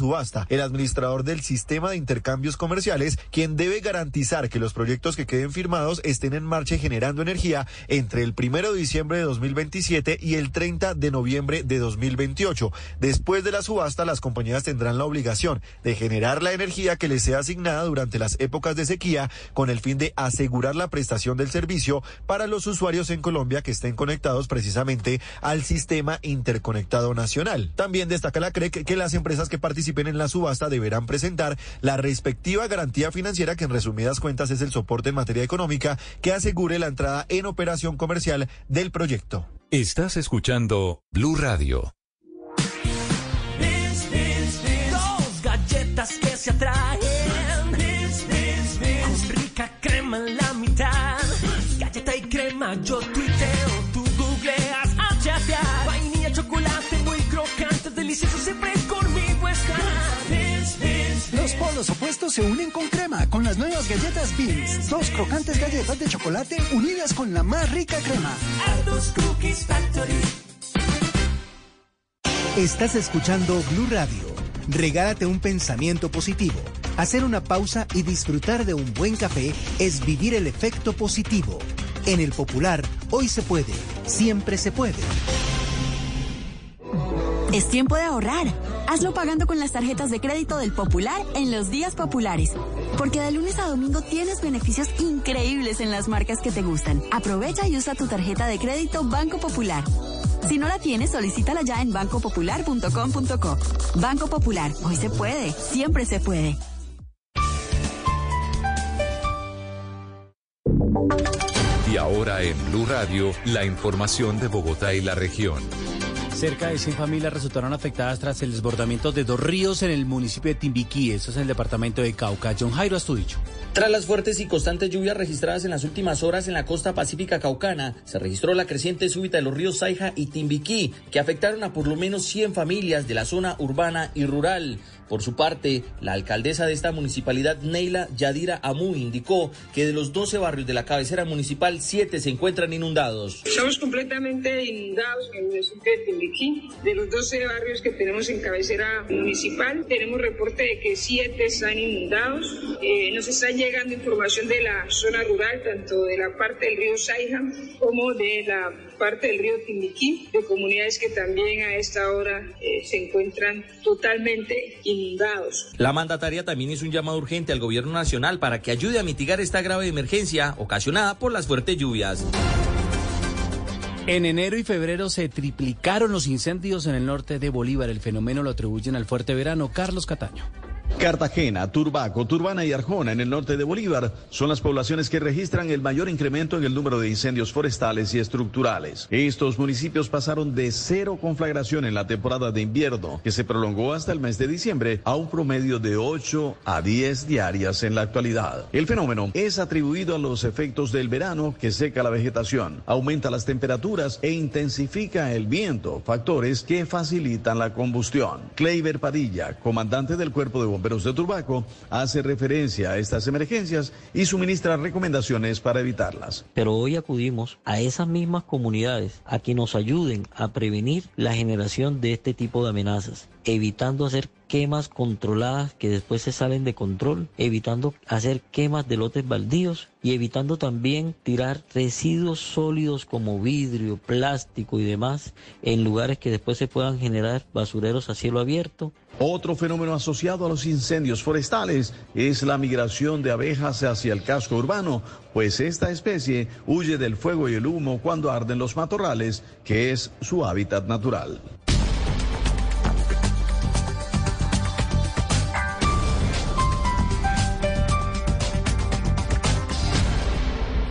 subasta. El administrador del sistema de intercambios comerciales, quien debe garantizar que los proyectos que queden firmados estén en marcha generando energía entre el primero de diciembre de 2027 y el 30 de noviembre de 2028. Después de la subasta, las compañías tendrán la obligación de generar la energía que les sea asignada durante las épocas de sequía con el fin de asegurar la prestación del servicio para los usuarios en Colombia que estén conectados precisamente al sistema interconectado nacional. También destaca la CREC que las empresas que participan en la subasta deberán presentar la respectiva garantía financiera que en resumidas cuentas es el soporte en materia económica que asegure la entrada en operación comercial del proyecto. Estás escuchando Blue Radio. Dos galletas que se atraen. Los opuestos se unen con crema con las nuevas galletas Beans. Dos crocantes galletas de chocolate unidas con la más rica crema. Aldos Cookies Factory. Estás escuchando Blue Radio. Regálate un pensamiento positivo. Hacer una pausa y disfrutar de un buen café es vivir el efecto positivo. En el popular, hoy se puede, siempre se puede. Es tiempo de ahorrar. Hazlo pagando con las tarjetas de crédito del Popular en los días populares. Porque de lunes a domingo tienes beneficios increíbles en las marcas que te gustan. Aprovecha y usa tu tarjeta de crédito Banco Popular. Si no la tienes, solicítala ya en bancopopular.com.co. Banco Popular, hoy se puede, siempre se puede. Y ahora en Blue Radio, la información de Bogotá y la región. Cerca de 100 familias resultaron afectadas tras el desbordamiento de dos ríos en el municipio de Timbiquí, eso es en el departamento de Cauca. John Jairo Astudicho. Tras las fuertes y constantes lluvias registradas en las últimas horas en la costa pacífica caucana, se registró la creciente súbita de los ríos Saija y Timbiquí, que afectaron a por lo menos 100 familias de la zona urbana y rural. Por su parte, la alcaldesa de esta municipalidad, Neila Yadira Amu, indicó que de los 12 barrios de la cabecera municipal, 7 se encuentran inundados. Estamos completamente inundados en el municipio de Timbiquí. De los 12 barrios que tenemos en cabecera municipal, tenemos reporte de que 7 están inundados. Eh, nos está llegando información de la zona rural, tanto de la parte del río Saija como de la parte del río Timbiquí, de comunidades que también a esta hora eh, se encuentran totalmente inundados. La mandataria también hizo un llamado urgente al gobierno nacional para que ayude a mitigar esta grave emergencia ocasionada por las fuertes lluvias. En enero y febrero se triplicaron los incendios en el norte de Bolívar. El fenómeno lo atribuyen al fuerte verano. Carlos Cataño. Cartagena, Turbaco, Turbana y Arjona en el norte de Bolívar son las poblaciones que registran el mayor incremento en el número de incendios forestales y estructurales. Estos municipios pasaron de cero conflagración en la temporada de invierno, que se prolongó hasta el mes de diciembre, a un promedio de 8 a 10 diarias en la actualidad. El fenómeno es atribuido a los efectos del verano que seca la vegetación, aumenta las temperaturas e intensifica el viento, factores que facilitan la combustión. Kleiber Padilla, comandante del Cuerpo de Bomberos de Turbaco, hace referencia a estas emergencias y suministra recomendaciones para evitarlas. Pero hoy acudimos a esas mismas comunidades a que nos ayuden a prevenir la generación de este tipo de amenazas, evitando hacer quemas controladas que después se salen de control, evitando hacer quemas de lotes baldíos y evitando también tirar residuos sólidos como vidrio, plástico y demás en lugares que después se puedan generar basureros a cielo abierto otro fenómeno asociado a los incendios forestales es la migración de abejas hacia el casco urbano, pues esta especie huye del fuego y el humo cuando arden los matorrales, que es su hábitat natural.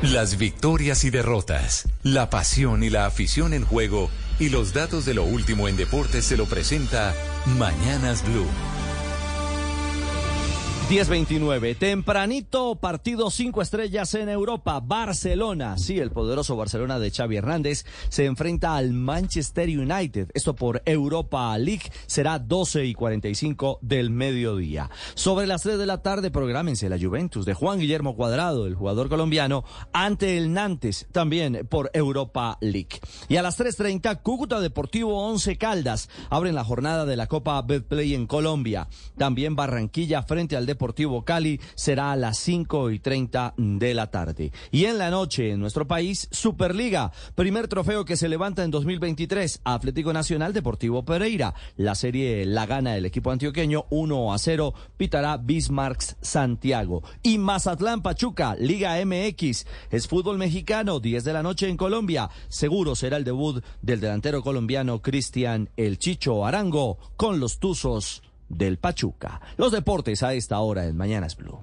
Las victorias y derrotas, la pasión y la afición en juego y los datos de lo último en deportes se lo presenta Mañanas Blue. 10-29, tempranito partido cinco estrellas en Europa, Barcelona, sí, el poderoso Barcelona de Xavi Hernández se enfrenta al Manchester United, esto por Europa League, será 12 y 45 del mediodía. Sobre las 3 de la tarde, prográmense la Juventus de Juan Guillermo Cuadrado, el jugador colombiano, ante el Nantes, también por Europa League. Y a las 3.30, Cúcuta Deportivo 11 Caldas, abren la jornada de la Copa Betplay en Colombia, también Barranquilla frente al Deportivo Deportivo Cali será a las 5 y 30 de la tarde. Y en la noche, en nuestro país, Superliga, primer trofeo que se levanta en 2023, Atlético Nacional Deportivo Pereira. La serie la gana el equipo antioqueño 1 a 0, pitará Bismarck Santiago. Y Mazatlán Pachuca, Liga MX, es fútbol mexicano, 10 de la noche en Colombia. Seguro será el debut del delantero colombiano Cristian El Chicho Arango con los Tuzos del Pachuca. Los deportes a esta hora en Mañanas Blue.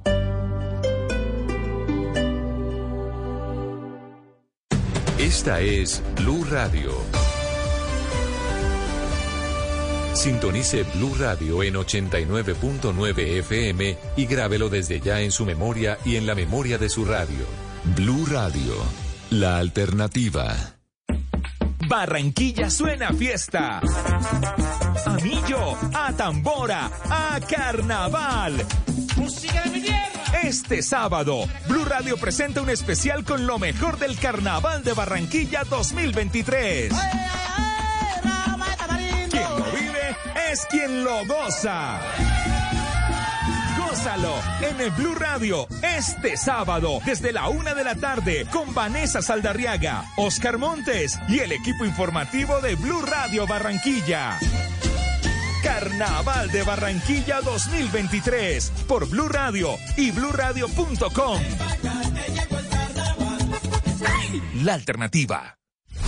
Esta es Blue Radio. Sintonice Blue Radio en 89.9 FM y grábelo desde ya en su memoria y en la memoria de su radio. Blue Radio, la alternativa. Barranquilla suena fiesta. A millo, a tambora, a carnaval. Música de mi tierra. Este sábado, Blue Radio presenta un especial con lo mejor del Carnaval de Barranquilla 2023. Quien lo vive es quien lo goza. Gózalo en el Blue Radio este sábado desde la una de la tarde con Vanessa Saldarriaga, Oscar Montes y el equipo informativo de Blue Radio Barranquilla. Carnaval de Barranquilla 2023 por Blue Radio y bluradio.com. La alternativa.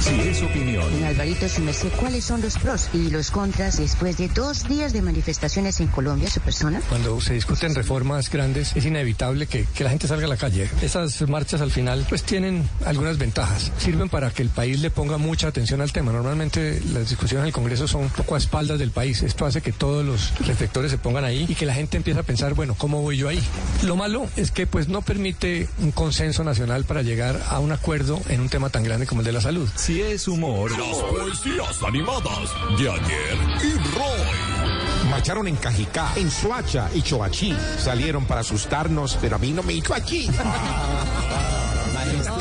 Si es opinión. Don Alvarito, su merced, ¿cuáles son los pros y los contras después de dos días de manifestaciones en Colombia, su persona? Cuando se discuten reformas grandes, es inevitable que, que, la gente salga a la calle. Esas marchas al final, pues tienen algunas ventajas. Sirven para que el país le ponga mucha atención al tema. Normalmente las discusiones en el Congreso son un poco a espaldas del país. Esto hace que todos los reflectores se pongan ahí y que la gente empiece a pensar, bueno, ¿cómo voy yo ahí? Lo malo es que pues no permite un consenso nacional para llegar a un acuerdo en un tema tan grande como el de la salud. Si es humor. Las poesías animadas de ayer y Roy. Marcharon en Cajicá, en Suacha y Choachí. Salieron para asustarnos, pero a mí no me hizo aquí.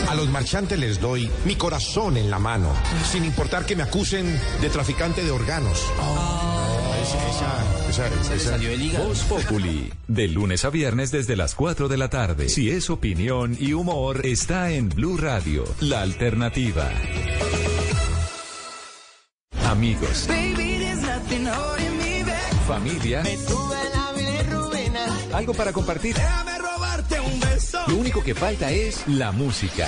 A los marchantes les doy mi corazón en la mano, sin importar que me acusen de traficante de órganos. Esa, esa, esa, Voz Populi, de lunes a viernes desde las 4 de la tarde. Si es opinión y humor, está en Blue Radio, la alternativa. Amigos. Familia. Algo para compartir. Lo único que falta es la música.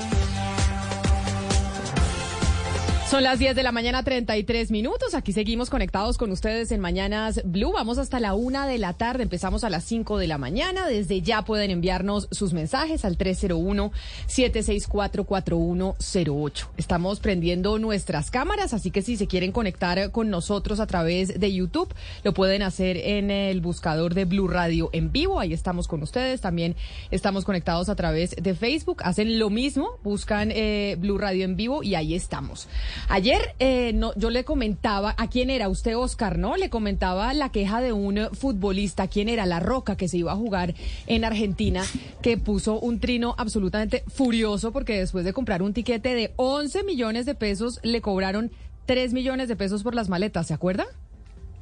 Son las 10 de la mañana, 33 minutos. Aquí seguimos conectados con ustedes en Mañanas Blue. Vamos hasta la una de la tarde. Empezamos a las 5 de la mañana. Desde ya pueden enviarnos sus mensajes al 301-764-4108. Estamos prendiendo nuestras cámaras, así que si se quieren conectar con nosotros a través de YouTube, lo pueden hacer en el buscador de Blue Radio en vivo. Ahí estamos con ustedes. También estamos conectados a través de Facebook. Hacen lo mismo, buscan eh, Blue Radio en vivo y ahí estamos. Ayer eh, yo le comentaba, ¿a quién era? Usted, Oscar, ¿no? Le comentaba la queja de un futbolista, ¿quién era? La Roca, que se iba a jugar en Argentina, que puso un trino absolutamente furioso porque después de comprar un tiquete de 11 millones de pesos, le cobraron 3 millones de pesos por las maletas, ¿se acuerda?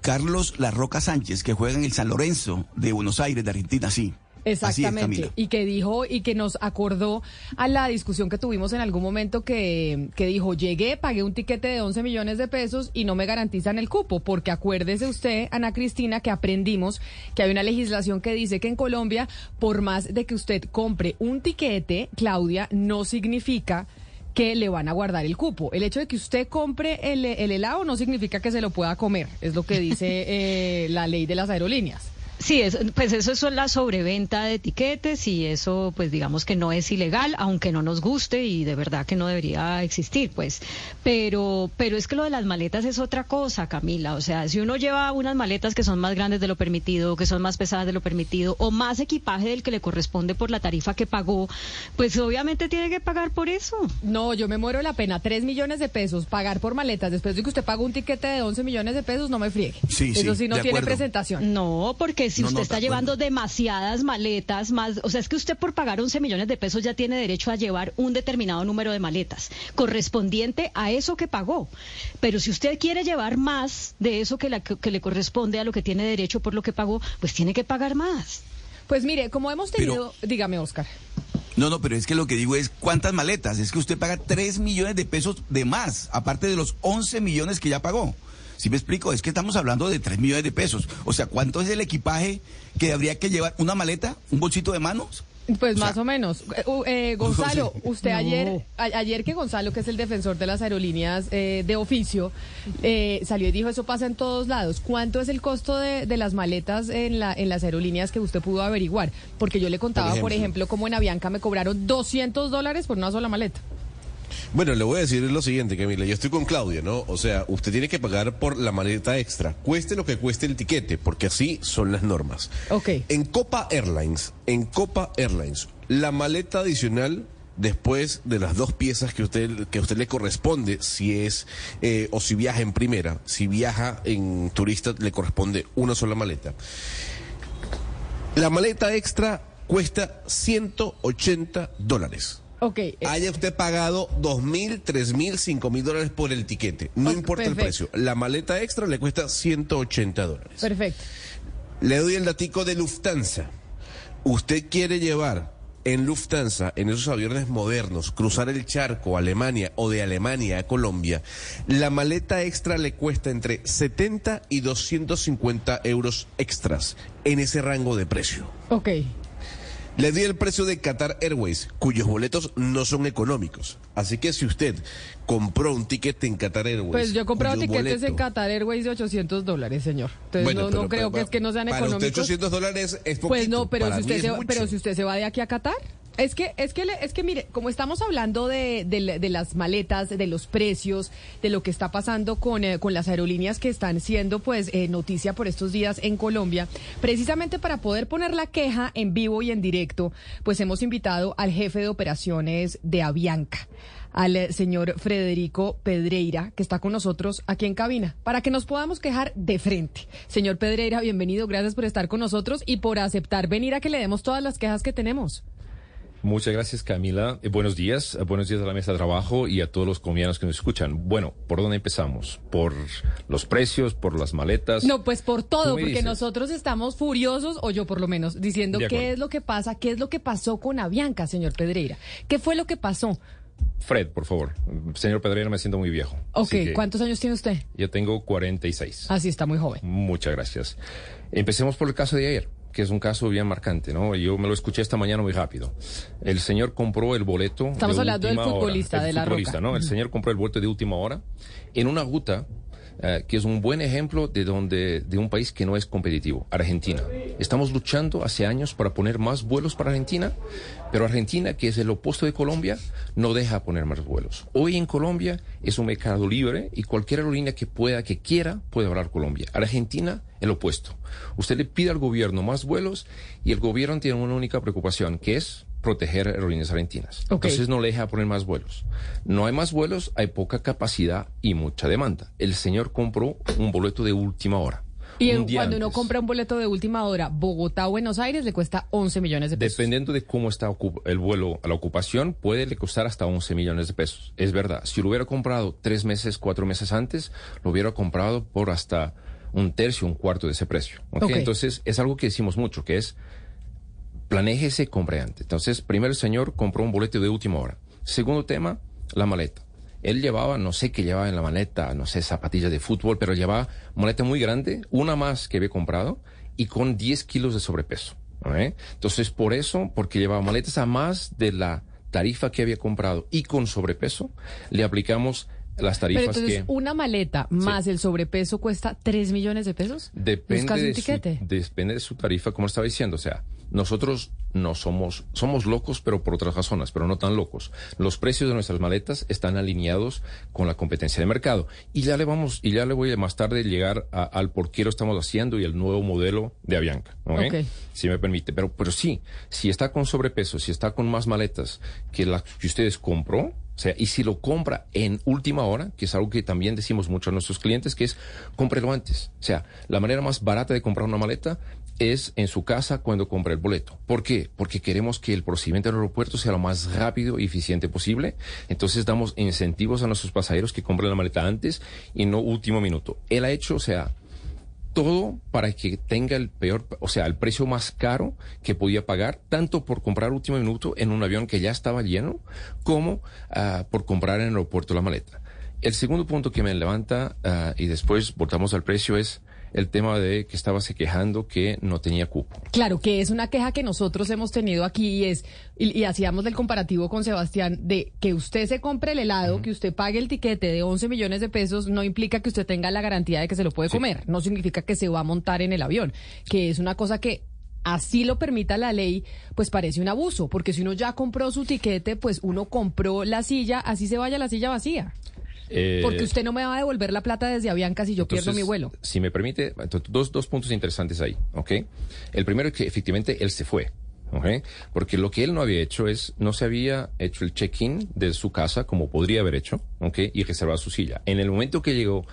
Carlos La Roca Sánchez, que juega en el San Lorenzo de Buenos Aires, de Argentina, sí. Exactamente. y que dijo y que nos acordó a la discusión que tuvimos en algún momento que, que dijo, llegué, pagué un tiquete de 11 millones de pesos y no me garantizan el cupo, porque acuérdese usted, Ana Cristina, que aprendimos que hay una legislación que dice que en Colombia, por más de que usted compre un tiquete, Claudia, no significa que le van a guardar el cupo. El hecho de que usted compre el, el helado no significa que se lo pueda comer, es lo que dice eh, la ley de las aerolíneas. Sí, pues eso es la sobreventa de etiquetes y eso pues digamos que no es ilegal, aunque no nos guste y de verdad que no debería existir, pues. Pero pero es que lo de las maletas es otra cosa, Camila, o sea, si uno lleva unas maletas que son más grandes de lo permitido, que son más pesadas de lo permitido o más equipaje del que le corresponde por la tarifa que pagó, pues obviamente tiene que pagar por eso. No, yo me muero la pena, tres millones de pesos pagar por maletas después de que usted pagó un tiquete de 11 millones de pesos, no me friegue. Sí, eso sí, sí no tiene acuerdo. presentación. No, porque si No, usted no, está llevando demasiadas maletas, más, o sea, es que usted por pagar 11 millones de pesos ya tiene derecho a llevar un determinado número de maletas, correspondiente a eso que pagó. Pero si usted quiere llevar más de eso que, la- que le corresponde a lo que tiene derecho por lo que pagó, pues tiene que pagar más. Pues mire, como hemos tenido, dígame, Oscar. No, no, pero es que lo que digo es, ¿cuántas maletas? Es que usted paga 3 millones de pesos de más, aparte de los 11 millones que ya pagó. Si me explico, es que estamos hablando de 3 millones de pesos. O sea, ¿cuánto es el equipaje que habría que llevar? ¿Una maleta? ¿Un bolsito de manos? Pues más o menos. Eh, uh, eh, Gonzalo, usted No. ayer, a- ayer que Gonzalo, que es el defensor de las aerolíneas eh, de oficio, eh, salió y dijo eso pasa en todos lados. ¿Cuánto es el costo de, de las maletas en, la, en las aerolíneas que usted pudo averiguar? Porque yo le contaba, por ejemplo. ejemplo, como en Avianca me cobraron 200 dólares por una sola maleta. Bueno, le voy a decir lo siguiente, Camila. Yo estoy con Claudia, ¿no? O sea, usted tiene que pagar por la maleta extra, cueste lo que cueste el tiquete, porque así son las normas. Ok. En Copa Airlines, en Copa Airlines, la maleta adicional después de las dos piezas que usted que a usted le corresponde si es eh, o si viaja en primera si viaja en turista le corresponde una sola maleta la maleta extra cuesta 180 dólares Ok. eh, haya usted pagado dos mil, tres mil, cinco mil dólares por el tiquete. No importa el precio. La maleta extra le cuesta 180 dólares. Perfecto. Le doy el datico de Lufthansa. Usted quiere llevar en Lufthansa, en esos aviones modernos, cruzar el charco a Alemania o de Alemania a Colombia, la maleta extra le cuesta entre 70 y 250 euros extras en ese rango de precio. Ok. Le di el precio de Qatar Airways, cuyos boletos no son económicos. Así que si usted compró un tiquete en Qatar Airways. Pues yo he comprado tiquetes en boleto- Qatar Airways de 800 dólares, señor. Entonces Bueno, no, pero- no creo pero que es que no sean para económicos. usted 800 dólares es poquito. Pues no, pero si usted se, mucho. pero si usted se va de aquí a Qatar, es que es que es que mire, como estamos hablando de, de- de las maletas, de los precios, de lo que está pasando con, eh, con las aerolíneas que están siendo pues eh, noticia por estos días en Colombia, precisamente para poder poner la queja en vivo y en directo, pues hemos invitado al jefe de operaciones de Avianca al eh, señor Federico Pedreira, que está con nosotros aquí en cabina, para que nos podamos quejar de frente. Señor Pedreira, bienvenido, gracias por estar con nosotros y por aceptar venir a que le demos todas las quejas que tenemos. Muchas gracias, Camila. Eh, buenos días. Eh, buenos días a la mesa de trabajo y a todos los colombianos que nos escuchan. Bueno, ¿por dónde empezamos? ¿Por los precios? ¿Por las maletas? No, pues por todo, porque dices. nosotros estamos furiosos, o yo por lo menos, diciendo qué es lo que pasa, qué es lo que pasó con Avianca, señor Pedreira. ¿Qué fue lo que pasó? Fred, por favor. Señor Pedreira, me siento muy viejo. Ok, ¿cuántos años tiene usted? Yo tengo 46. Así está muy joven. Muchas gracias. Empecemos por el caso de ayer, que es un caso bien marcante, ¿no? Yo me lo escuché esta mañana muy rápido. El señor compró el boleto. Estamos de hablando del hora. futbolista, El de La futbolista, Roca. ¿no? El señor compró el boleto de última hora en una ruta eh, que es un buen ejemplo de donde de un país que no es competitivo, Argentina. Estamos luchando hace años para poner más vuelos para Argentina, pero Argentina, que es el opuesto de Colombia, no deja poner más vuelos. Hoy en Colombia es un mercado libre y cualquier aerolínea que pueda, que quiera, puede hablar Colombia. Argentina, el opuesto. Usted le pide al gobierno más vuelos y el gobierno tiene una única preocupación, que es proteger aerolíneas argentinas. Entonces no le deja poner más vuelos. No hay más vuelos, hay poca capacidad y mucha demanda. El señor compró un boleto de última hora. Y un cuando uno compra un boleto de última hora, Bogotá-Buenos Aires le cuesta 11 millones de pesos. Dependiendo de cómo está el vuelo a la ocupación, puede le costar hasta 11 millones de pesos. Es verdad. Si lo hubiera comprado tres meses, cuatro meses antes, lo hubiera comprado por hasta un tercio, un cuarto de ese precio. Entonces, es algo que decimos mucho, que es planéjese, compre antes. Entonces, primero el señor compró un boleto de última hora. Segundo tema, la maleta. Él llevaba, no sé qué llevaba en la maleta, no sé, zapatillas de fútbol, pero llevaba maleta muy grande, una más que había comprado, y con 10 kilos de sobrepeso. ¿ok? Entonces, por eso, porque llevaba maletas a más de la tarifa que había comprado y con sobrepeso, le aplicamos las Pero tarifas entonces, que... una maleta más el sobrepeso cuesta 3 millones de pesos. Depende de, su, depende de su tarifa, como estaba diciendo. O sea, nosotros no somos, somos locos, pero por otras razones, pero no tan locos. Los precios de nuestras maletas están alineados con la competencia de mercado. Y ya le vamos, y ya le voy a más tarde llegar a- al por qué lo estamos haciendo y el nuevo modelo de Avianca. ¿ok? Ok. Si me permite. Pero, pero sí, si está con sobrepeso, si está con más maletas que las que ustedes compró, o sea, y si lo compra en última hora, que es algo que también decimos mucho a nuestros clientes, que es cómprelo antes. O sea, la manera más barata de comprar una maleta es en su casa cuando compra el boleto. ¿Por qué? Porque queremos que el procedimiento del aeropuerto sea lo más rápido y eficiente posible. Entonces damos incentivos a nuestros pasajeros que compren la maleta antes y no último minuto. Él ha hecho, o sea, todo para que tenga el peor, o sea, el precio más caro que podía pagar, tanto por comprar último minuto en un avión que ya estaba lleno, como ah, por comprar en el aeropuerto la maleta. El segundo punto que me levanta, ah, y después voltamos al precio, es el tema de que estaba se quejando que no tenía cupo. Claro, que es una queja que nosotros hemos tenido aquí y es, y, y hacíamos el comparativo con Sebastián, de que usted se compre el helado, que usted pague el tiquete de 11 millones de pesos, no implica que usted tenga la garantía de que se lo puede comer, no significa que se va a montar en el avión, que es una cosa que así lo permita la ley, pues parece un abuso, porque si uno ya compró su tiquete, pues uno compró la silla, así se vaya la silla vacía. Eh, Porque usted no me va a devolver la plata desde Avianca si yo pierdo mi vuelo. Si me permite, entonces, dos, dos puntos interesantes ahí, ¿ok? El primero es que efectivamente él se fue, ¿ok? Porque lo que él no había hecho es, no se había hecho el check-in de su casa como podría haber hecho, ¿ok? Y reservar su silla. En el momento que llegó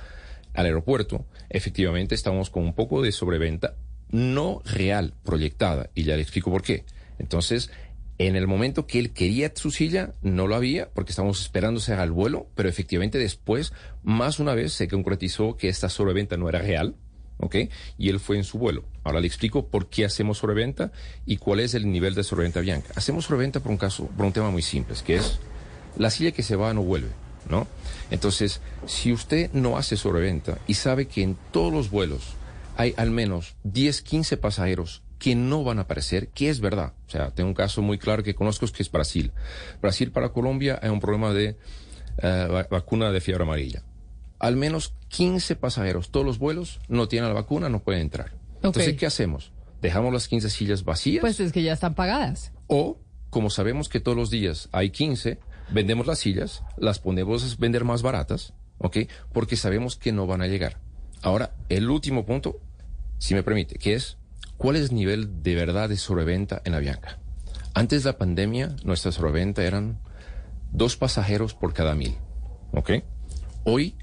al aeropuerto, efectivamente estábamos con un poco de sobreventa, no real, proyectada, y ya le explico por qué. Entonces, en el momento que él quería su silla, no lo había, porque estábamos esperándose al vuelo, pero efectivamente después, más una vez, se concretizó que esta sobreventa no era real, ¿ok? Y él fue en su vuelo. Ahora le explico por qué hacemos sobreventa y cuál es el nivel de sobreventa Bianca. Hacemos sobreventa por un caso, por un tema muy simple, que es la silla que se va no vuelve, ¿no? Entonces, si usted no hace sobreventa y sabe que en todos los vuelos hay al menos 10, 15 pasajeros que no van a aparecer, que es verdad. O sea, tengo un caso muy claro que conozco que es Brasil. Brasil para Colombia hay un problema de eh, va- vacuna de fiebre amarilla. Al menos 15 pasajeros, todos los vuelos no tienen la vacuna, no pueden entrar. Entonces. ¿qué hacemos? ¿Dejamos las 15 sillas vacías? Pues es que ya están pagadas. O, como sabemos que todos los días hay 15, vendemos las sillas, las ponemos a vender más baratas, ¿ok? Porque sabemos que no van a llegar. Ahora, el último punto, si me permite, que es, ¿cuál es el nivel de verdad de sobreventa en Avianca? Antes de la pandemia, nuestra sobreventa eran dos pasajeros por cada mil, ¿ok? Hoy,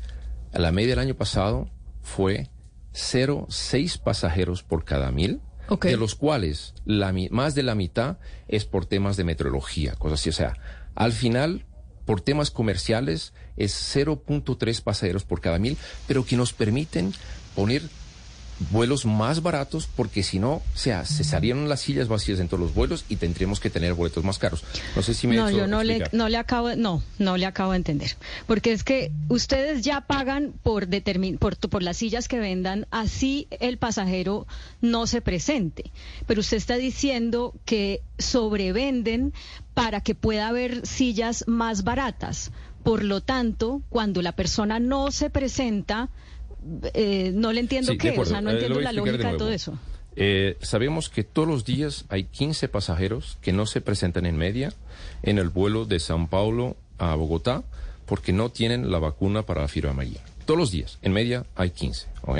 a la media del año pasado, fue 0,6 pasajeros por cada mil, Ok. de los cuales la, más de la mitad es por temas de meteorología, cosas así. O sea, al final, por temas comerciales, es 0.3 pasajeros por cada mil, pero que nos permiten poner vuelos más baratos porque si no, o sea, se salieron las sillas vacías en todos los vuelos y tendríamos que tener boletos más caros. No sé si me no, yo no le, no le acabo, de- no, no le acabo de entender, porque es que ustedes ya pagan por determin, por, por las sillas que vendan, así el pasajero no se presente, pero usted está diciendo que sobrevenden para que pueda haber sillas más baratas. Por lo tanto, cuando la persona no se presenta, eh, no le entiendo Sí, qué, o acuerdo. sea, no Eh, entiendo la de lógica de, todo eso. Eh, sabemos que todos los días hay 15 pasajeros que no se presentan en media en el vuelo de San Paulo a Bogotá porque no tienen la vacuna para la fiebre amarilla. Todos los días, en media hay 15. ¿ok?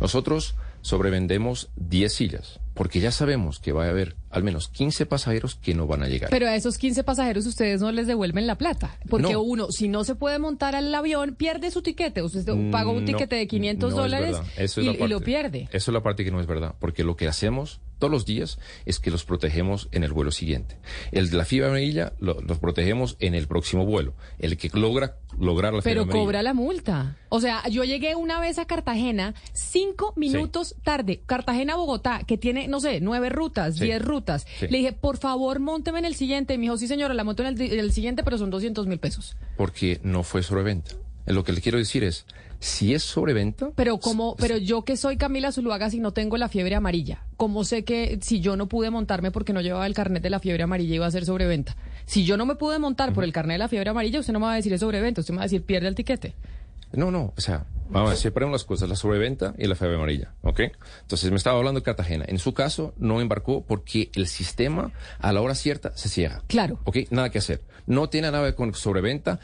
Nosotros sobrevendemos 10 sillas porque ya sabemos que va a haber al menos 15 pasajeros que no van a llegar. Pero a esos 15 pasajeros ustedes no les devuelven la plata. Porque No. uno, si no se puede montar al avión, pierde su tiquete. Usted paga un No, tiquete de 500 no es dólares es y, lo pierde. Eso es la parte que no es verdad, porque lo que hacemos todos los días es que los protegemos en el vuelo siguiente. El de la fibra amarilla lo- los protegemos en el próximo vuelo. El que logra lograr la Pero cobra la multa. O sea, yo llegué una vez a Cartagena cinco minutos tarde. Cartagena-Bogotá, que tiene, no sé, nueve rutas, Sí. diez rutas. Sí. Le dije, por favor, mónteme en el siguiente. Y me dijo, sí, señora, la monto en el, di- en el siguiente, pero son 200 mil pesos. Porque no fue sobreventa. Lo que le quiero decir es, si es sobreventa, Pero como, pero yo que soy Camila Zuluaga si no tengo la fiebre amarilla, ¿cómo sé que si yo no pude montarme porque no llevaba el carnet de la fiebre amarilla iba a ser sobreventa? Si yo no me pude montar por el carnet de la fiebre amarilla, usted no me va a decir es sobreventa, usted me va a decir pierde el tiquete. No, no, o sea, vamos a separemos las cosas, la sobreventa y la fiebre amarilla, ¿ok? Entonces me estaba hablando de Cartagena. En su caso, no embarcó porque el sistema a la hora cierta se cierra. Claro. ¿Ok? Nada que hacer. No tiene nada que ver con sobreventa.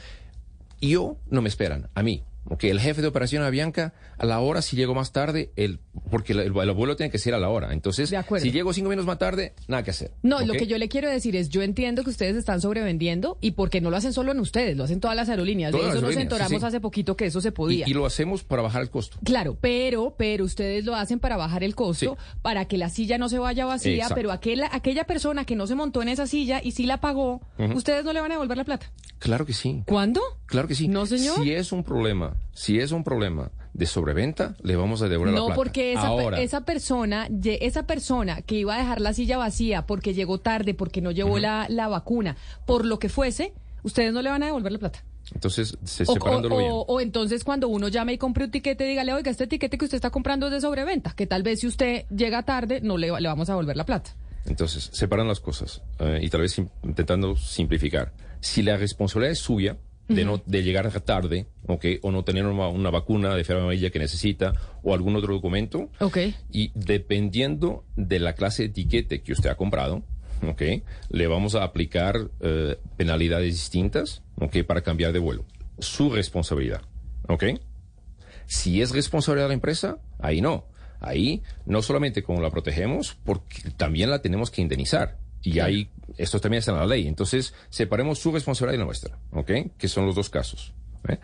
Yo no me esperan, a mí. Ok, el jefe de operación Avianca, a la hora, si llego más tarde, el, porque el, el vuelo tiene que ser a la hora. Entonces, si llego cinco minutos más tarde, nada que hacer. No, lo que yo le quiero decir es, yo entiendo que ustedes están sobrevendiendo y porque no lo hacen solo en ustedes, lo hacen todas las aerolíneas. Todas de eso nos sí, enteramos sí. hace poquito que eso se podía. Y, y lo hacemos para bajar el costo. Claro, pero, pero ustedes lo hacen para bajar el costo, para que la silla no se vaya vacía, Exacto. pero aquella, aquella persona que no se montó en esa silla y sí la pagó, ustedes no le van a devolver la plata. Claro que sí. ¿Cuándo? Claro que sí. No, señor. Si es un problema, si es un problema de sobreventa, le vamos a devolver la No, plata. porque esa, Ahora, esa persona, esa persona que iba a dejar la silla vacía porque llegó tarde, porque no llevó la, la vacuna, por lo que fuese, ustedes no le van a devolver la plata. entonces, se, O, separándolo o- bien. o- o entonces cuando uno llame y compre un tiquete, dígale, oiga, este tiquete que usted está comprando es de sobreventa, que tal vez si usted llega tarde, no le, le vamos a devolver la plata. Entonces, separan las cosas eh, y tal vez intentando simplificar. Si la responsabilidad es suya de, no, de llegar tarde, ¿ok? O no tener una, una vacuna de fiebre amarilla que necesita o algún otro documento, Ok. y dependiendo de la clase de etiquete que usted ha comprado, ¿ok? Le vamos a aplicar eh, penalidades distintas, ¿ok? Para cambiar de vuelo. Su responsabilidad, ¿ok? Si es responsabilidad de la empresa, ahí no. Ahí no solamente como la protegemos, porque también la tenemos que indemnizar. Y ahí, esto también está en la ley. Entonces, separemos su responsabilidad y la nuestra, ¿ok? Que son los dos casos. ¿eh?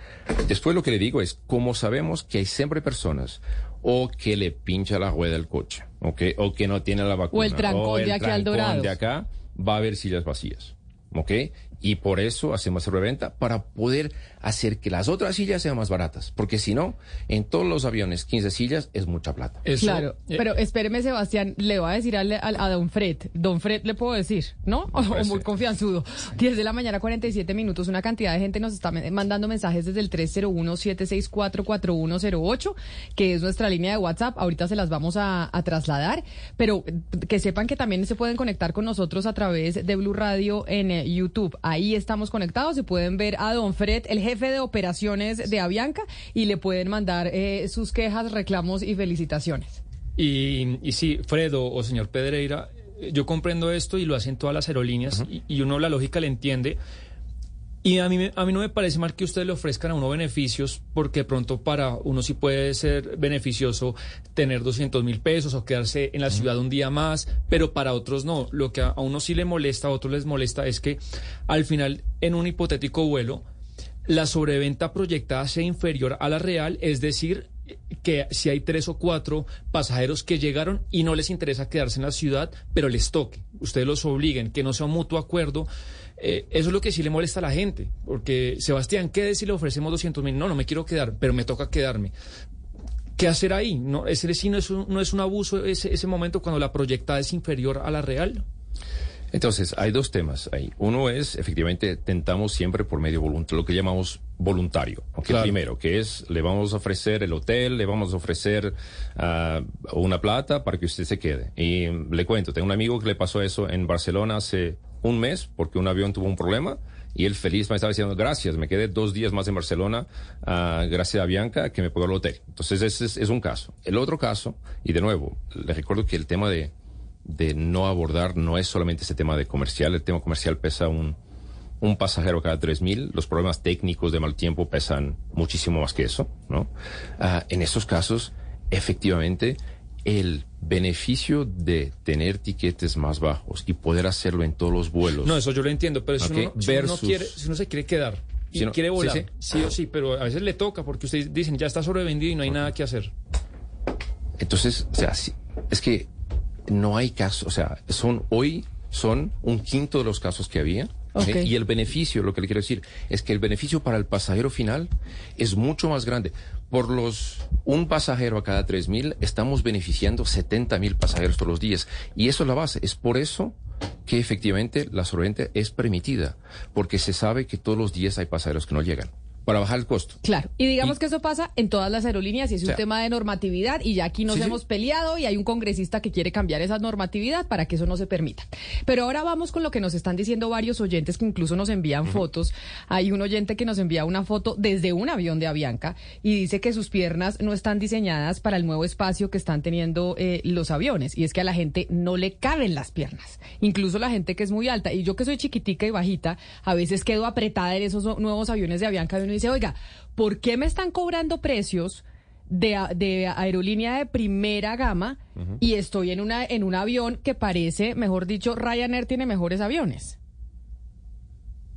Después lo que le digo es, como sabemos que hay siempre personas o que le pincha la rueda del coche, ¿ok? O que no tiene la vacuna. el trancón de aquí al trancón Dorados. de acá, va a haber sillas vacías, ¿ok? Y por eso hacemos reventa para poder hacer que las otras sillas sean más baratas. Porque si no, en todos los aviones, 15 sillas es mucha plata. claro, pero espéreme, Sebastián, le voy a decir al- al- a, don Fred. Don Fred le puedo decir, ¿no? O parece. muy confianzudo. 10 de la mañana, 47 minutos. Una cantidad de gente nos está mandando mensajes desde el 301-764-4108, que es nuestra línea de WhatsApp. Ahorita se las vamos a, a trasladar. Pero eh, que sepan que también se pueden conectar con nosotros a través de Blue Radio en eh, YouTube. Ahí estamos conectados. Se pueden ver a don Fred, el jefe de operaciones de Avianca, y le pueden mandar eh, sus quejas, reclamos y felicitaciones. Y, y sí, Fredo o señor Pedreira, eh, yo comprendo esto y lo hacen todas las aerolíneas y, y uno la lógica le entiende. Y a mí, a mí no me parece mal que ustedes le ofrezcan a uno beneficios, porque pronto para uno sí puede ser beneficioso tener 200 mil pesos o quedarse en la ciudad un día más, pero para otros no. Lo que a uno sí le molesta, a otros les molesta es que al final, en un hipotético vuelo, la sobreventa proyectada sea inferior a la real, es decir, que si hay tres o cuatro pasajeros que llegaron y no les interesa quedarse en la ciudad, pero les toque, ustedes los obliguen, que no sea un mutuo acuerdo, eh, eso es lo que sí le molesta a la gente, porque Sebastián, ¿qué si le ofrecemos 200 mil? No, no me quiero quedar, pero me toca quedarme. ¿Qué hacer ahí? No, ese sí no es un, no es un abuso ese, ese momento cuando la proyectada es inferior a la real. Entonces, hay dos temas ahí. Uno es, efectivamente, tentamos siempre por medio voluntario, lo que llamamos voluntario. ¿ok? Claro. Primero, que es, le vamos a ofrecer el hotel, le vamos a ofrecer ah, una plata para que usted se quede. Y mm, le cuento, tengo un amigo que le pasó eso en Barcelona hace un mes porque un avión tuvo un problema. Y él feliz me estaba diciendo, gracias, me quedé dos días más en Barcelona, ah, gracias a Bianca, que me pagó el hotel. Entonces, ese es, un caso. El otro caso, y de nuevo, le recuerdo que el tema de, de no abordar no es solamente ese tema de comercial, el tema comercial pesa un, un pasajero cada 3.000, los problemas técnicos de mal tiempo pesan muchísimo más que eso, ¿no? Ah, en esos casos, efectivamente, el beneficio de tener tiquetes más bajos y poder hacerlo en todos los vuelos. No, eso yo lo entiendo, pero si, Ok, uno, si uno quiere, si uno se quiere quedar y Si no- quiere volar, sí. sí, o sí, pero a veces le toca porque ustedes dicen ya está sobrevendido y no hay nada que hacer. Entonces, o sea, es que no hay caso, o sea, son hoy son un quinto de los casos que había. Y el beneficio, lo que le quiero decir, es que el beneficio para el pasajero final es mucho más grande. Por los un pasajero a cada tres mil, estamos beneficiando 70 mil pasajeros todos los días. Y eso es la base. Es por eso que efectivamente la sobreventa es permitida, porque se sabe que todos los días hay pasajeros que no llegan, para bajar el costo. Claro, y digamos que eso pasa en todas las aerolíneas y es O sea, un tema de normatividad y ya aquí nos Sí, sí. hemos peleado y hay un congresista que quiere cambiar esa normatividad para que eso no se permita. Pero ahora vamos con lo que nos están diciendo varios oyentes que incluso nos envían fotos. Hay un oyente que nos envía una foto desde un avión de Avianca y dice que sus piernas no están diseñadas para el nuevo espacio que están teniendo eh, los aviones y es que a la gente no le caben las piernas, incluso la gente que es muy alta y yo que soy chiquitica y bajita, a veces quedo apretada en esos nuevos aviones de Avianca uno dice, oiga, ¿por qué me están cobrando precios de, de aerolínea de primera gama y estoy en, una, en un avión que parece, mejor dicho, Ryanair tiene mejores aviones?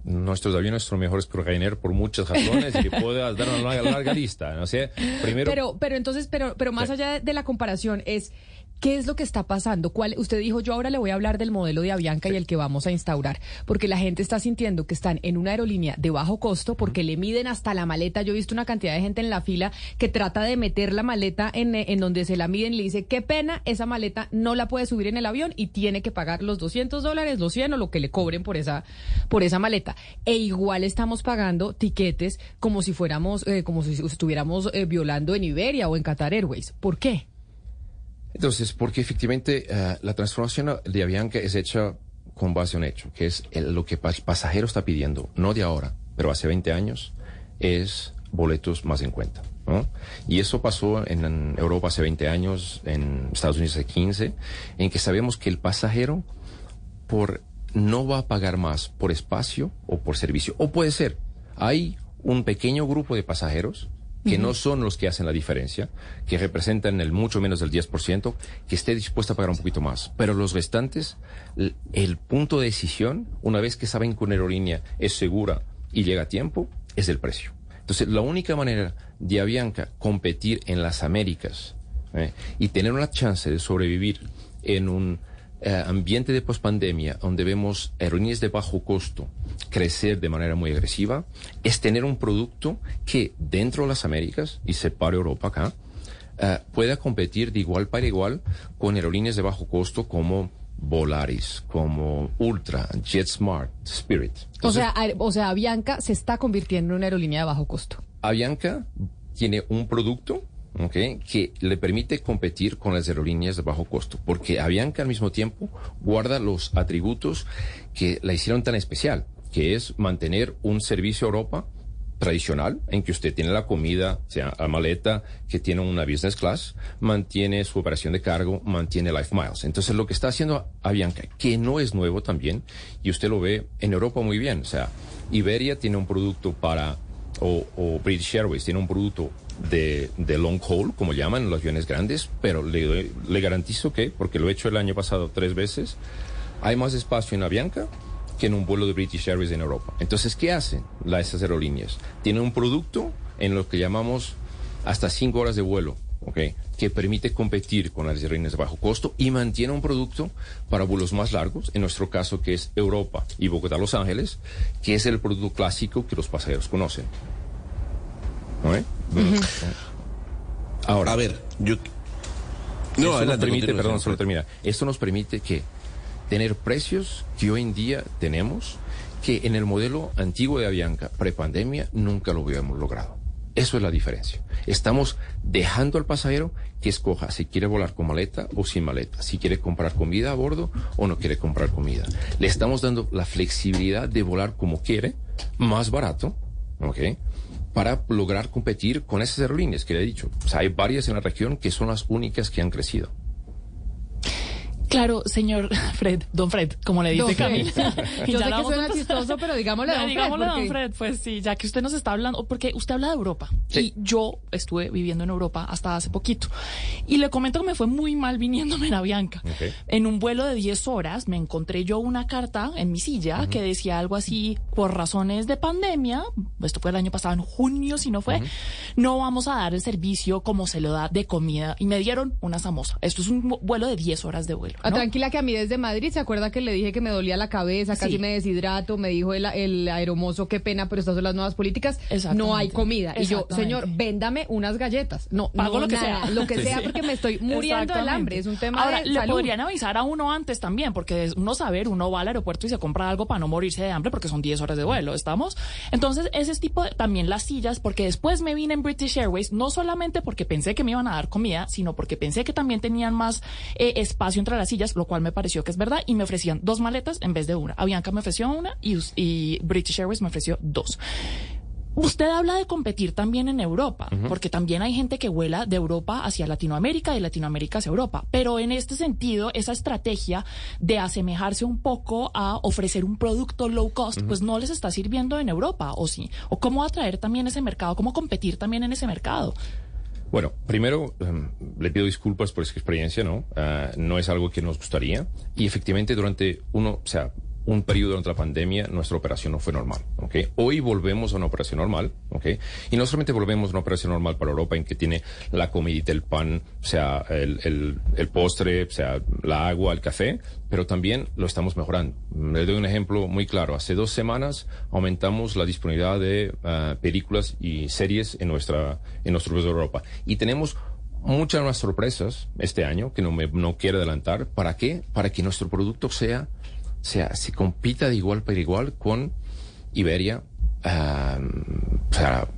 Nuestros aviones son mejores que Ryanair por muchas razones y puedo dar una larga, larga lista. No sé, primero. Pero, pero entonces, pero, pero más Sí. allá de, de la comparación es ¿qué es lo que está pasando? ¿Cuál, usted dijo, yo ahora le voy a hablar del modelo de Avianca y el que vamos a instaurar, porque la gente está sintiendo que están en una aerolínea de bajo costo porque le miden hasta la maleta. Yo he visto una cantidad de gente en la fila que trata de meter la maleta en, eh, en donde se la miden y le dice, qué pena, esa maleta no la puede subir en el avión y tiene que pagar los 200 dólares, los 100 o lo que le cobren por esa, por esa maleta. E igual estamos pagando tiquetes como si fuéramos, eh, como si estuviéramos eh, violando en Iberia o en Qatar Airways. ¿Por qué? Entonces, porque efectivamente eh, la transformación de Avianca es hecha con base en un hecho, que es el- lo que el pasajero está pidiendo, no de ahora, pero hace 20 años, es boletos más en cuenta. ¿no? Y eso pasó en, en Europa hace 20 años, en Estados Unidos hace 15, en que sabemos que el pasajero por no va a pagar más por espacio o por servicio. O puede ser, hay un pequeño grupo de pasajeros que no son los que hacen la diferencia, que representan el mucho menos del 10%, que esté dispuesto a pagar un poquito más. Pero los restantes, el punto de decisión, una vez que saben que una aerolínea es segura y llega a tiempo, es el precio. Entonces, la única manera de Avianca competir en las Américas ¿eh? y tener una chance de sobrevivir en un eh, ambiente de pospandemia donde vemos aerolíneas de bajo costo crecer de manera muy agresiva es tener un producto que dentro de las Américas y separe Europa acá eh, pueda competir de igual para igual con aerolíneas de bajo costo como Volaris, como Ultra, JetSmart, Spirit. O sea, o sea, Avianca se está convirtiendo en una aerolínea de bajo costo. Avianca tiene un producto que le permite competir con las aerolíneas de bajo costo, porque Avianca al mismo tiempo guarda los atributos que la hicieron tan especial, que es mantener un servicio a Europa tradicional, en que usted tiene la comida, sea, la maleta, que tiene una business class, mantiene su operación de cargo, mantiene Life Miles. Entonces, lo que está haciendo Avianca, que no es nuevo también, y usted lo ve en Europa muy bien, o sea, Iberia tiene un producto para, o, British Airways tiene un producto de, de long haul, como llaman los aviones grandes, pero le, le garantizo que, porque lo he hecho el año pasado tres veces, hay más espacio en Avianca que en un vuelo de British Airways en Europa. Entonces, ¿qué hacen las, esas aerolíneas? Tienen un producto en lo que llamamos hasta cinco horas de vuelo, ¿ok? Que permite competir con las aerolíneas de bajo costo y mantiene un producto para vuelos más largos, en nuestro caso que es Europa y Bogotá-Los Ángeles, que es el producto clásico que los pasajeros conocen. ¿No, eh? Ahora. A ver, yo. No, No, adelante, permite, continúe, perdón, solo termina. Esto nos permite que tener precios que hoy en día tenemos que en el modelo antiguo de Avianca, prepandemia, nunca lo habíamos logrado. Eso es la diferencia. Estamos dejando al pasajero que escoja si quiere volar con maleta o sin maleta, si quiere comprar comida a bordo o no quiere comprar comida. Le estamos dando la flexibilidad de volar como quiere, más barato, ¿ok? Para lograr competir con esas aerolíneas que le he dicho. O sea, hay varias en la región que son las únicas que han crecido. Claro, señor Fred, don Fred, como le dice Don Fred. Camila. Yo sé la que a suena chistoso, pero digámosle Ya, don Fred, don porque- Fred, pues sí, ya que usted nos está hablando, porque usted habla de Europa. Y yo estuve viviendo en Europa hasta hace poquito. Y le comento que me fue muy mal viniéndome en Avianca. En un vuelo de 10 horas me encontré yo una carta en mi silla que decía algo así, por razones de pandemia, esto fue el año pasado, en junio si no fue, no vamos a dar el servicio como se lo da de comida. Y me dieron una samosa. Esto es un vu- vuelo de 10 horas de vuelo. Ah, ¿no? tranquila que a mí desde Madrid, ¿se acuerda que le dije que me dolía la cabeza, casi Sí. me deshidrato? Me dijo el, el aeromozo, qué pena, pero estas son las nuevas políticas. No hay comida. Y yo, señor, véndame unas galletas. No, Pago no, lo que nada, sea. Lo que Sí. sea, porque me estoy muriendo del hambre. Es un tema Ahora, de le salud. podrían avisar a uno antes también, porque es uno saber, uno va al aeropuerto y se compra algo para no morirse de hambre, porque son 10 horas de vuelo, ¿estamos? Entonces, ese es tipo de, también las sillas, porque después me vine en British Airways, no solamente porque pensé que me iban a dar comida, sino porque pensé que también tenían más eh, espacio entre las sillas, lo cual me pareció que es verdad, y me ofrecían dos maletas en vez de una. Avianca me ofreció una y, British Airways me ofreció dos. Usted habla de competir también en Europa, porque también hay gente que vuela de Europa hacia Latinoamérica y de Latinoamérica hacia Europa. Pero en este sentido, esa estrategia de asemejarse un poco a ofrecer un producto low cost, pues no les está sirviendo en Europa, ¿o sí? ¿O cómo atraer también ese mercado? ¿Cómo competir también en ese mercado? Bueno, primero em, le pido disculpas por esa experiencia, ¿no? Ah, no es algo que nos gustaría. Y efectivamente durante uno, o sea, un periodo durante la pandemia, nuestra operación no fue normal. Hoy volvemos a una operación normal, ¿ok? Y no solamente volvemos a una operación normal para Europa en que tiene la comidita, el pan, o sea, el, el, el postre, o sea, la agua, el café, pero también lo estamos mejorando. Le doy un ejemplo muy claro. Hace dos semanas aumentamos la disponibilidad de ah, películas y series en nuestra en nuestro país de Europa y tenemos muchas más sorpresas este año que no me no quiero adelantar. ¿Para qué? Para que nuestro producto sea sea se compita de igual para igual con Iberia. o sea,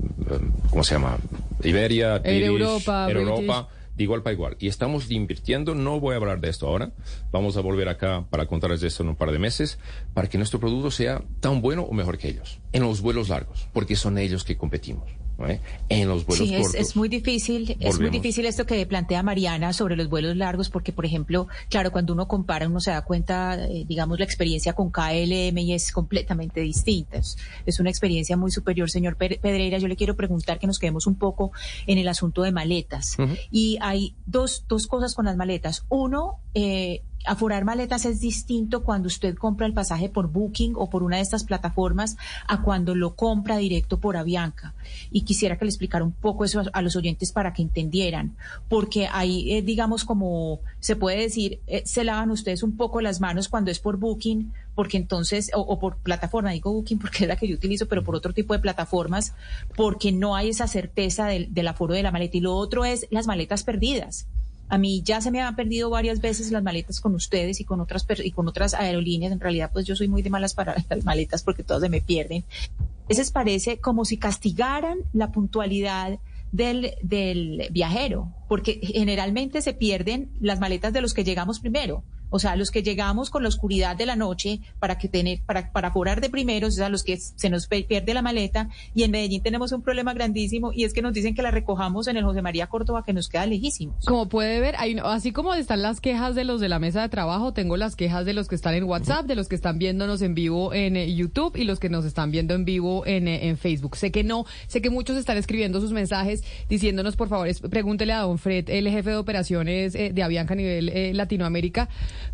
¿cómo se llama? Iberia, Air Europa, Air. Europa, de igual para igual. Y estamos invirtiendo, no voy a hablar de esto ahora, vamos a volver acá para contarles de esto en un par de meses, para que nuestro producto sea tan bueno o mejor que ellos, en los vuelos largos, porque son ellos que competimos. ¿No? En los vuelos Sí, es, cortos. es muy difícil, es muy difícil esto que plantea Mariana sobre los vuelos largos, porque por ejemplo, claro, cuando uno compara, uno se da cuenta, eh, digamos, la experiencia con KLM y es completamente distinta. Es, es una experiencia muy superior, señor Pe- Pedreira. Yo le quiero preguntar que nos quedemos un poco en el asunto de maletas. Y hay dos, dos cosas con las maletas. Uno, eh, aforar maletas es distinto cuando usted compra el pasaje por Booking o por una de estas plataformas a cuando lo compra directo por Avianca. Y quisiera que le explicara un poco eso a, los oyentes para que entendieran, porque ahí, eh, digamos, como se puede decir, eh, se lavan ustedes un poco las manos cuando es por Booking, porque entonces, o, por plataforma, digo Booking porque es la que yo utilizo, pero por otro tipo de plataformas, porque no hay esa certeza del aforo de la maleta. Y lo otro es las maletas perdidas. A mí ya se me han perdido varias veces las maletas con ustedes y con otras y con otras aerolíneas. En realidad, pues yo soy muy de malas para las maletas porque todas se me pierden. A veces parece como si castigaran la puntualidad del, del viajero, porque generalmente se pierden las maletas de los que llegamos primero. O sea, los que llegamos con la oscuridad de la noche para que tener, para, para cobrar de primeros, o sea, los que se nos pierde la maleta. Y en Medellín tenemos un problema grandísimo y es que nos dicen que la recojamos en el José María Córdoba, que nos queda lejísimos. Como puede ver, hay, así como están las quejas de los de la mesa de trabajo, tengo las quejas de los que están en WhatsApp, de los que están viéndonos en vivo en eh, YouTube y los que nos están viendo en vivo en, eh, en Facebook. Sé que no, sé que muchos están escribiendo sus mensajes diciéndonos, por favor, pregúntele a don Fred, el jefe de operaciones eh, de Avianca a nivel Latinoamérica,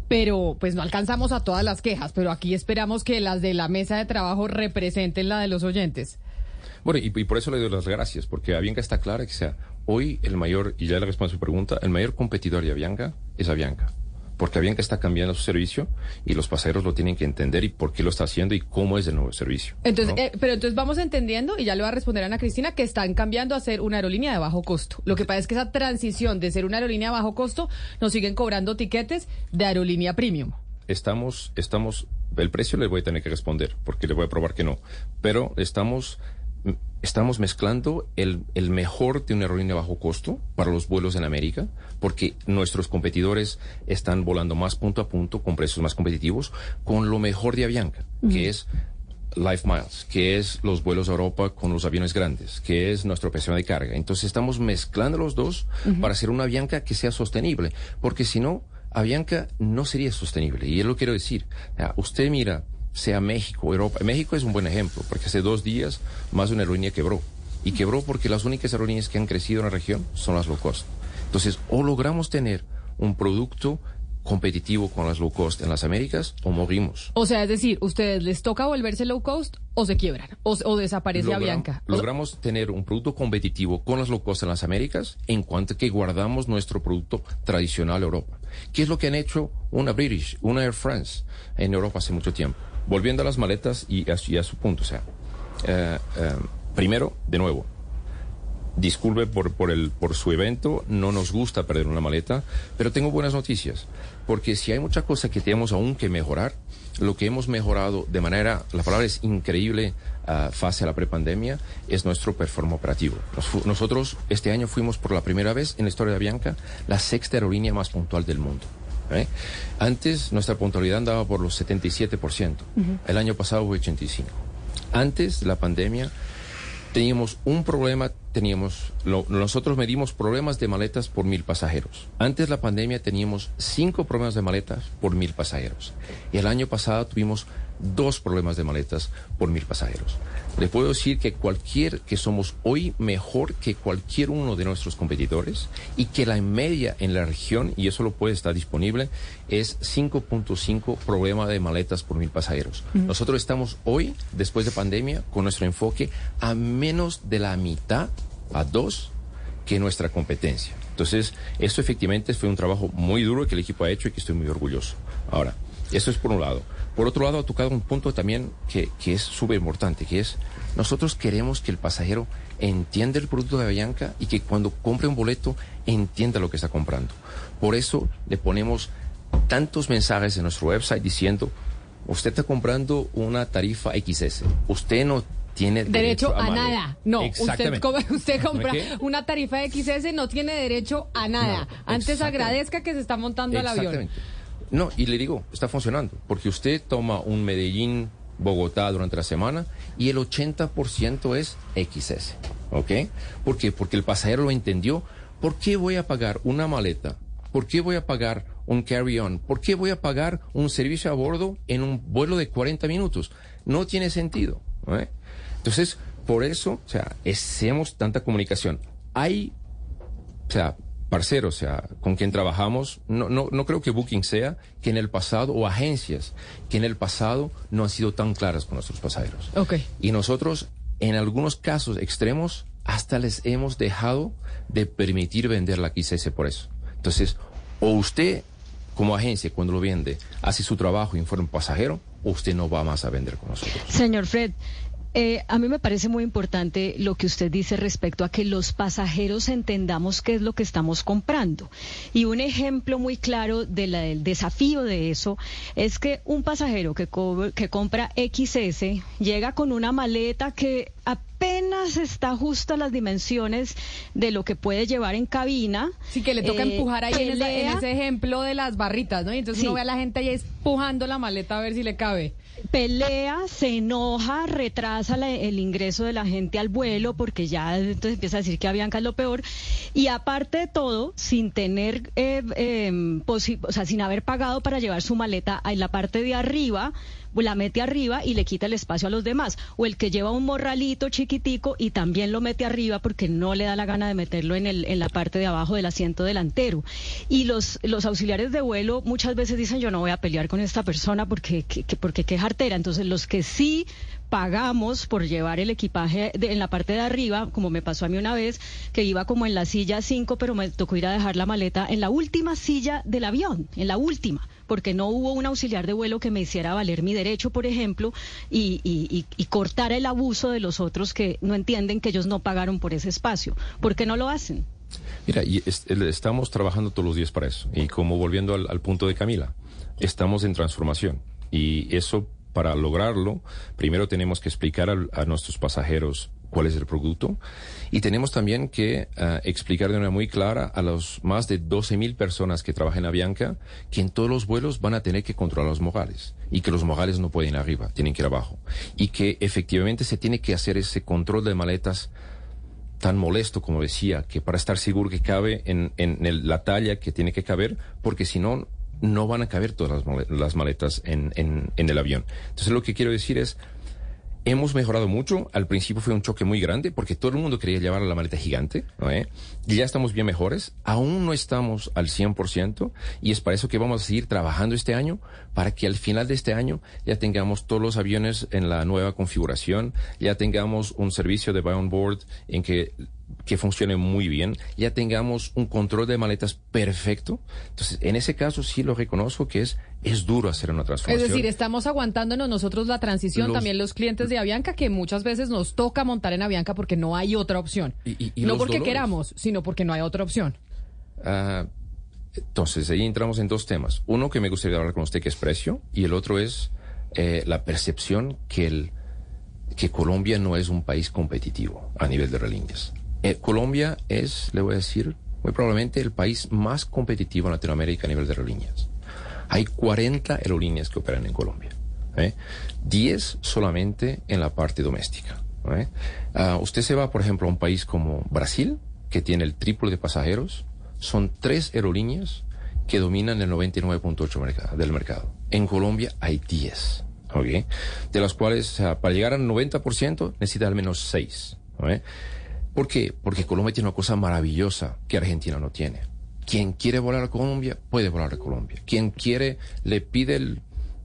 pero pues no alcanzamos a todas las quejas, pero aquí esperamos que las de la mesa de trabajo representen la de los oyentes. Bueno, y, y por eso le doy las gracias, porque Avianca está clara que sea hoy el mayor, y ya le respondo a su pregunta, el mayor competidor de Avianca es Avianca. Porque Avianca está cambiando su servicio y los pasajeros lo tienen que entender y por qué lo está haciendo y cómo es el nuevo servicio. Entonces, ¿no? eh, pero entonces vamos entendiendo, y ya le va a responder a Ana Cristina, que están cambiando a ser una aerolínea de bajo costo. Lo que pasa es que esa transición de ser una aerolínea de bajo costo nos siguen cobrando tiquetes de aerolínea premium. estamos, estamos, el precio le voy a tener que responder, porque le voy a probar que no, pero estamos, estamos mezclando el, el mejor de una aerolínea bajo costo para los vuelos en América, porque nuestros competidores están volando más punto a punto con precios más competitivos, con lo mejor de Avianca, que es Life Miles, que es los vuelos a Europa con los aviones grandes, que es nuestra operación de carga. Entonces estamos mezclando los dos para hacer una Avianca que sea sostenible, porque si no, Avianca no sería sostenible. Y yo lo quiero decir. Usted mira, sea México, Europa. México es un buen ejemplo, porque hace dos días más una aerolínea quebró. Y quebró porque las únicas aerolíneas que han crecido en la región son las low cost. Entonces, o logramos tener un producto competitivo con las low cost en las Américas o morimos. O sea, es decir, ¿ustedes les toca volverse low cost o se quiebran? ¿O, o desaparece Logram- Avianca? Logramos tener un producto competitivo con las low cost en las Américas en cuanto que guardamos nuestro producto tradicional Europa. ¿Qué es lo que han hecho una British, una Air France en Europa hace mucho tiempo? Volviendo a las maletas y a, su punto, o sea, eh, eh, primero, de nuevo, disculpe por, su evento, no nos gusta perder una maleta, pero tengo buenas noticias, porque si hay mucha cosa que tenemos aún que mejorar, lo que hemos mejorado de manera, la palabra es increíble, ah, fase a la prepandemia, es nuestro performance operativo. Nosotros este año fuimos por la primera vez en la historia de Avianca la sexta aerolínea más puntual del mundo. ¿Eh? Antes nuestra puntualidad andaba por los 77%, el año pasado fue 85%. Antes de la pandemia teníamos un problema, teníamos, lo- nosotros medimos problemas de maletas por mil pasajeros. Antes de la pandemia teníamos cinco problemas de maletas por mil pasajeros. Y el año pasado tuvimos dos problemas de maletas por mil pasajeros. Le puedo decir que cualquier, que somos hoy mejor que cualquier uno de nuestros competidores y que la media en la región, y eso lo puede estar disponible, es 5.5 problema de maletas por mil pasajeros. Nosotros estamos hoy, después de pandemia, con nuestro enfoque a menos de la mitad, a dos, que nuestra competencia. Entonces, esto efectivamente fue un trabajo muy duro que el equipo ha hecho y que estoy muy orgulloso. Ahora, eso es por un lado. Por otro lado, ha tocado un punto también que, que es súper importante, que es, nosotros queremos que el pasajero entienda el producto de Avianca y que cuando compre un boleto entienda lo que está comprando. Por eso le ponemos tantos mensajes en nuestro website diciendo, usted está comprando una tarifa XS, usted no tiene Derecho a, maleta". nada. No, usted, usted compra ¿Qué? una tarifa XS, no tiene derecho a nada. Antes agradezca que se está montando al avión. No, y le digo, está funcionando, porque usted toma un Medellín, Bogotá durante la semana y el 80% es XS, ¿ok? ¿Por qué? Porque el pasajero lo entendió. ¿Por qué voy a pagar una maleta? ¿Por qué voy a pagar un carry-on? ¿Por qué voy a pagar un servicio a bordo en un vuelo de 40 minutos? No tiene sentido. ¿eh? Entonces, por eso, o sea, hacemos tanta comunicación. Hay o sea, parceros, o sea, con quien trabajamos, no, no, no creo que Booking sea que en el pasado, o agencias que en el pasado no han sido tan claras con nuestros pasajeros. Ok. Y nosotros, en algunos casos extremos, hasta les hemos dejado de permitir vender la XS por eso. Entonces, o usted, como agencia, cuando lo vende, hace su trabajo y informa pasajero, o usted no va más a vender con nosotros. Señor Fred, eh, a mí me parece muy importante lo que usted dice respecto a que los pasajeros entendamos qué es lo que estamos comprando. Y un ejemplo muy claro de la- del desafío de eso es que un pasajero que, co- que compra XS llega con una maleta que apenas está justa a las dimensiones de lo que puede llevar en cabina. Sí, que le toca Eh, empujar ahí en, esa- en ese ejemplo de las barritas, ¿no? Y entonces Sí. uno ve a la gente ahí empujando la maleta a ver si le cabe. Pelea, se enoja, retrasa la- el ingreso de la gente al vuelo porque ya entonces empieza a decir que Avianca es lo peor. Y aparte de todo, sin tener, eh, posi- o sea, sin haber pagado para llevar su maleta en la parte de arriba, la mete arriba y le quita el espacio a los demás. O el que lleva un morralito chiquitico y también lo mete arriba porque no le da la gana de meterlo en, el, en la parte de abajo del asiento delantero. Y los, los auxiliares de vuelo muchas veces dicen yo no voy a pelear con esta persona porque, que, que- porque qué jartera. Entonces los que sí pagamos por llevar el equipaje de- en la parte de arriba, como me pasó a mí una vez, que iba como en la silla 5, pero me tocó ir a dejar la maleta en la última silla del avión, en la última, porque no hubo un auxiliar de vuelo que me hiciera valer mi derecho, por ejemplo, y, y, y, y cortar el abuso de los otros que no entienden que ellos no pagaron por ese espacio. ¿Por qué no lo hacen? Mira, y estamos trabajando todos los días para eso. Y como volviendo al punto de Camila, estamos en transformación. Y eso, para lograrlo, primero tenemos que explicar a, nuestros pasajeros cuál es el producto. Y tenemos también que ah, explicar de manera muy clara a los más de 12 mil personas que trabajan en Avianca que en todos los vuelos van a tener que controlar los mogales. Y que los mogales no pueden ir arriba, tienen que ir abajo. Y que efectivamente se tiene que hacer ese control de maletas tan molesto como decía, que para estar seguro que cabe en, la talla que tiene que caber, porque si no, no van a caber todas las male- las maletas en, en- en el avión. Entonces lo que quiero decir es, hemos mejorado mucho. Al principio fue un choque muy grande porque todo el mundo quería llevar la maleta gigante. ¿no, eh? Y ya estamos bien mejores. Aún no estamos al 100% y es para eso que vamos a seguir trabajando este año para que al final de este año ya tengamos todos los aviones en la nueva configuración, ya tengamos un servicio de buy on board en que que funcione muy bien, ya tengamos un control de maletas perfecto. Entonces, en ese caso sí lo reconozco que es, es duro hacer una Es transformación. decir, estamos aguantándonos nosotros la transición, Los- también los clientes de Avianca, que muchas veces nos toca montar en Avianca porque no hay otra opción. y no porque dolores. queramos, sino porque no hay otra opción. Ah, entonces, ahí entramos en dos temas. Uno que me gustaría hablar con usted, que es precio, y el otro es eh, la percepción que, el, que Colombia no es un país competitivo a nivel de aerolíneas. Eh, Colombia es, le voy a decir, muy probablemente el país más competitivo en Latinoamérica a nivel de aerolíneas. Hay 40 aerolíneas que operan en Colombia. ¿eh? 10 solamente en la parte doméstica. ¿eh? Ah, usted se va, por ejemplo, a un país como Brasil, que tiene el triple de pasajeros. Son tres aerolíneas que dominan el 99.8 merca- del mercado. En Colombia hay 10. ¿ok? De las cuales, sea, para llegar al 90% necesita al menos 6. ¿Por qué? Porque Colombia tiene una cosa maravillosa que Argentina no tiene. Quien quiere volar a Colombia, puede volar a Colombia. Quien quiere, le pide el,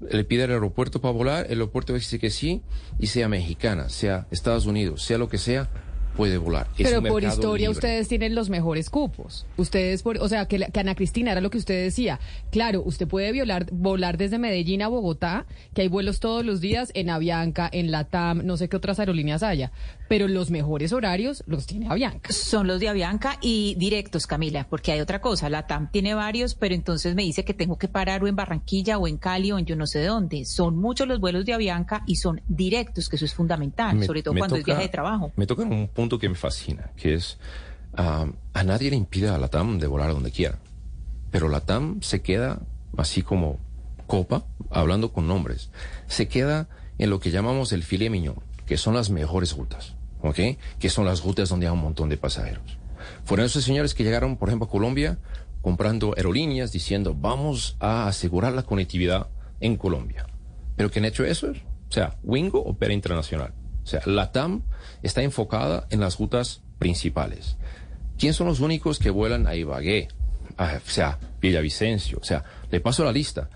le pide al aeropuerto para volar, el aeropuerto dice que sí, y sea mexicana, sea Estados Unidos, sea lo que sea, puede volar. Es Pero por historia libre. ustedes tienen los mejores cupos. Ustedes, por, o sea, que, la- que Ana Cristina era lo que usted decía. Claro, usted puede violar, volar desde Medellín a Bogotá, que hay vuelos todos los días en Avianca, en Latam, no sé qué otras aerolíneas haya. Pero los mejores horarios los tiene Avianca. Son los de Avianca y directos, Camila, porque hay otra cosa. La TAM tiene varios, pero entonces me dice que tengo que parar o en Barranquilla o en Cali o en yo no sé dónde. Son muchos los vuelos de Avianca y son directos, que eso es fundamental, Me- sobre todo cuando es viaje de trabajo. Me toca un punto que me fascina, que es ah, a nadie le impide a la TAM de volar donde quiera, pero la TAM se queda así como copa, hablando con nombres, se queda en lo que llamamos el filet mignon, que son las mejores rutas, ¿ok? Que son las rutas donde hay un montón de pasajeros. Fueron esos señores que llegaron, por ejemplo, a Colombia comprando aerolíneas diciendo vamos a asegurar la conectividad en Colombia. Pero ¿quién ha hecho eso? O sea, Wingo opera internacional. O sea, la TAM está enfocada en las rutas principales. ¿Quién son los únicos que vuelan a Ibagué? A, o sea, Villavicencio. O sea, le paso la lista.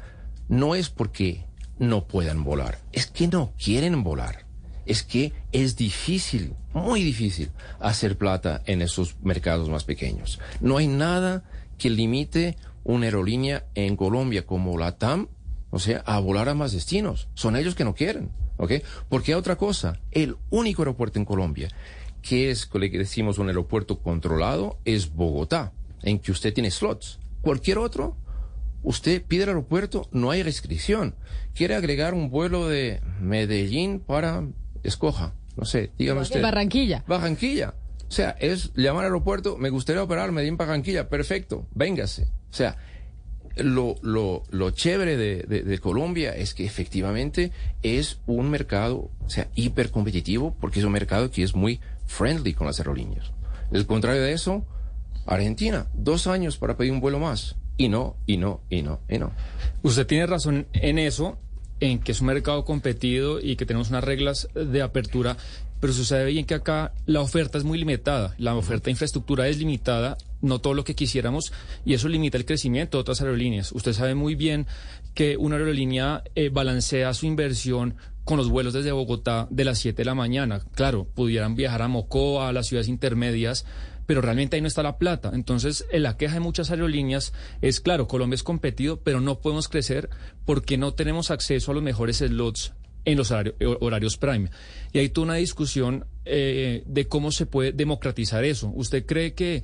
No es porque no puedan volar, es que no quieren volar. Es que es difícil, muy difícil, hacer plata en esos mercados más pequeños. No hay nada que limite una aerolínea en Colombia como la TAM, o sea, a volar a más destinos. Son ellos que no quieren, ¿ok? Porque otra cosa, el único aeropuerto en Colombia que es, le decimos, un aeropuerto controlado, es Bogotá, en que usted tiene slots. Cualquier otro, usted pide el aeropuerto, no hay restricción. Quiere agregar un vuelo de Medellín para Escoja, no sé, dígame usted. Barranquilla. Barranquilla. O sea, es llamar al aeropuerto, me gustaría operar Medellín Barranquilla, perfecto, véngase. O sea, lo, lo, lo chévere de, de- de Colombia es que efectivamente es un mercado, o sea, hiper competitivo, porque es un mercado que es muy friendly con las aerolíneas. El contrario de eso, Argentina, dos años para pedir un vuelo más. Y no, y no, y no, y no. Usted tiene razón en eso, en que es un mercado competido y que tenemos unas reglas de apertura, pero sucede bien que acá la oferta es muy limitada, la oferta de infraestructura es limitada, no todo lo que quisiéramos, y eso limita el crecimiento de otras aerolíneas. Usted sabe muy bien que una aerolínea eh, balancea su inversión con los vuelos desde Bogotá de las 7 de la mañana. Claro, pudieran viajar a Mocoa, a las ciudades intermedias, pero realmente ahí no está la plata. Entonces, eh, la queja de muchas aerolíneas es, claro, Colombia es competido, pero no podemos crecer porque no tenemos acceso a los mejores slots en los eh, horarios prime. Y hay toda una discusión eh, de cómo se puede democratizar eso. ¿Usted cree que en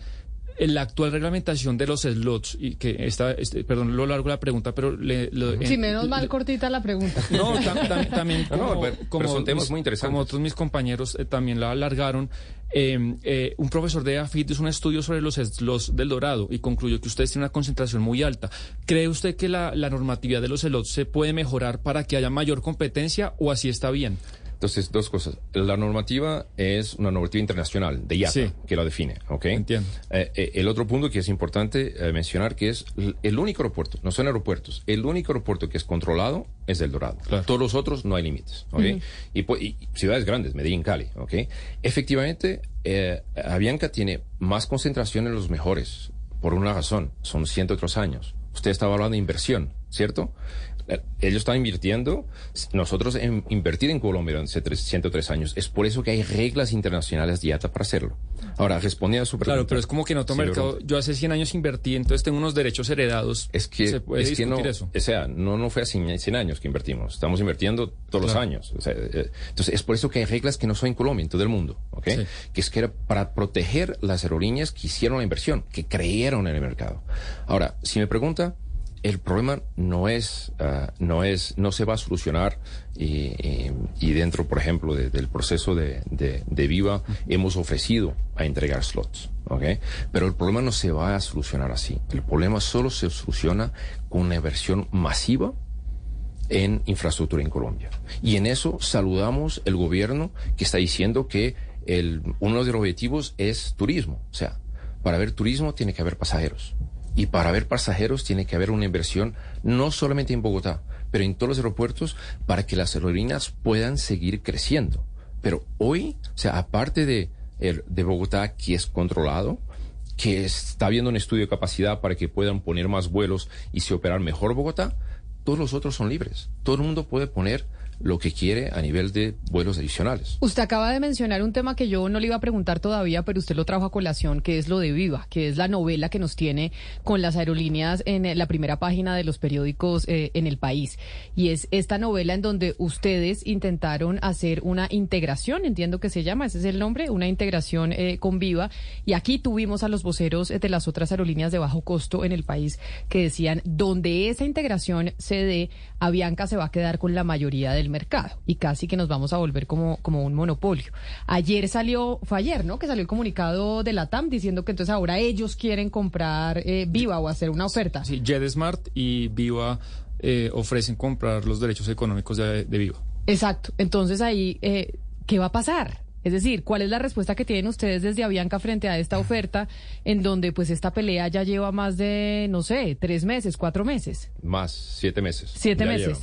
la actual reglamentación de los slots, y que está, este, perdón lo largo la pregunta, pero le, lo- Sí, en- menos mal cortita la pregunta. no, tam- tam- también No, no, como, pero- como son temas mis- muy interesantes. como otros mis compañeros eh, también la alargaron. eh, eh, un profesor de AFIT hizo un estudio sobre los slots del Dorado y concluyó que ustedes tienen una concentración muy alta. ¿Cree usted que la, la normatividad de los slots se puede mejorar para que haya mayor competencia o así está bien? Entonces, dos cosas. La normativa es una normativa internacional de IATA Sí. que la define, ¿ok? Entiendo. Eh, eh, el otro punto que es importante eh, mencionar que es el único aeropuerto, no son aeropuertos, el único aeropuerto que es controlado es el Dorado. Todos los otros no hay límites, ¿ok? Y, pu- y ciudades grandes, Medellín, Cali, ¿ok? Efectivamente, eh, Avianca tiene más concentración en los mejores, por una razón, son 103 años. Usted estaba hablando de inversión, ¿cierto? Ellos están invirtiendo, nosotros en invertir en Colombia durante 103 años. Es por eso que hay reglas internacionales de IATA para hacerlo. Ahora, respondiendo a su pregunta. Claro, pero es como que en otro Sí, mercado, yo hace 100 años invertí, entonces tengo unos derechos heredados. Es que, se puede es que no, eso. o sea, no, no fue hace 100 años que invertimos, estamos invirtiendo todos los años. O sea, eh, entonces, es por eso que hay reglas que no son en Colombia, en todo el mundo, ¿ok? Que es que era para proteger las aerolíneas que hicieron la inversión, que creyeron en el mercado. Ahora, si me pregunta, el problema no es, ah, no es, no se va a solucionar y, dentro, por ejemplo, de- del proceso de, Viva hemos ofrecido a entregar slots, ¿ok? Pero el problema no se va a solucionar así. El problema solo se soluciona con una inversión masiva en infraestructura en Colombia. Y en eso saludamos el gobierno que está diciendo que uno de los objetivos es turismo. O sea, para haber turismo tiene que haber pasajeros. Y para haber pasajeros tiene que haber una inversión no solamente en Bogotá, pero en todos los aeropuertos para que las aerolíneas puedan seguir creciendo. Pero hoy, o sea, aparte de, de Bogotá, que es controlado, que está viendo un estudio de capacidad para que puedan poner más vuelos y se operar mejor Bogotá, todos los otros son libres. Todo el mundo puede poner lo que quiere a nivel de vuelos adicionales. Usted acaba de mencionar un tema que yo no le iba a preguntar todavía, pero usted lo trajo a colación, que es lo de Viva, que es la novela que nos tiene con las aerolíneas en eh, la primera página de los periódicos eh, en el país. Y es esta novela en donde ustedes intentaron hacer una integración, entiendo que se llama, ese es el nombre, una integración eh, con Viva. Y aquí tuvimos a los voceros eh, de las otras aerolíneas de bajo costo en el país que decían, donde esa integración se dé, Avianca se va a quedar con la mayoría del mercado y casi que nos vamos a volver como, como un monopolio. Ayer salió, fue ayer, ¿no? Que salió el comunicado de la TAM diciendo que entonces ahora ellos quieren comprar eh, Viva o hacer una oferta. Sí, JetSmart y Viva eh, ofrecen comprar los derechos económicos de, de Viva. Exacto. Entonces ahí, eh, ¿qué va a pasar? Es decir, ¿cuál es la respuesta que tienen ustedes desde Avianca frente a esta oferta en donde pues esta pelea ya lleva más de, no sé, tres meses, cuatro meses? Más siete meses. Siete Ya meses.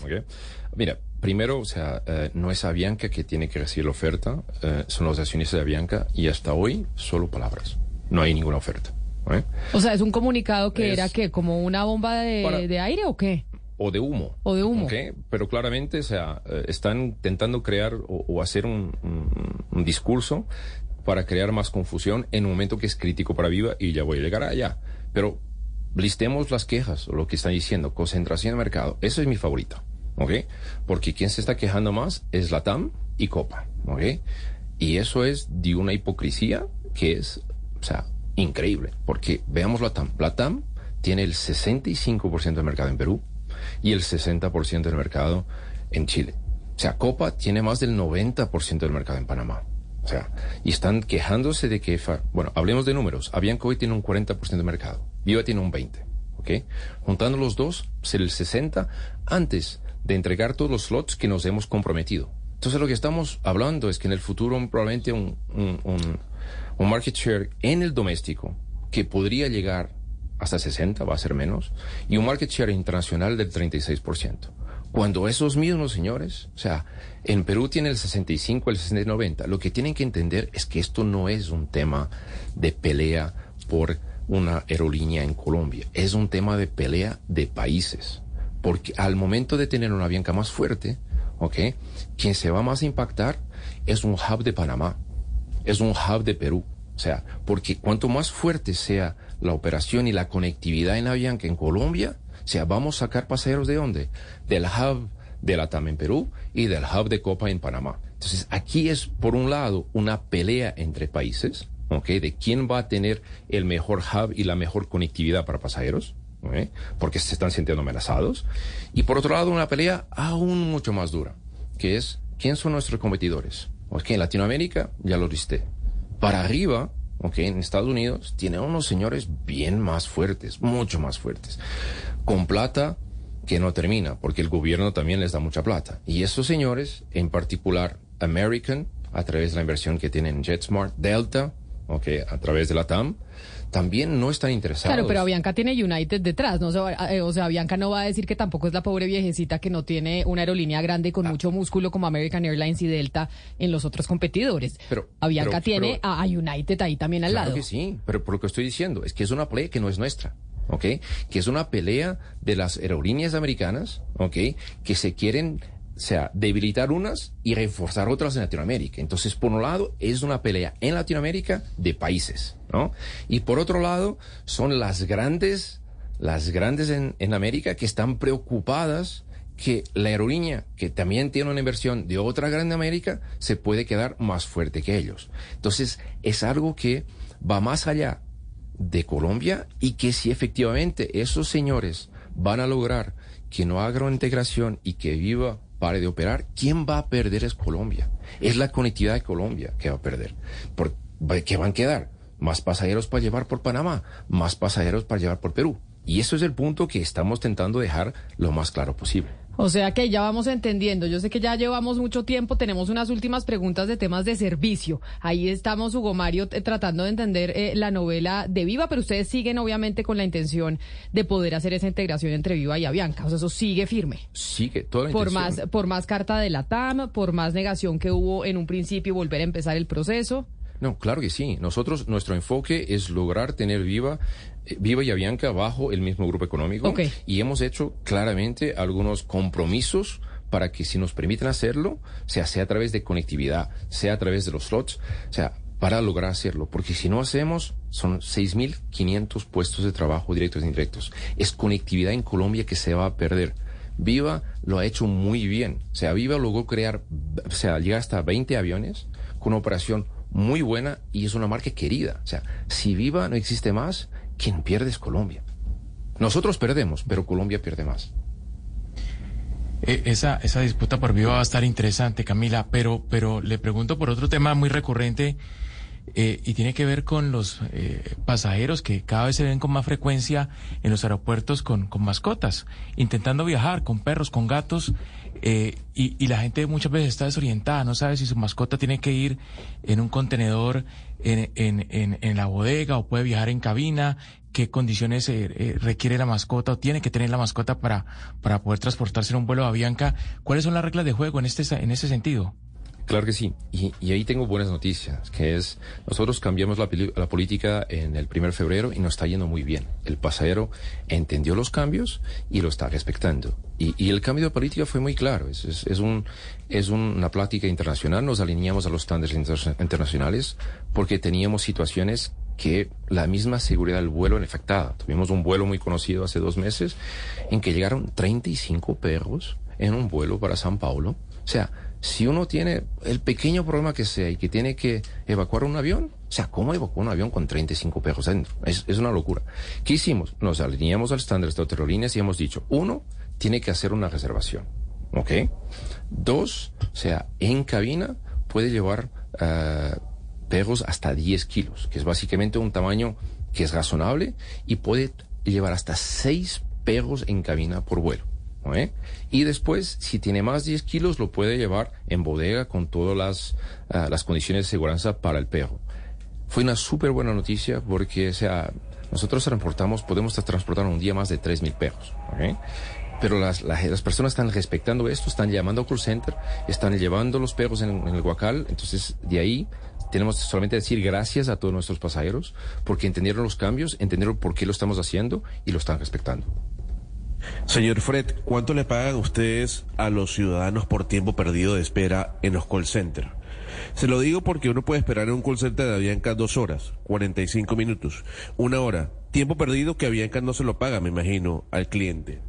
Mira, primero, o sea, eh, no es Avianca que tiene que recibir la oferta, eh, son los accionistas de Avianca y hasta hoy solo palabras. No hay ninguna oferta. ¿ok? O sea, es un comunicado que Es- era que como una bomba de, Para- de aire o qué? o de humo. O de humo. ¿ok? Pero claramente, o sea, eh, están intentando crear o, o hacer un, un- un discurso para crear más confusión en un momento que es crítico para Viva y ya voy a llegar allá. Pero listemos las quejas o lo que están diciendo, concentración de mercado. Eso es mi favorita, ¿ok? Porque quien se está quejando más es la TAM y Copa, ¿ok? Y eso es de una hipocresía que es, o sea, increíble. Porque veamos la TAM. La TAM tiene el 65% del mercado en Perú y el 60% del mercado en Chile. O sea, Copa tiene más del 90% del mercado en Panamá. O sea, y están quejándose de que, bueno, hablemos de números. Avianca hoy tiene un 40% de mercado. Viva tiene un 20%. ¿Ok? Juntando los dos, el 60% antes de entregar todos los slots que nos hemos comprometido. Entonces lo que estamos hablando es que en el futuro probablemente un, un, un- market share en el doméstico que podría llegar hasta 60, va a ser menos, y un market share internacional del 36%. Cuando esos mismos señores, o sea, en Perú tiene el 65, el 60 y 90, lo que tienen que entender es que esto no es un tema de pelea por una aerolínea en Colombia, es un tema de pelea de países. Porque al momento de tener una Avianca más fuerte, ¿ok? Quien se va más a impactar es un hub de Panamá, es un hub de Perú. O sea, porque cuanto más fuerte sea la operación y la conectividad en Avianca en Colombia, o sea, vamos a sacar pasajeros de dónde? Del hub de la TAM en Perú y del hub de Copa en Panamá. Entonces, aquí es, por un lado, una pelea entre países, ¿ok? De quién va a tener el mejor hub y la mejor conectividad para pasajeros. ¿Ok? Porque se están sintiendo amenazados. Y por otro lado, una pelea aún mucho más dura, que es quién son nuestros competidores. Ok, en Latinoamérica ya lo listé. Para arriba, ok, en Estados Unidos, tiene unos señores bien más fuertes, mucho más fuertes, con plata que no termina, porque el gobierno también les da mucha plata. Y esos señores, en particular, American, a través de la inversión que tiene en JetSmart, Delta, ok, a través de la TAM, también no están interesados. Claro, pero Avianca tiene United detrás, ¿no? Eh, o sea, Avianca no va a decir que tampoco es la pobre viejecita que no tiene una aerolínea grande con mucho músculo como American Airlines y Delta en los otros competidores. Pero Avianca tiene pero- a United ahí también al Claro lado. que sí, pero por lo que estoy diciendo es que es una pelea que no es nuestra, ¿ok? Que es una pelea de las aerolíneas americanas, ¿ok? Que se quieren, sea, debilitar unas y reforzar otras en Latinoamérica. Entonces, por un lado, es una pelea en Latinoamérica de países, ¿no? Y por otro lado, son las grandes, las grandes en, en América que están preocupadas que la aerolínea, que también tiene una inversión de otra grande América, se puede quedar más fuerte que ellos. Entonces, es algo que va más allá de Colombia y que si efectivamente esos señores van a lograr que no haga una integración y que Viva pare de operar, ¿quién va a perder es Colombia? Es la conectividad de Colombia que va a perder. Por, ¿Qué van a quedar? Más pasajeros para llevar por Panamá, más pasajeros para llevar por Perú. Y eso es el punto que estamos tentando dejar lo más claro posible. O sea que ya vamos entendiendo. Yo sé que ya llevamos mucho tiempo, tenemos unas últimas preguntas de temas de servicio. Ahí estamos, Hugo Mario, tratando de entender eh, la novela de Viva, pero ustedes siguen obviamente con la intención de poder hacer esa integración entre Viva y Avianca. O sea, eso sigue firme. Sigue toda la Por intención. más, por más carta de la TAM, por más negación que hubo en un principio y volver a empezar el proceso. No, claro que sí. Nosotros, nuestro enfoque es lograr tener Viva, Viva y Avianca bajo el mismo grupo económico. Y hemos hecho claramente algunos compromisos para que si nos permiten hacerlo, sea, sea a través de conectividad, sea a través de los slots, sea, para lograr hacerlo. Porque si no hacemos, son 6.500 puestos de trabajo directos e indirectos. Es conectividad en Colombia que se va a perder. Viva lo ha hecho muy bien. O sea, Viva logró crear, o sea, llega hasta 20 aviones con una operación muy buena y es una marca querida. O sea, si Viva no existe más, quien pierde es Colombia. Nosotros perdemos, pero Colombia pierde más. Eh, esa, esa disputa por vivo va a estar interesante, Camila, pero, pero le pregunto por otro tema muy recurrente eh, y tiene que ver con los eh, pasajeros que cada vez se ven con más frecuencia en los aeropuertos con, con mascotas, intentando viajar con perros, con gatos, eh, y, y la gente muchas veces está desorientada, no sabe si su mascota tiene que ir en un contenedor en, en, en, en la bodega o puede viajar en cabina, qué condiciones eh, eh, requiere la mascota o tiene que tener la mascota para, poder transportarse en un vuelo a Avianca. ¿Cuáles son las reglas de juego en este, en ese sentido? Claro que sí. Y, y ahí tengo buenas noticias, que es, nosotros cambiamos la, la política en el primer febrero y nos está yendo muy bien. El pasajero entendió los cambios y lo está respetando. Y, y el cambio de política fue muy claro. Es, es, un, es una plática internacional, nos alineamos a los estándares inter- internacionales porque teníamos situaciones que la misma seguridad del vuelo le afectaba. Tuvimos un vuelo muy conocido hace dos meses en que llegaron 35 perros en un vuelo para San Paulo. O sea, si uno tiene el pequeño problema que sea y que tiene que evacuar un avión, o sea, ¿cómo evacuar un avión con 35 perros dentro? Es, es una locura. ¿Qué hicimos? Nos alineamos al estándar de aerolíneas y hemos dicho, uno, tiene que hacer una reservación, ¿ok? Dos, o sea, en cabina puede llevar ah, perros hasta 10 kilos, que es básicamente un tamaño que es razonable y puede llevar hasta 6 perros en cabina por vuelo. ¿Ok? Y después, si tiene más de 10 kilos, lo puede llevar en bodega con todas las, ah, las condiciones de seguridad para el perro. Fue una súper buena noticia porque, o sea, nosotros transportamos, podemos transportar un día más de 3.000 perros. ¿ok? Pero las, las, las personas están respetando esto, están llamando al call center, están llevando los perros en, en el guacal. Entonces, de ahí tenemos solamente decir gracias a todos nuestros pasajeros porque entendieron los cambios, entendieron por qué lo estamos haciendo y lo están respetando. Señor Fred, ¿cuánto le pagan ustedes a los ciudadanos por tiempo perdido de espera en los call centers? Se lo digo porque uno puede esperar en un call center de Avianca dos horas, 45 minutos, una hora. Tiempo perdido que Avianca no se lo paga, me imagino, al cliente.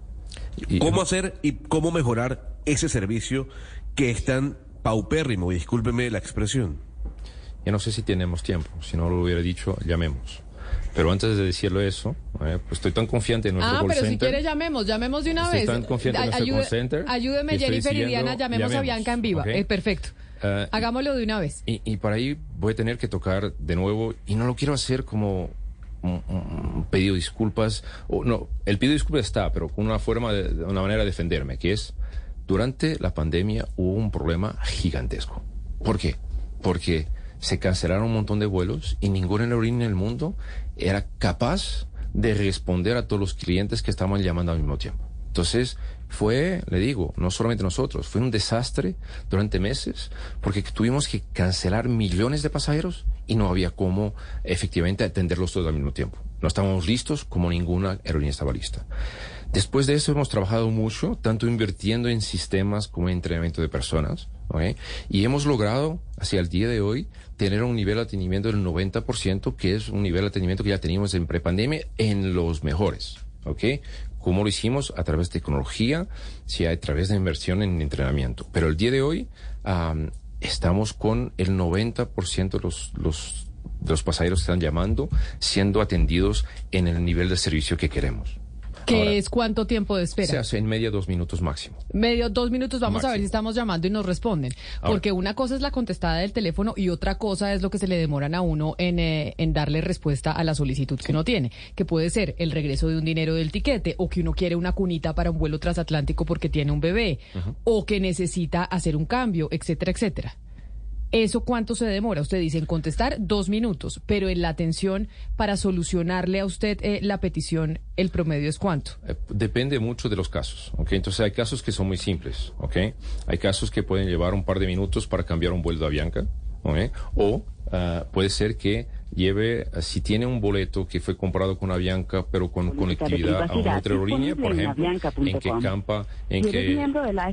¿Cómo hacer y cómo mejorar ese servicio que es tan paupérrimo? Y discúlpeme la expresión. Ya no sé si tenemos tiempo, si no lo hubiera dicho, llamemos. Pero antes de decirlo eso, eh, pues estoy tan confiante en nuestro Ah, call pero si quiere llamemos, llamemos de una Estoy vez. tan confiante en nuestro ayude- call center Ayúdeme estoy Jennifer y Diana, llamemos a llamemos, Bianca en viva. ¿ok? Eh, perfecto. Eh, Hagámoslo de una vez. Y, y para ahí voy a tener que tocar de nuevo, y no lo quiero hacer como un, un pedido de disculpas, o no, el pedido de disculpas está, pero con una forma, de, de una manera de defenderme, que es, durante la pandemia hubo un problema gigantesco, ¿Por qué? Porque se cancelaron un montón de vuelos y ninguna aerolínea en el mundo era capaz de responder a todos los clientes que estaban llamando al mismo tiempo. Entonces, fue, le digo, no solamente nosotros, fue un desastre durante meses porque tuvimos que cancelar millones de pasajeros y no había cómo efectivamente atenderlos todos al mismo tiempo. No estábamos listos como ninguna aerolínea estaba lista. Después de eso hemos trabajado mucho, tanto invirtiendo en sistemas como en entrenamiento de personas, ¿ok? y hemos logrado, hacia el día de hoy, tener un nivel de atendimiento del 90%, que es un nivel de atendimiento que ya teníamos en prepandemia en los mejores. ¿ok? ¿Cómo lo hicimos? A través de tecnología, sí, a través de inversión en entrenamiento. Pero el día de hoy am, estamos con el 90% de los, los, los pasajeros que están llamando siendo atendidos en el nivel de servicio que queremos. ¿Qué Ahora, es cuánto tiempo de espera? Se hace en media dos minutos máximo. Medio, dos minutos, vamos a ver si estamos llamando y nos responden. Ahora. Porque una cosa es la contestada del teléfono y otra cosa es lo que se le demoran a uno en, eh, en darle respuesta a la solicitud que uno tiene, que puede ser el regreso de un dinero del tiquete o que uno quiere una cunita para un vuelo transatlántico porque tiene un bebé o que necesita hacer un cambio, etcétera, etcétera. ¿Eso cuánto se demora? Usted dice en contestar dos minutos, pero en la atención para solucionarle a usted eh, la petición, el promedio es cuánto. Eh, Depende mucho de los casos. Entonces hay casos que son muy simples, ¿ok? Hay casos que pueden llevar un par de minutos para cambiar un vuelo de Avianca, ¿ok? O ah, puede ser que lleve, si tiene un boleto que fue comprado con Avianca, pero con conectividad a una otra aerolínea, por ejemplo, en que campa, en que...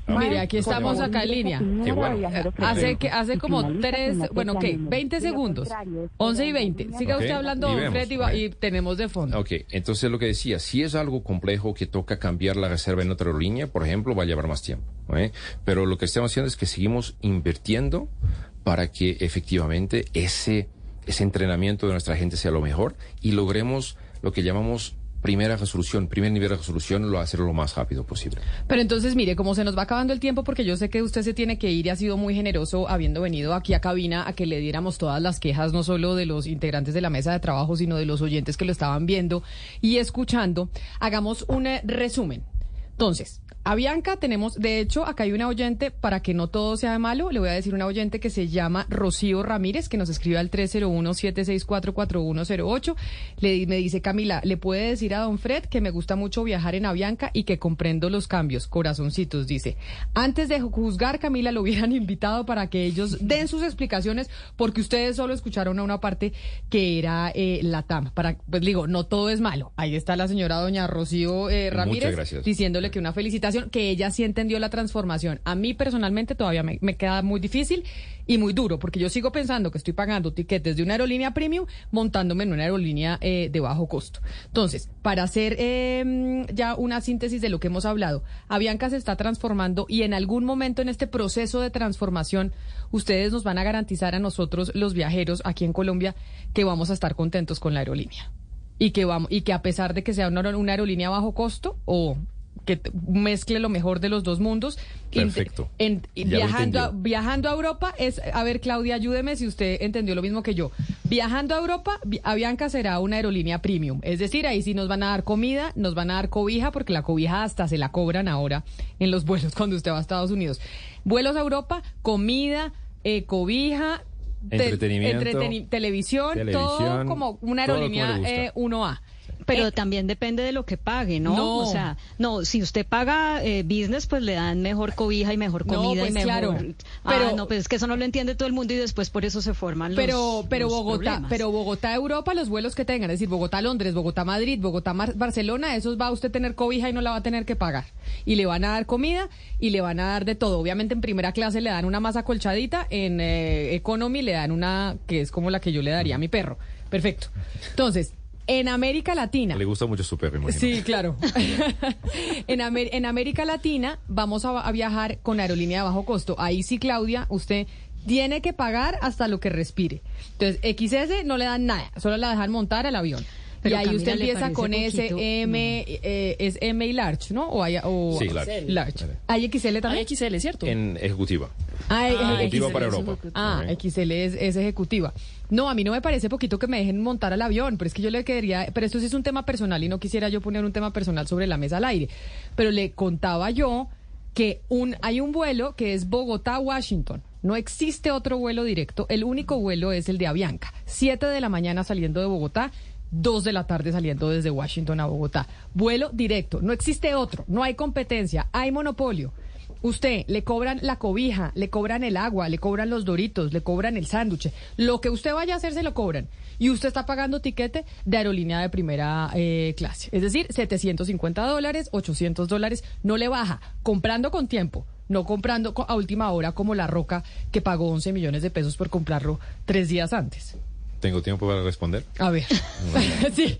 Mire, aquí estamos acá en línea. Bueno. Hace que hace como tres, bueno, ¿qué? 20 segundos. 11 y 20. Siga usted hablando, y don vemos, Fred, y, va- y tenemos de fondo. Ok, entonces lo que decía, si es algo complejo que toca cambiar la reserva en otra aerolínea, por ejemplo, va a llevar más tiempo. ¿eh? Pero lo que estamos haciendo es que seguimos invirtiendo para que efectivamente ese, ese entrenamiento de nuestra gente sea lo mejor y logremos lo que llamamos primera resolución, primer nivel de resolución, lo hacerlo lo más rápido posible. Pero entonces, mire, como se nos va acabando el tiempo, porque yo sé que usted se tiene que ir y ha sido muy generoso habiendo venido aquí a cabina a que le diéramos todas las quejas, no solo de los integrantes de la mesa de trabajo, sino de los oyentes que lo estaban viendo y escuchando. Hagamos un eh, resumen. Entonces, a Bianca tenemos, de hecho, acá hay una oyente, para que no todo sea malo, le voy a decir una oyente que se llama Rocío Ramírez, que nos escribe al 301-764-4108. Le, me dice, Camila, ¿le puede decir a don Fred que me gusta mucho viajar en Avianca y que comprendo los cambios? Corazoncitos, dice. Antes de juzgar, Camila, lo hubieran invitado para que ellos den sus explicaciones, porque ustedes solo escucharon a una parte que era eh, la TAM. Para, pues digo, no todo es malo. Ahí está la señora doña Rocío eh, Ramírez diciéndole que una felicitación, que ella sí entendió la transformación. A mí personalmente todavía me, queda muy difícil y muy duro, porque yo sigo pensando que estoy pagando tiquetes de una aerolínea premium montándome en una aerolínea eh, de bajo costo. Entonces, para hacer eh, ya una síntesis de lo que hemos hablado, Avianca se está transformando y en algún momento en este proceso de transformación, ustedes nos van a garantizar a nosotros, los viajeros aquí en Colombia, que vamos a estar contentos con la aerolínea y que vamos y que a pesar de que sea una, una aerolínea bajo costo o que mezcle lo mejor de los dos mundos. Perfecto. en- viajando a, viajando a Europa es a ver Claudia ayúdeme si usted entendió lo mismo que yo. Viajando a Europa Vi- Avianca será una aerolínea premium. Es decir ahí sí nos van a dar comida nos van a dar cobija porque la cobija hasta se la cobran ahora en los vuelos cuando usted va a Estados Unidos. Vuelos a Europa comida eh, cobija te- Entretenimiento, entreteni- televisión, todo como una aerolínea eh, 1A. Pero también depende de lo que pague, ¿no? No. O sea, no, si usted paga eh, business, pues le dan mejor cobija y mejor No, comida pues y mejor. claro. Ah, Pero- no, pues es que eso no lo entiende todo el mundo y después por eso se forman los. Pero, pero los Bogotá, problemas. pero Bogotá, Europa, los vuelos que tengan, es decir, Bogotá, Londres, Bogotá, Madrid, Bogotá, Mar- Barcelona, esos va a usted tener cobija y no la va a tener que pagar. Y le van a dar comida y le van a dar de todo. Obviamente en primera clase le dan una más acolchadita, en eh, economy le dan una que es como la que yo le daría a mi perro. Perfecto. Entonces, en América Latina. Le gusta mucho su perro, imagino. Sí, claro. en, Amer- en América Latina vamos a, a viajar con aerolínea de bajo costo. Ahí sí, Claudia, usted tiene que pagar hasta lo que respire. Entonces, XS no le dan nada, solo la dejan montar al avión. Pero, y ahí Camila, usted ¿le empieza con S? M, eh, es M y large, ¿no? O, hay, o Sí, large. ¿Hay XL también? Hay XL, ¿cierto? En ejecutiva. Ah, Ah, ejecutiva XL para es Europa. ejecutiva. Ah. XL es, es ejecutiva. No, a mí no me parece poquito que me dejen montar al avión, pero es que yo le quería, pero esto sí es un tema personal y no quisiera yo poner un tema personal sobre la mesa al aire. Pero le contaba yo que un, hay un vuelo que es Bogotá-Washington No existe otro vuelo directo. El único vuelo es el de Avianca. 7 de la mañana saliendo de Bogotá. 2 de la tarde saliendo desde Washington a Bogotá. Vuelo directo. No existe otro. No hay competencia. Hay monopolio. Usted le cobran la cobija, le cobran el agua, le cobran los doritos, le cobran el sándwich. Lo que usted vaya a hacer se lo cobran. Y usted está pagando tiquete de aerolínea de primera eh, clase. Es decir, 750 dólares, 800 dólares. No le baja. Comprando con tiempo. No comprando co- a última hora como La Roca, que pagó 11 millones de pesos por comprarlo tres días antes. ¿Tengo tiempo para responder? A ver. sí.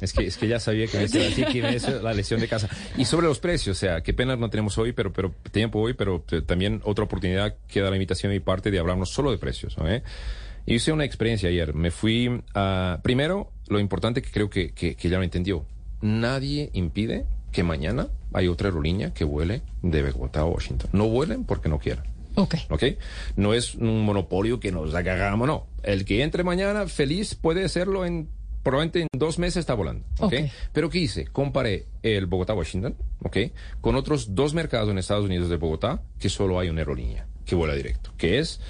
Es que, es que ya sabía que me decía así que me la lección de casa. Y sobre los precios, o sea, qué pena no tenemos hoy, pero, pero tiempo hoy, pero también otra oportunidad queda la invitación de mi parte de hablarnos solo de precios. ¿no, eh? Yo hice una experiencia ayer. Me fui a... Primero, lo importante que creo que, que, que ya lo entendió. Nadie impide que mañana hay otra aerolínea que vuele de Bogotá a Washington. No vuelen porque no quieran. Ok. ¿Ok? No es un monopolio que nos hagamos, no. El que entre mañana feliz puede hacerlo en, probablemente en dos meses está volando. ¿Ok? Ok. Pero ¿qué hice? Comparé el Bogotá-Washington, ¿ok? Con otros dos mercados en Estados Unidos de Bogotá que solo hay una aerolínea que vuela directo, que es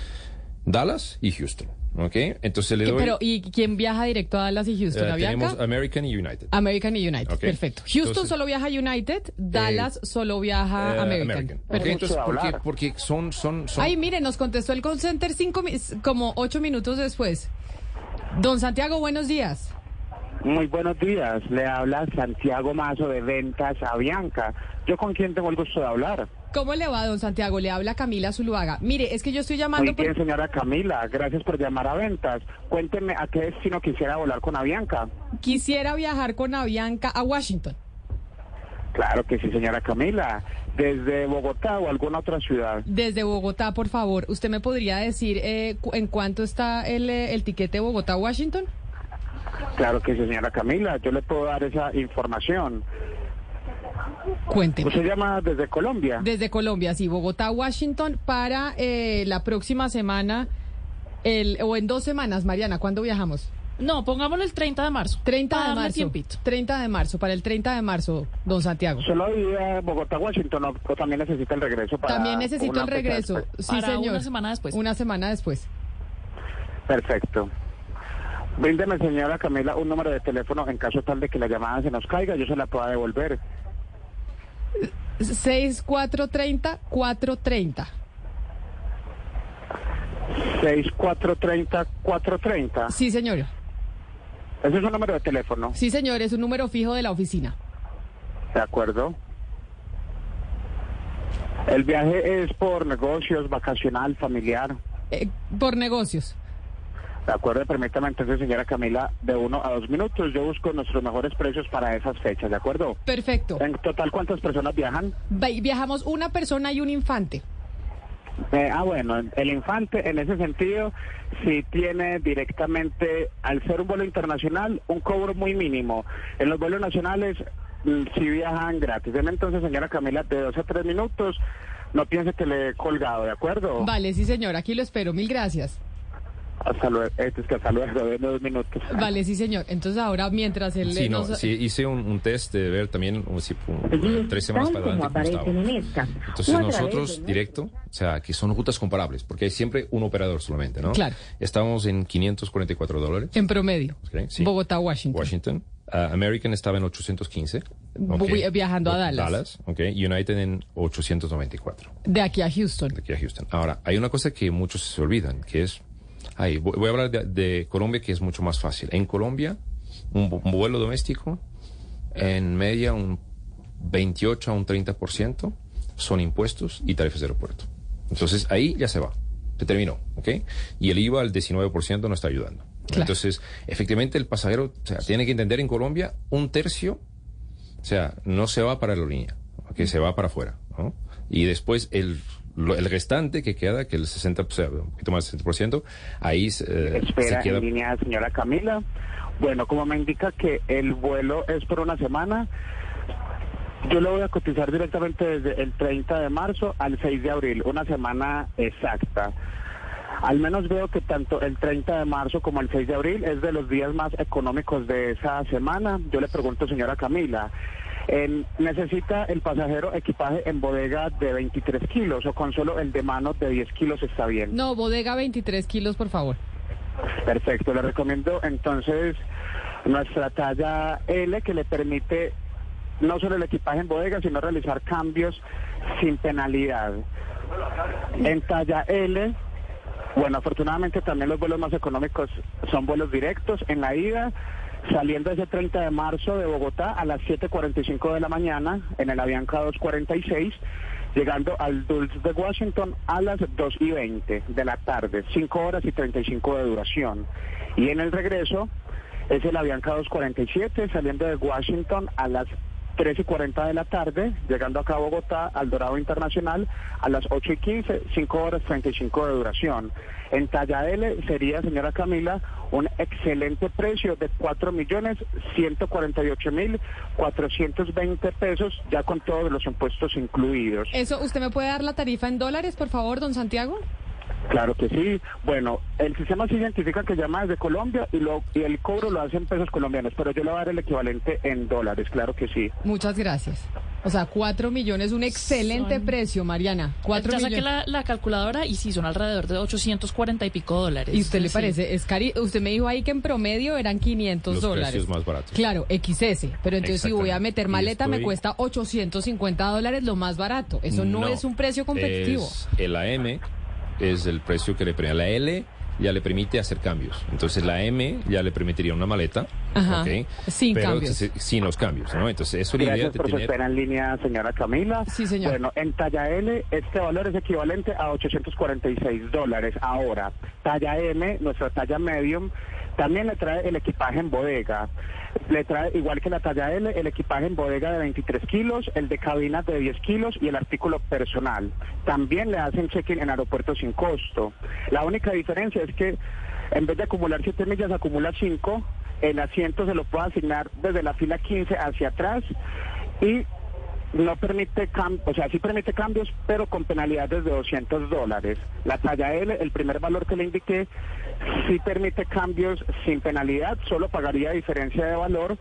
Dallas y Houston. ¿Ok? Entonces le ¿Qué- doy... Pero, ¿y quién viaja directo a Dallas y Houston? eh, ¿Avianca? tenemos American y United. American y United, perfecto. Houston Entonces- solo viaja a United, Dallas solo viaja Eh, a American. Entonces, porque, porque son, son, son... Ay, mire, nos contestó el call center cinco, mi- como ocho minutos después. Don Santiago, buenos días. Muy buenos días, le habla Santiago Mazo de Ventas Avianca. ¿Yo con quién tengo el gusto de hablar? ¿Cómo le va, don Santiago? Le habla Camila Zuluaga. Mire, es que yo estoy llamando Muy bien, por... señora Camila, gracias por llamar a Ventas. Cuénteme a qué destino quisiera volar con Avianca. Quisiera viajar con Avianca a Washington. Claro que sí, señora Camila. ¿Desde Bogotá o alguna otra ciudad? Desde Bogotá, por favor. ¿Usted me podría decir eh, cu- en cuánto está el, eh, el tiquete Bogotá-Washington? Claro que sí, señora Camila. Yo le puedo dar esa información. Cuénteme. ¿Usted llama desde Colombia? Desde Colombia, sí, Bogotá-Washington para eh, la próxima semana el, o en dos semanas, Mariana, ¿cuándo viajamos? No, pongámoslo el 30 de marzo. 30 Para de marzo. tiempito. 30 de marzo, para el 30 de marzo, don Santiago. ¿Solo iría a Bogotá-Washington o, o también necesita el regreso para También necesito el regreso. Sí, Para señor. una semana después. Una semana después. Perfecto. Bríndeme, señora Camila, un número de teléfono en caso tal de que la llamada se nos caiga, yo se la pueda devolver. 6430-430. 6430-430. Sí, señor. Ese es un número de teléfono. Sí, señor, es un número fijo de la oficina. De acuerdo. El viaje es por negocios, vacacional, familiar. Eh, por negocios. De acuerdo, permítame entonces, señora Camila, de uno a dos minutos. Yo busco nuestros mejores precios para esas fechas, ¿de acuerdo? Perfecto. En total, ¿cuántas personas viajan? Viajamos una persona y un infante. Eh, ah, bueno, el infante en ese sentido sí tiene directamente, al ser un vuelo internacional, un cobro muy mínimo. En los vuelos nacionales mm, sí viajan gratis. Deme entonces, señora Camila, de dos a tres minutos. No piense que le he colgado, ¿de acuerdo? Vale, sí, señor, aquí lo espero. Mil gracias. Hasta luego, este es que hasta luego, de dos minutos. Vale, sí, señor. Entonces ahora, mientras él... Sí, eh, no, nos- sí, hice un, un test de ver también un- sí, un- tres semanas para adelante cómo estaba. Entonces nosotros directo, o sea, que son rutas comparables, porque hay siempre un operador solamente, ¿no? Claro. Estamos en 544 dólares. En promedio. Bogotá, Washington. Washington. Ah, American estaba en 815. ¿ok? Vi- viajando a Dallas. Dallas, ok. United en 894. De aquí a Houston. de aquí a Houston. Ahora, hay una cosa que muchos se olvidan, que es, ay, voy, voy a hablar de, de Colombia, que es mucho más fácil. En Colombia, un, un vuelo doméstico, en media un 28 a un 30% son impuestos y tarifas de aeropuerto. Entonces, ahí ya se va. Se terminó, ¿ok? Y el IVA al 19% no está ayudando. Entonces, efectivamente, el pasajero o sea, tiene que entender en Colombia un tercio o sea, no se va para la aerolínea, que se va para afuera, ¿no? Y después el, lo- el restante que queda, que el 60%, o sea, un poquito más del 60%, ahí se, eh, Espera se queda... en línea, señora Camila. Bueno, como me indica que el vuelo es por una semana, yo lo voy a cotizar directamente desde el 30 de marzo al 6 de abril, una semana exacta. Al menos veo que tanto el 30 de marzo como el 6 de abril es de los días más económicos de esa semana. Yo le pregunto, señora Camila, En- necesita el pasajero equipaje en bodega de 23 kilos o con solo el de mano de 10 kilos está bien. No, bodega 23 kilos, por favor. Perfecto, le recomiendo entonces nuestra talla L que le permite no solo el equipaje en bodega, sino realizar cambios sin penalidad. En talla L, bueno, afortunadamente también los vuelos más económicos son vuelos directos en la ida, saliendo ese 30 de marzo de Bogotá a las 7.45 de la mañana en el Avianca 246, llegando al Dulce de Washington a las 2 y 20 de la tarde, 5 horas y 35 de duración. Y en el regreso es el Avianca 247, saliendo de Washington a las 3 y 40 de la tarde, llegando acá a Bogotá, al Dorado Internacional, a las 8 y 15, 5 horas 35 de duración. En talla sería, señora Camila, un excelente precio de 4 millones 148 mil 420 pesos, ya con todos los impuestos incluidos. Eso, ¿usted me puede dar la tarifa en dólares, por favor, don Santiago? Claro que sí. Bueno, el sistema se identifica que llama desde Colombia y, lo, y el cobro lo hace en pesos colombianos, pero yo le voy a dar el equivalente en dólares, claro que sí. Muchas gracias. O sea, 4 millones, un excelente Son- precio, Mariana. 4 ya saqué millones. la, la calculadora y sí, son alrededor de 840 y pico dólares. ¿Y usted le Sí. parece? Es cari Usted me dijo ahí que en promedio eran 500 Los dólares. precios más baratos. Claro, XS. Pero entonces si voy a meter maleta me cuesta 850 dólares lo más barato. Eso no, es un precio competitivo. Es el AM es el precio que le permite. La L ya le permite hacer cambios. Entonces la M ya le permitiría una maleta. Ajá. ¿ok? Sin Pero, cambios. sin los cambios, ¿no? Entonces eso es la idea de por tener... en línea, señora Camila. Sí, señor. Bueno, en talla L, este valor es equivalente a 846 dólares. Ahora, talla M, nuestra talla medium, también le trae el equipaje en bodega. Le trae, igual que la talla L, el equipaje en bodega de 23 kilos, el de cabina de 10 kilos y el artículo personal. También le hacen check-in en aeropuerto sin costo. La única diferencia es que en vez de acumular 7 millas, acumula 5. El asiento se lo puede asignar desde la fila 15 hacia atrás y no permite cambios, o sea, sí permite cambios, pero con penalidades de 200 dólares. La talla L, el primer valor que le indiqué, sí permite cambios sin penalidad, solo pagaría diferencia de valor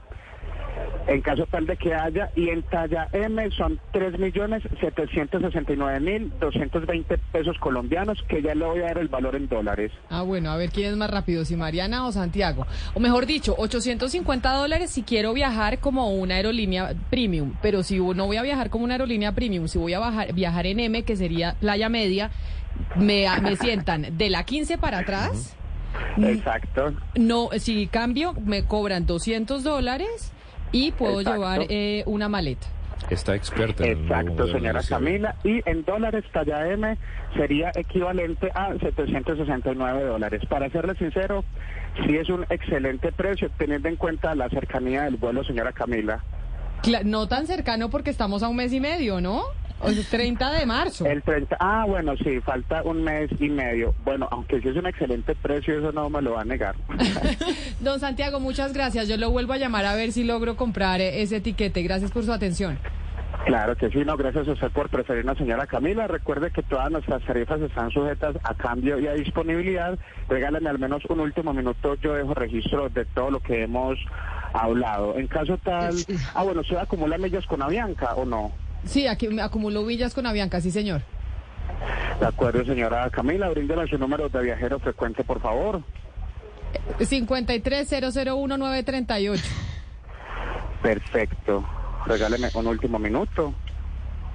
en caso tal de que haya, y en talla M son 3.769.220 pesos colombianos, que ya le voy a dar el valor en dólares. Ah, bueno, a ver quién es más rápido, si Mariana o Santiago. O mejor dicho, 850 dólares si quiero viajar como una aerolínea premium. Pero si no voy a viajar como una aerolínea premium, si voy a bajar- viajar en M, que sería playa media, me, sientan de la 15 para atrás. Exacto. No, si cambio, me cobran 200 dólares y puedo Exacto. llevar eh, una maleta. Está experta en Exacto, señora. Camila. Y en dólares, talla M sería equivalente a 769 dólares. Para serle sincero, sí es un excelente precio, teniendo en cuenta la cercanía del vuelo, señora Camila. Cla- no tan cercano porque estamos a un mes y medio, ¿no? Sea, 30 de marzo. El 30, ah, bueno, sí, falta un mes y medio. Bueno, aunque sí es un excelente precio, eso no me lo va a negar. Don Santiago, muchas gracias. Yo lo vuelvo a llamar a ver si logro comprar eh, ese etiquete. Gracias por su atención. Claro que sí, no, gracias a usted por preferirnos, señora Camila. Recuerde que todas nuestras tarifas están sujetas a cambio y a disponibilidad. Regálame al menos un último minuto, yo dejo registro de todo lo que hemos hablado. En caso tal, ah, bueno, ¿usted acumula millas con Avianca o no? Sí, aquí me acumulo villas con Avianca, sí, señor. De acuerdo, señora Camila, bríndeme su número de viajero frecuente, por favor. 53001-938. Perfecto. Regáleme un último minuto.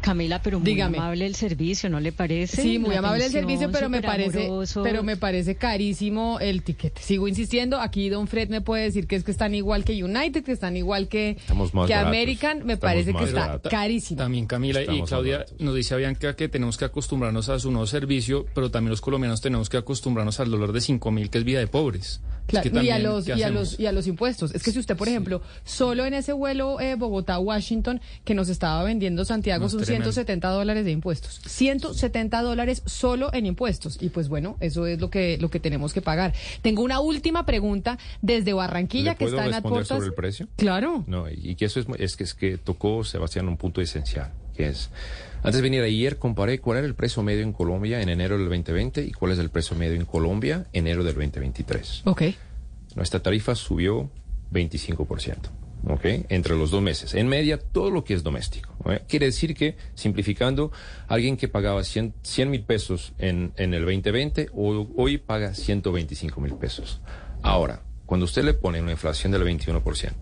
Camila, pero muy Dígame. amable el servicio, ¿no le parece? Sí, muy amable el servicio, pero me parece, amoroso. pero me parece carísimo el tiquete. Sigo insistiendo, aquí Don Fred me puede decir que es que están igual que United, que están igual que, que. American, me Estamos parece que está carísimo. También Camila y Estamos Claudia nos dice Bianca que tenemos que acostumbrarnos a su nuevo servicio, pero también los colombianos tenemos que acostumbrarnos al dolor de 5 mil que es vida de pobres. Es Claro, que y, a los, ¿qué y, a los, y a los impuestos. Es que si usted, por ejemplo, solo en ese vuelo eh, Bogotá-Washington que nos estaba vendiendo Santiago No, son tremendo. 170 dólares de impuestos. 170 dólares solo en impuestos. Y pues bueno, eso es lo que, lo que tenemos que pagar. Tengo una última pregunta desde Barranquilla ¿Le que está en responder sobre el precio? Claro. No, y que eso es, es que es que tocó Sebastián un punto esencial, que es antes de venir ayer comparé cuál era el precio medio en Colombia en enero del 2020 y cuál es el precio medio en Colombia enero del 2023. Ok. Nuestra tarifa subió 25%. ¿ok? Entre los dos meses. En media, todo lo que es doméstico. ¿ok? Quiere decir que, simplificando, alguien que pagaba 100 mil pesos en, en el 2020, hoy, hoy paga 125 mil pesos. Ahora, cuando usted le pone una inflación del 21%,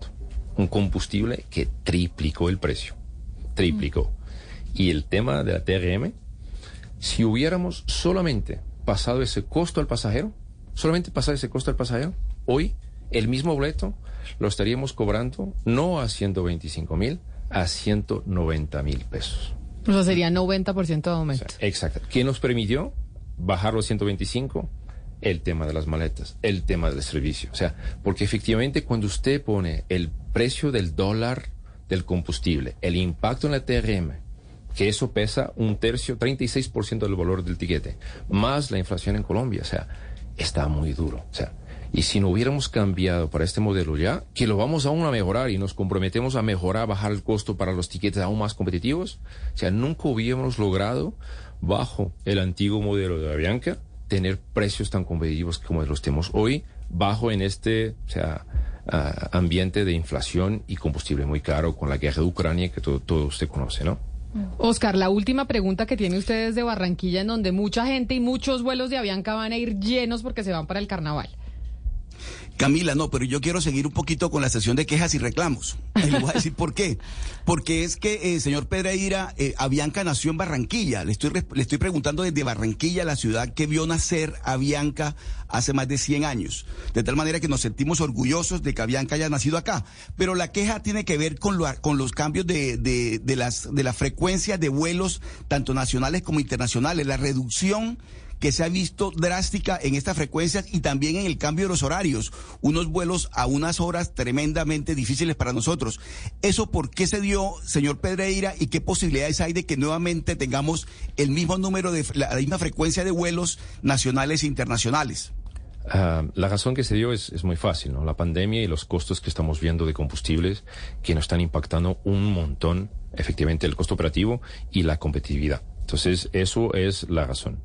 un combustible que triplicó el precio, triplicó, y el tema de la TRM, si hubiéramos solamente pasado ese costo al pasajero, solamente pasado ese costo al pasajero, hoy el mismo boleto lo estaríamos cobrando no a 125 mil, a 190 mil pesos. O sea, sería 90% de aumento. Exacto. ¿Qué nos permitió bajar los 125? El tema de las maletas, el tema del servicio. O sea, porque efectivamente cuando usted pone el precio del dólar del combustible, el impacto en la TRM, que eso pesa un tercio, 36% del valor del tiquete, más la inflación en Colombia, o sea, está muy duro. O sea, y si no hubiéramos cambiado para este modelo ya, que lo vamos aún a mejorar y nos comprometemos a mejorar, bajar el costo para los tiquetes aún más competitivos, o sea, nunca hubiéramos logrado, bajo el antiguo modelo de Avianca, tener precios tan competitivos como los tenemos hoy, bajo en este, o sea, ambiente de inflación y combustible muy caro con la guerra de Ucrania que todo, todo usted conoce, ¿no? Oscar, la última pregunta que tiene usted es de Barranquilla, en donde mucha gente y muchos vuelos de Avianca van a ir llenos porque se van para el carnaval. Camila, no, pero yo quiero seguir un poquito con la sesión de quejas y reclamos. Y le voy a decir por qué. Porque es que, eh, señor Pedreira, eh, Avianca nació en Barranquilla. Le estoy, le estoy preguntando desde Barranquilla, la ciudad que vio nacer Avianca hace más de 100 años. De tal manera que nos sentimos orgullosos de que Avianca haya nacido acá. Pero la queja tiene que ver con, lo, con los cambios de, de, de, las, de la frecuencia de vuelos, tanto nacionales como internacionales, la reducción que se ha visto drástica en estas frecuencias y también en el cambio de los horarios. Unos vuelos a unas horas tremendamente difíciles para nosotros. ¿Eso por qué se dio, señor Pedreira, y qué posibilidades hay de que nuevamente tengamos el mismo número de, la misma frecuencia de vuelos nacionales e internacionales? Uh, la razón que se dio es, muy fácil, ¿no? La pandemia y los costos que estamos viendo de combustibles que nos están impactando un montón, efectivamente, el costo operativo y la competitividad. Entonces, eso es la razón.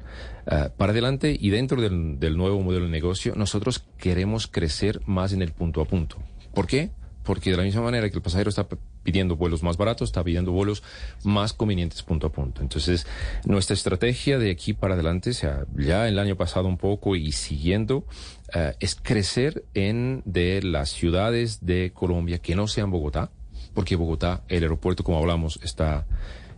Uh, para adelante y dentro del, nuevo modelo de negocio, nosotros queremos crecer más en el punto a punto. ¿Por qué? Porque de la misma manera que el pasajero está pidiendo vuelos más baratos, está pidiendo vuelos más convenientes punto a punto. Entonces, nuestra estrategia de aquí para adelante, o sea, ya el año pasado un poco y siguiendo, uh, es crecer en de las ciudades de Colombia que no sean Bogotá, porque Bogotá, el aeropuerto, como hablamos, está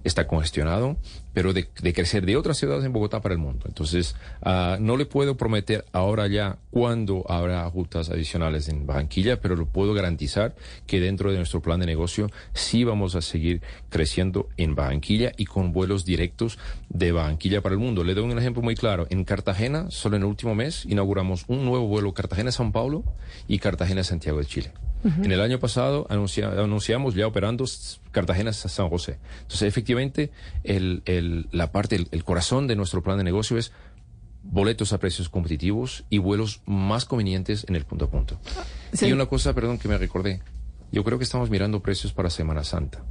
está congestionado, pero de, crecer de otras ciudades en Bogotá para el mundo. Entonces, uh, no le puedo prometer ahora ya cuándo habrá rutas adicionales en Barranquilla, pero lo puedo garantizar que dentro de nuestro plan de negocio sí vamos a seguir creciendo en Barranquilla y con vuelos directos de Barranquilla para el mundo. Le doy un ejemplo muy claro. En Cartagena, solo en el último mes, inauguramos un nuevo vuelo Cartagena-San Paulo y Cartagena-Santiago de Chile. Uh -huh. En el año pasado anuncia, anunciamos ya operando Cartagena-San José. Entonces, efectivamente, el, el, la parte, el, el corazón de nuestro plan de negocio es boletos a precios competitivos y vuelos más convenientes en el punto a punto. Sí. Y una cosa, perdón, que me recordé. Yo creo que estamos mirando precios para Semana Santa.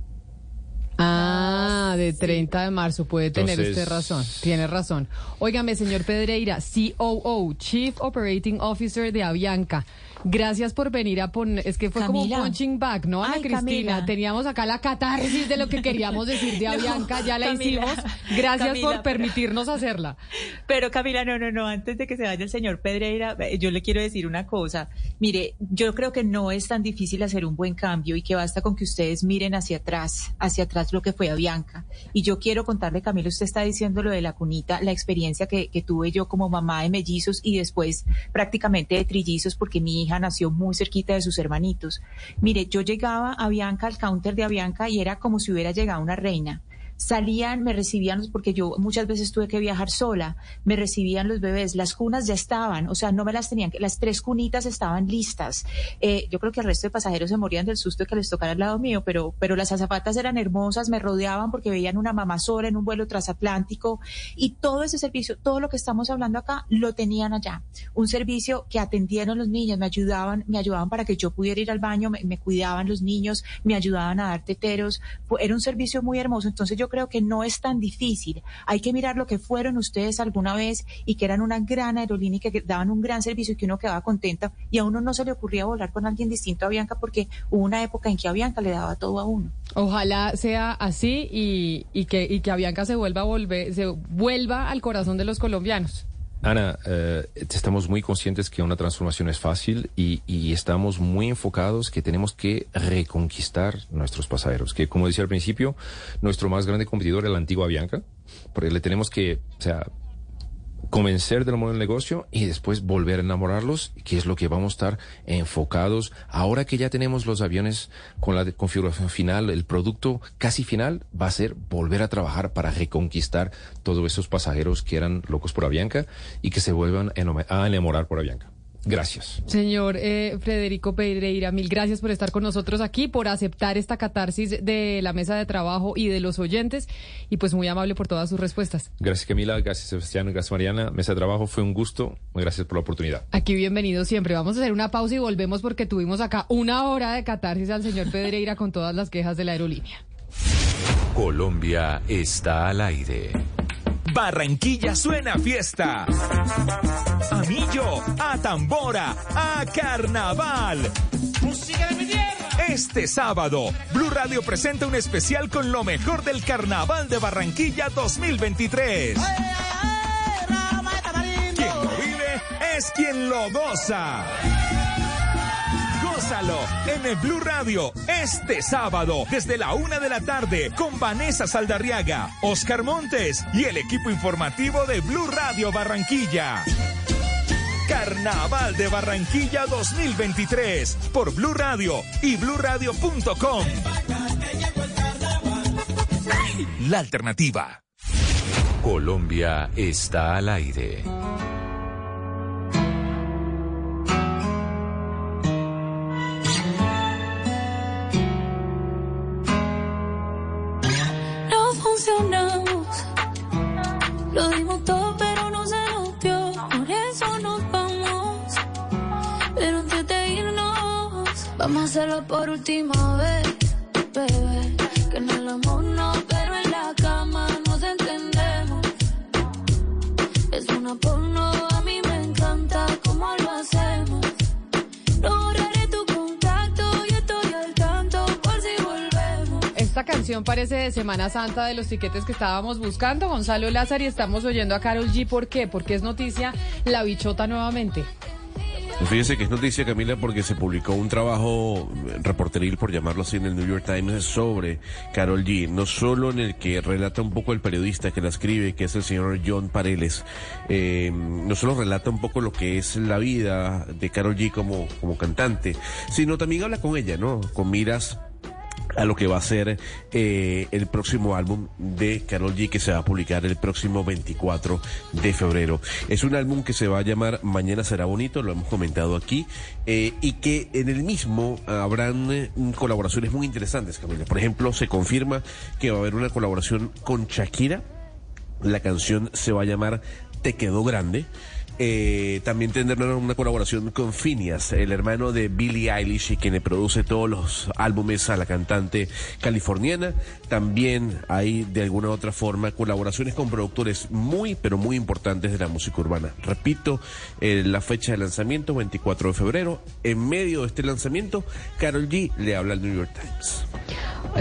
Ah, de 30 de marzo, puede tener Entonces, usted razón, tiene razón. Óigame, señor Pedreira, COO, Chief Operating Officer de Avianca. Gracias por venir a poner, es que fue Camila. como punching back, ¿no, Ana Ay, Cristina? Camila. Teníamos acá la catarsis de lo que queríamos decir de Avianca, no, ya la Camila, hicimos. Gracias Camila, por permitirnos hacerla. Pero Camila, no, no, no, antes de que se vaya el señor Pedreira, eh, yo le quiero decir una cosa. Mire, yo creo que no es tan difícil hacer un buen cambio y que basta con que ustedes miren hacia atrás, hacia atrás lo que fue Avianca. Y yo quiero contarle, Camila, usted está diciendo lo de la cunita, la experiencia que, que tuve yo como mamá de mellizos y después prácticamente de trillizos porque mi hija nació muy cerquita de sus hermanitos. Mire, yo llegaba a Bianca, al counter de Avianca, y era como si hubiera llegado una reina salían, me recibían, porque yo muchas veces tuve que viajar sola, me recibían los bebés, las cunas ya estaban, o sea, no me las tenían, las tres cunitas estaban listas. Eh, yo creo que el resto de pasajeros se morían del susto de que les tocara al lado mío, pero, pero las azafatas eran hermosas, me rodeaban porque veían una mamá sola en un vuelo transatlántico y todo ese servicio, todo lo que estamos hablando acá, lo tenían allá. Un servicio que atendieron los niños, me ayudaban, me ayudaban para que yo pudiera ir al baño, me, me cuidaban los niños, me ayudaban a dar teteros, era un servicio muy hermoso. Entonces yo creo que no es tan difícil. Hay que mirar lo que fueron ustedes alguna vez y que eran una gran aerolínea y que daban un gran servicio y que uno quedaba contenta y a uno no se le ocurría volar con alguien distinto a Bianca porque hubo una época en que a Bianca le daba todo a uno. Ojalá sea así y, y que, y que Avianca se vuelva a volver, se vuelva al corazón de los colombianos. Ana, eh, estamos muy conscientes que una transformación es fácil y, estamos muy enfocados que tenemos que reconquistar nuestros pasajeros. Que como decía al principio, nuestro más grande competidor es la antigua Avianca, porque le tenemos que, o sea, convencer del modelo de negocio y después volver a enamorarlos, que es lo que vamos a estar enfocados. Ahora que ya tenemos los aviones con la configuración final, el producto casi final va a ser volver a trabajar para reconquistar todos esos pasajeros que eran locos por Avianca y que se vuelvan a enamorar por Avianca. Gracias. Señor eh, Federico Pedreira, mil gracias por estar con nosotros aquí, por aceptar esta catarsis de la mesa de trabajo y de los oyentes y pues muy amable por todas sus respuestas. Gracias Camila, gracias Sebastián, gracias Mariana. Mesa de trabajo fue un gusto, gracias por la oportunidad. Aquí bienvenido siempre. Vamos a hacer una pausa y volvemos porque tuvimos acá una hora de catarsis al señor Pedreira con todas las quejas de la aerolínea. Colombia está al aire. Barranquilla suena a fiesta. A millo, a tambora, a carnaval. Música de mi tierra. Este sábado, Blue Radio presenta un especial con lo mejor del Carnaval de Barranquilla 2023. Quien lo vive es quien lo goza. Gózalo en el Blue Radio este sábado desde la una de la tarde con Vanessa Saldarriaga, Oscar Montes y el equipo informativo de Blue Radio Barranquilla. Carnaval de Barranquilla 2023 por Blue Radio y bluradio.com. La alternativa. Colombia está al aire. Lo dimos todo, pero no se nos dio. Por eso nos vamos. Pero antes de irnos, vamos a hacerlo por última vez, bebé. Que en el amor no, pero en la cama nos entendemos. Es una porno, Esta canción parece de Semana Santa de los tiquetes que estábamos buscando. Gonzalo Lázaro y estamos oyendo a Carol G. ¿Por qué? Porque es noticia la bichota nuevamente. Fíjese que es noticia, Camila, porque se publicó un trabajo reporteril, por llamarlo así, en el New York Times sobre Carol G. No solo en el que relata un poco el periodista que la escribe, que es el señor John Pareles, eh, no solo relata un poco lo que es la vida de Carol G como, como cantante, sino también habla con ella, ¿no? Con miras a lo que va a ser eh, el próximo álbum de Carol G que se va a publicar el próximo 24 de febrero. Es un álbum que se va a llamar Mañana será bonito, lo hemos comentado aquí, eh, y que en el mismo habrán eh, colaboraciones muy interesantes, Camila. Por ejemplo, se confirma que va a haber una colaboración con Shakira. La canción se va a llamar Te quedó grande. Eh, también tendrán una colaboración con Phineas, el hermano de Billie Eilish y quien produce todos los álbumes a la cantante californiana. También hay de alguna u otra forma colaboraciones con productores muy pero muy importantes de la música urbana. Repito, eh, la fecha de lanzamiento 24 de febrero. En medio de este lanzamiento, Carol G le habla al New York Times.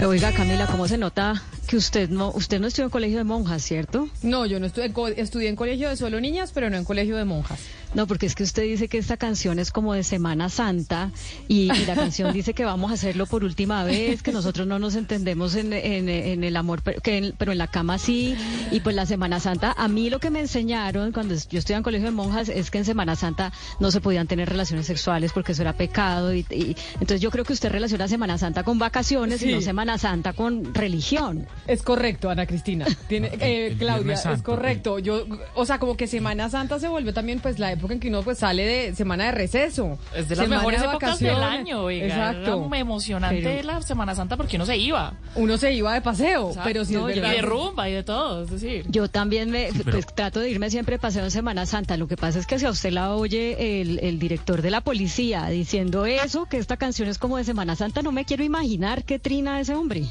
Oiga, Camila, ¿cómo se nota que usted no, usted no estudió en colegio de monjas, ¿cierto? No, yo no estudié, estudié en colegio de solo niñas, pero no en colegio de monjas. No, porque es que usted dice que esta canción es como de Semana Santa y, y la canción dice que vamos a hacerlo por última vez, que nosotros no nos entendemos en, en- en el amor, pero, que en, pero en la cama sí. Y pues la Semana Santa, a mí lo que me enseñaron cuando yo estudiaba en colegio de monjas es que en Semana Santa no se podían tener relaciones sexuales porque eso era pecado. Y, y- entonces yo creo que usted relaciona Semana Santa con vacaciones y no Semana Santa con religión. Es correcto, Ana Cristina. Tiene, eh, el Claudia, es correcto. Yo, o sea, como que Semana Santa se vuelve también pues la época en que uno pues sale de semana de receso. Es de las Semana mejores de épocas del año, oiga. Exacto. Era emocionante Pero- la Semana Santa porque uno se iba. Uno se iba de paseo, pero si No, es verdad. Y de rumba y de todo, es decir. Yo también me pero- pues, trato de irme siempre de paseo en Semana Santa. Lo que pasa es que si a usted la oye el, el director de la policía diciendo eso, que esta canción es como de Semana Santa, no me quiero imaginar qué trina ese hombre.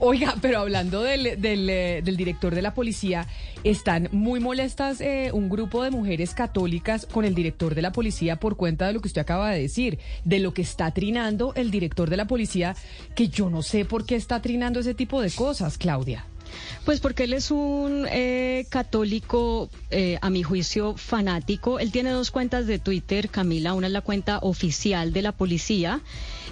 Oiga, pero hablando del, del, eh, del director de la policía, están muy molestas eh, un grupo de mujeres católicas con el director de la policía por cuenta de lo que usted acaba de decir, de lo que está trinando el director de la policía, que yo no sé por qué está trinando ese tipo de cosas, Claudia. Pues porque él es un eh, católico, eh, a mi juicio, fanático. Él tiene dos cuentas de Twitter, Camila. Una es la cuenta oficial de la policía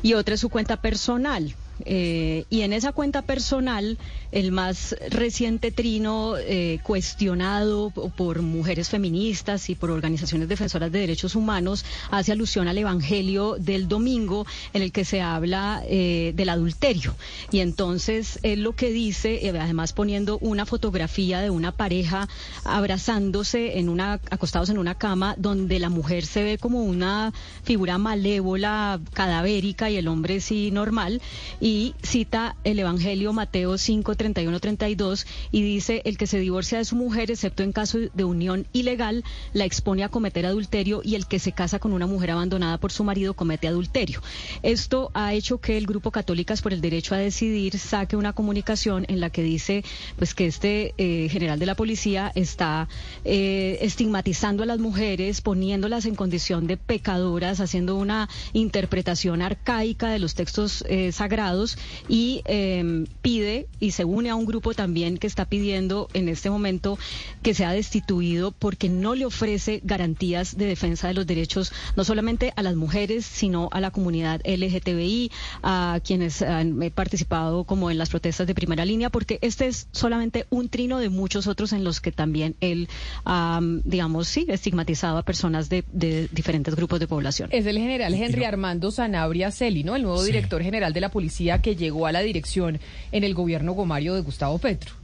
y otra es su cuenta personal. Eh, y en esa cuenta personal, el más reciente trino eh, cuestionado por mujeres feministas y por organizaciones defensoras de derechos humanos hace alusión al Evangelio del domingo en el que se habla eh, del adulterio. Y entonces él lo que dice, eh, además poniendo una fotografía de una pareja abrazándose en una, acostados en una cama, donde la mujer se ve como una figura malévola, cadavérica y el hombre sí normal. Y cita el Evangelio Mateo 5, 31, 32 y dice, el que se divorcia de su mujer, excepto en caso de unión ilegal, la expone a cometer adulterio y el que se casa con una mujer abandonada por su marido comete adulterio. Esto ha hecho que el Grupo Católicas por el Derecho a Decidir saque una comunicación en la que dice pues que este eh, general de la policía está eh, estigmatizando a las mujeres, poniéndolas en condición de pecadoras, haciendo una interpretación arcaica de los textos eh, sagrados y pide y se une a un grupo también que está pidiendo en este momento que sea destituido porque no le ofrece garantías de defensa de los derechos no solamente a las mujeres, sino a la comunidad LGTBI, a quienes han eh, participado como en las protestas de primera línea, porque este es solamente un trino de muchos otros en los que también él, ha, digamos, sí, estigmatizado a personas de, de diferentes grupos de población. Es el general Henry Armando Sanabria Celi, ¿no? El nuevo director general de la policía que llegó a la dirección en el gobierno de Gustavo Petro.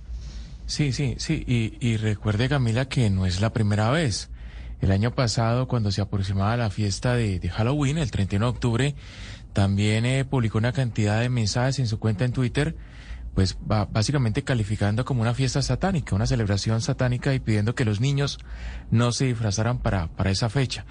Sí, sí, sí. Y, recuerde, Camila, que no es la primera vez. El año pasado, cuando se aproximaba la fiesta de, Halloween, el 31 de octubre, también eh, publicó una cantidad de mensajes en su cuenta en Twitter, pues básicamente calificando como una fiesta satánica, una celebración satánica y pidiendo que los niños no se disfrazaran para, para esa fecha.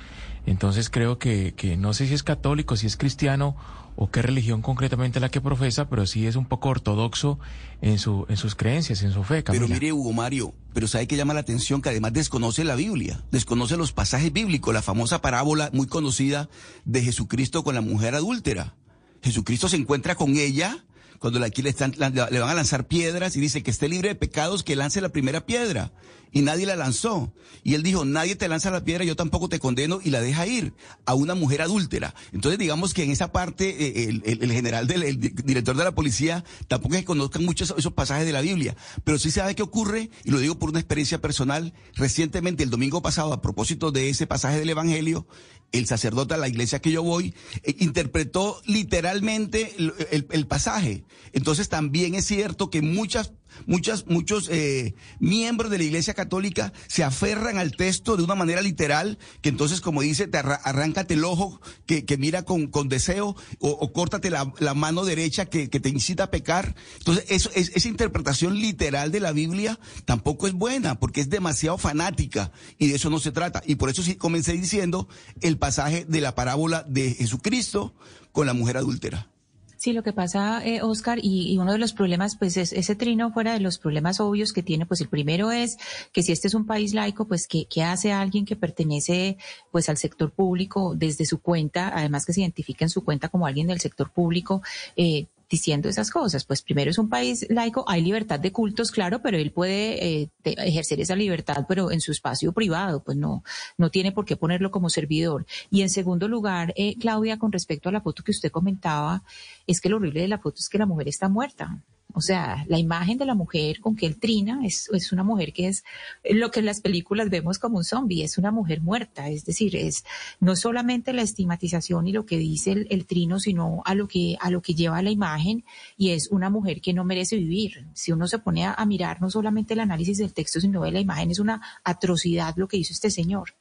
Entonces creo que, que no sé si es católico, si es cristiano o qué religión concretamente la que profesa, pero sí es un poco ortodoxo en, su, en sus creencias, en su fe. Camila. Pero mire, Hugo Mario, pero ¿sabe que llama la atención? Que además desconoce la Biblia, desconoce los pasajes bíblicos, la famosa parábola muy conocida de Jesucristo con la mujer adúltera. Jesucristo se encuentra con ella cuando aquí le, están, le van a lanzar piedras y dice que esté libre de pecados, que lance la primera piedra. Y nadie la lanzó. Y él dijo, nadie te lanza la piedra, yo tampoco te condeno y la deja ir a una mujer adúltera. Entonces digamos que en esa parte eh, el, el- el general, del, el di- director de la policía, tampoco es conozcan mucho esos, esos pasajes de la Biblia. Pero sí sabe qué ocurre, y lo digo por una experiencia personal, recientemente el domingo pasado, a propósito de ese pasaje del Evangelio, el sacerdote a la iglesia que yo voy eh, interpretó literalmente el- el pasaje. Entonces también es cierto que muchas muchas muchos eh, miembros de la iglesia católica se aferran al texto de una manera literal que entonces como dice te arra- arráncate el ojo que, que mira con, con deseo o, o córtate la, la mano derecha que, que te incita a pecar. Entonces eso es, esa interpretación literal de la Biblia tampoco es buena porque es demasiado fanática y de eso no se trata. Y por eso sí comencé diciendo el pasaje de la parábola de Jesucristo con la mujer adúltera Sí, lo que pasa, eh, Oscar, y, y uno de los problemas, pues es ese trino fuera de los problemas obvios que tiene, pues el primero es que si este es un país laico, pues ¿qué, qué hace alguien que pertenece pues al sector público desde su cuenta, además que se identifica en su cuenta como alguien del sector público, eh, diciendo esas cosas. Pues primero es un país laico, hay libertad de cultos, claro, pero él puede eh, ejercer esa libertad, pero en su espacio privado, pues no, no tiene por qué ponerlo como servidor. Y en segundo lugar, eh, Claudia, con respecto a la foto que usted comentaba, es que lo horrible de la foto es que la mujer está muerta. O sea, la imagen de la mujer con que él trina es, es una mujer que es lo que en las películas vemos como un zombie, es una mujer muerta. Es decir, es no solamente la estigmatización y lo que dice el, el trino, sino a lo que, a lo que lleva la imagen y es una mujer que no merece vivir. Si uno se pone a, a mirar no solamente el análisis del texto, sino de la imagen, es una atrocidad lo que hizo este señor.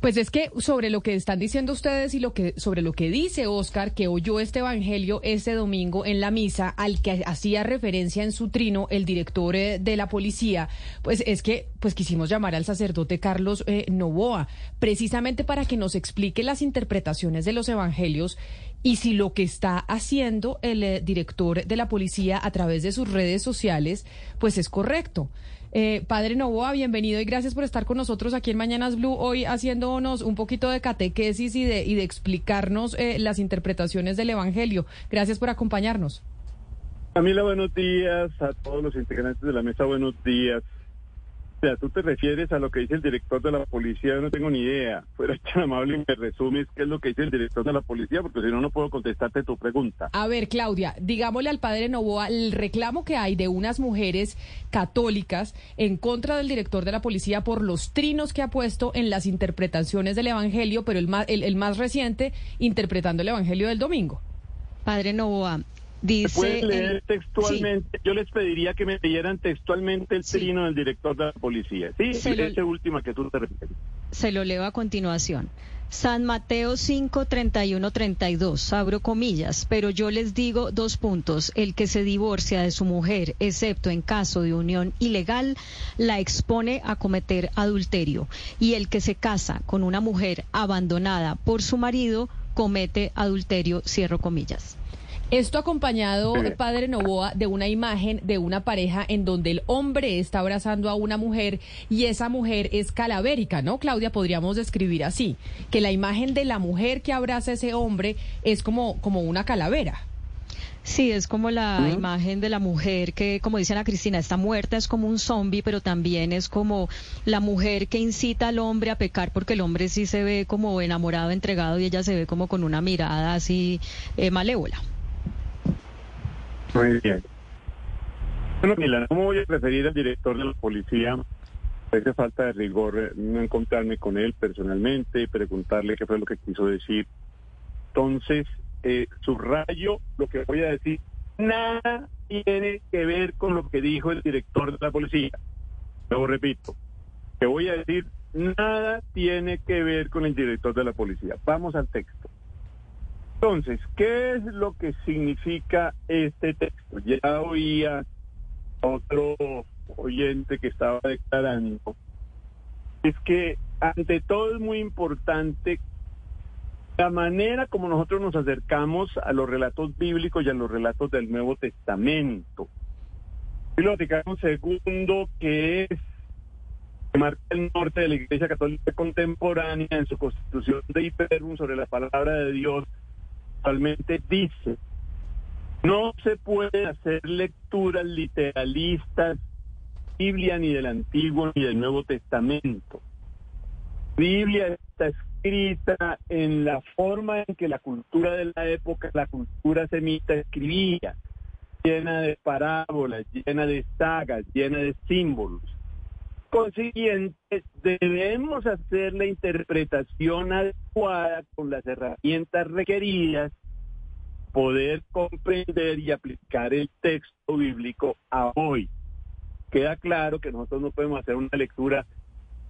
Pues es que sobre lo que están diciendo ustedes y lo que sobre lo que dice Oscar que oyó este evangelio este domingo en la misa al que hacía referencia en su trino el director eh, de la policía, pues es que pues quisimos llamar al sacerdote Carlos eh, Novoa precisamente para que nos explique las interpretaciones de los evangelios y si lo que está haciendo el eh, director de la policía a través de sus redes sociales, pues es correcto. Eh, padre Novoa, bienvenido y gracias por estar con nosotros aquí en Mañanas Blue, hoy haciéndonos un poquito de catequesis y de, y de explicarnos eh, las interpretaciones del Evangelio. Gracias por acompañarnos. Camila, buenos días. A todos los integrantes de la mesa, buenos días. O sea, tú te refieres a lo que dice el director de la policía, yo no tengo ni idea. Fuera tan amable y me resumes qué es lo que dice el director de la policía, porque si no, no puedo contestarte tu pregunta. A ver, Claudia, digámosle al padre Novoa el reclamo que hay de unas mujeres católicas en contra del director de la policía por los trinos que ha puesto en las interpretaciones del Evangelio, pero el más, el, el más reciente interpretando el Evangelio del domingo. Padre Novoa, ¿Se dice... leer el- textualmente? Yo les pediría que me leyeran textualmente el trino del director de la policía. Sí, Se lo- ese última que tú te refieres. Se lo leo a continuación. San Mateo 5, 31, 32, abro comillas, pero yo les digo dos puntos. El que se divorcia de su mujer, excepto en caso de unión ilegal, la expone a cometer adulterio. Y el que se casa con una mujer abandonada por su marido, comete adulterio, cierro comillas. Esto acompañado, eh, padre Novoa, de una imagen de una pareja en donde el hombre está abrazando a una mujer y esa mujer es calavérica, ¿no? Claudia, podríamos describir así, que la imagen de la mujer que abraza a ese hombre es como, como una calavera. Sí, es como la imagen de la mujer que, como dice Ana Cristina, está muerta, es como un zombie, pero también es como la mujer que incita al hombre a pecar, porque el hombre sí se ve como enamorado, entregado, y ella se ve como con una mirada así eh, malévola. Muy bien. Bueno, Mila, no me voy a referir al director de la policía. Parece falta de rigor eh, no encontrarme con él personalmente preguntarle qué fue lo que quiso decir. Entonces, eh, subrayo lo que voy a decir. Nada tiene que ver con lo que dijo el director de la policía. Luego repito, que voy a decir, nada tiene que ver con el director de la policía. Vamos al texto. Entonces, ¿qué es lo que significa este texto? Ya oía otro oyente que estaba declarando. Es que ante todo es muy importante la manera como nosotros nos acercamos a los relatos bíblicos y a los relatos del Nuevo Testamento. Lo Vaticano segundo, que es que marca el norte de la Iglesia Católica Contemporánea en su constitución de Hiperum sobre la palabra de Dios, actualmente dice, no se puede hacer lecturas literalistas, Biblia ni del Antiguo ni del Nuevo Testamento. Biblia está escrita en la forma en que la cultura de la época, la cultura semita escribía, llena de parábolas, llena de sagas, llena de símbolos. Consiguiente, debemos hacer la interpretación adecuada con las herramientas requeridas, poder comprender y aplicar el texto bíblico a hoy. Queda claro que nosotros no podemos hacer una lectura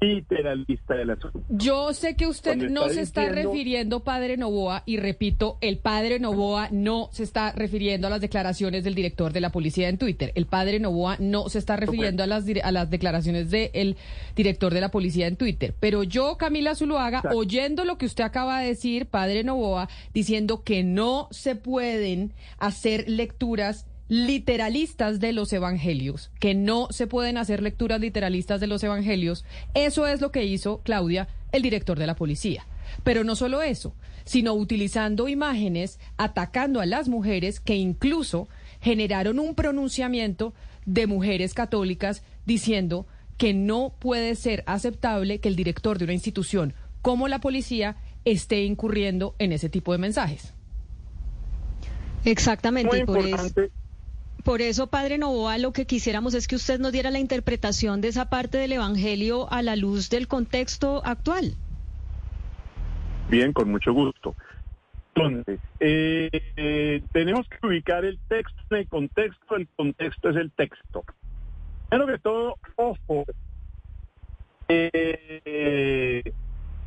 literalista del asunto. Yo sé que usted Cuando no se está diciendo- refiriendo, padre Novoa, y repito, el padre Novoa no se está refiriendo a las declaraciones del director de la policía en Twitter. El padre Novoa no se está refiriendo a las, a las declaraciones del director de la policía en Twitter. Pero yo, Camila Zuluaga, oyendo lo que usted acaba de decir, padre Novoa, diciendo que no se pueden hacer lecturas literalistas de los evangelios, que no se pueden hacer lecturas literalistas de los evangelios. Eso es lo que hizo Claudia, el director de la policía. Pero no solo eso, sino utilizando imágenes atacando a las mujeres que incluso generaron un pronunciamiento de mujeres católicas diciendo que no puede ser aceptable que el director de una institución como la policía esté incurriendo en ese tipo de mensajes. Exactamente, Muy y por eso. Por eso, Padre Novoa, lo que quisiéramos es que usted nos diera la interpretación de esa parte del Evangelio a la luz del contexto actual. Bien, con mucho gusto. Entonces, eh, eh, tenemos que ubicar el texto en el contexto, el contexto es el texto. Primero que todo, ojo, eh,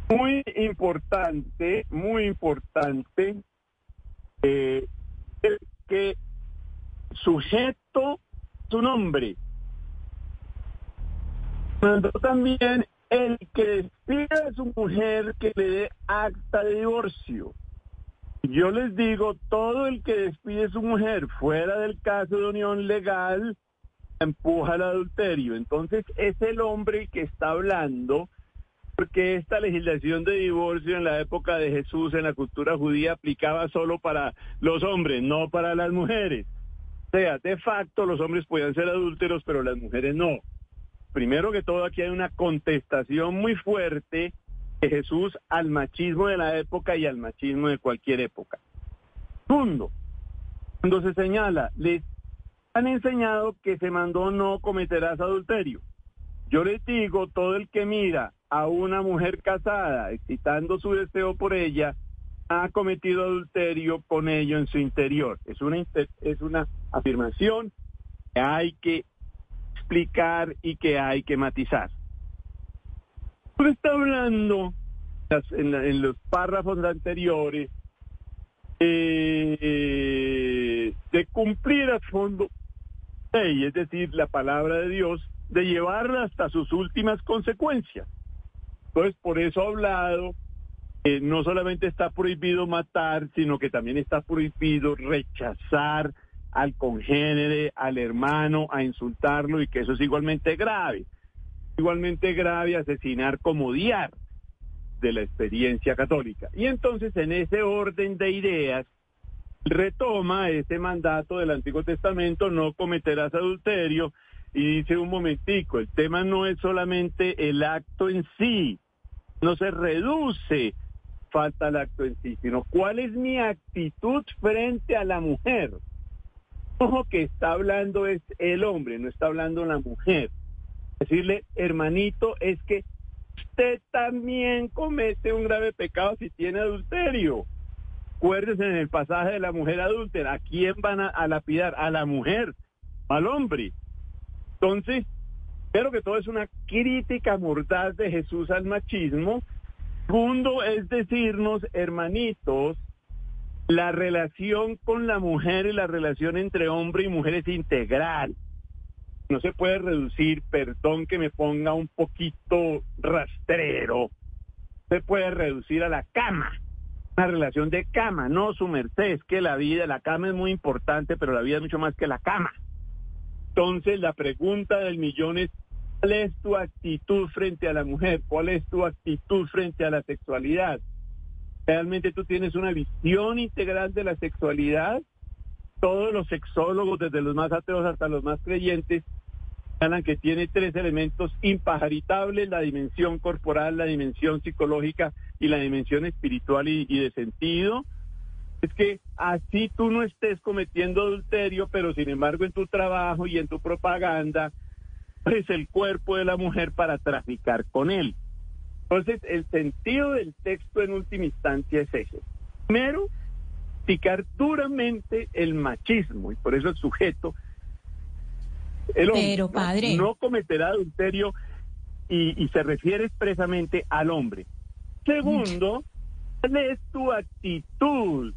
muy importante, muy importante, eh, el que sujeto su nombre. Mandó también el que despida a su mujer que le dé acta de divorcio. Yo les digo, todo el que despide a su mujer fuera del caso de unión legal empuja al adulterio. Entonces es el hombre que está hablando porque esta legislación de divorcio en la época de Jesús en la cultura judía aplicaba solo para los hombres, no para las mujeres. Sea, de facto los hombres podían ser adúlteros, pero las mujeres no. Primero que todo, aquí hay una contestación muy fuerte de Jesús al machismo de la época y al machismo de cualquier época. Segundo, cuando se señala, les han enseñado que se mandó no cometerás adulterio. Yo les digo, todo el que mira a una mujer casada excitando su deseo por ella, ha cometido adulterio con ello en su interior. Es una, es una afirmación que hay que explicar y que hay que matizar. Pero está hablando en los párrafos anteriores eh, de cumplir a fondo ley, es decir, la palabra de Dios, de llevarla hasta sus últimas consecuencias. Entonces, por eso ha hablado que no solamente está prohibido matar, sino que también está prohibido rechazar al congénere, al hermano, a insultarlo y que eso es igualmente grave. Igualmente grave asesinar como odiar de la experiencia católica. Y entonces en ese orden de ideas retoma ese mandato del Antiguo Testamento, no cometerás adulterio, y dice un momentico, el tema no es solamente el acto en sí, no se reduce, falta el acto en sí, sino cuál es mi actitud frente a la mujer. Ojo que está hablando es el hombre, no está hablando la mujer. Decirle, hermanito, es que usted también comete un grave pecado si tiene adulterio. Acuérdense en el pasaje de la mujer adúltera, ¿a quién van a, a lapidar? A la mujer, al hombre. Entonces, Primero que todo es una crítica mordaz de Jesús al machismo. Segundo es decirnos, hermanitos, la relación con la mujer y la relación entre hombre y mujer es integral. No se puede reducir, perdón que me ponga un poquito rastrero, se puede reducir a la cama. Una relación de cama, no su merced, es que la vida, la cama es muy importante, pero la vida es mucho más que la cama. Entonces la pregunta del millón es, ¿cuál es tu actitud frente a la mujer? ¿Cuál es tu actitud frente a la sexualidad? ¿Realmente tú tienes una visión integral de la sexualidad? Todos los sexólogos, desde los más ateos hasta los más creyentes, hablan que tiene tres elementos impajaritables, la dimensión corporal, la dimensión psicológica y la dimensión espiritual y, y de sentido es que así tú no estés cometiendo adulterio, pero sin embargo en tu trabajo y en tu propaganda es el cuerpo de la mujer para traficar con él. Entonces, el sentido del texto en última instancia es ese. Primero, picar duramente el machismo, y por eso el sujeto, el hombre, Pero, ¿no? padre. no cometerá adulterio y, y se refiere expresamente al hombre. Segundo, ¿cuál es tu actitud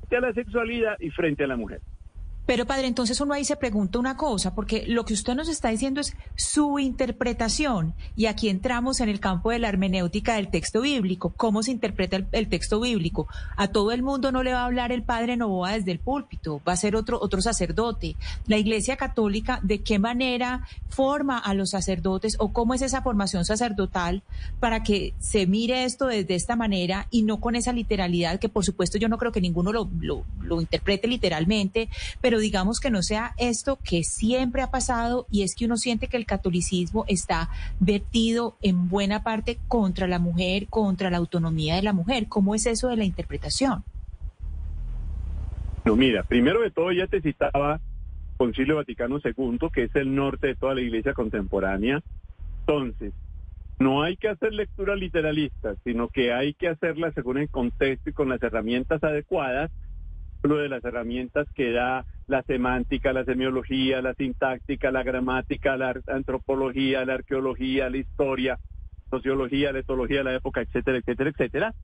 frente a la sexualidad y frente a la mujer? Pero padre, entonces uno ahí se pregunta una cosa, porque lo que usted nos está diciendo es su interpretación, y aquí entramos en el campo de la hermenéutica del texto bíblico, cómo se interpreta el, texto bíblico. A todo el mundo no le va a hablar el padre Novoa desde el púlpito, va a ser otro, otro sacerdote. La Iglesia Católica, ¿de qué manera forma a los sacerdotes o cómo es esa formación sacerdotal para que se mire esto desde esta manera y no con esa literalidad que por supuesto yo no creo que ninguno lo, lo, lo interprete literalmente, pero digamos que no sea esto que siempre ha pasado y es que uno siente que el catolicismo está vertido en buena parte contra la mujer, contra la autonomía de la mujer. ¿Cómo es eso de la interpretación? No, mira, primero de todo ya te citaba Concilio Vaticano II, que es el norte de toda la iglesia contemporánea. Entonces, no hay que hacer lectura literalista, sino que hay que hacerla según el contexto y con las herramientas adecuadas, de las herramientas que da la semántica, la semiología, la sintáctica, la gramática, la antropología, la arqueología, la historia, sociología, la etología de la época, etcétera, etcétera, etcétera.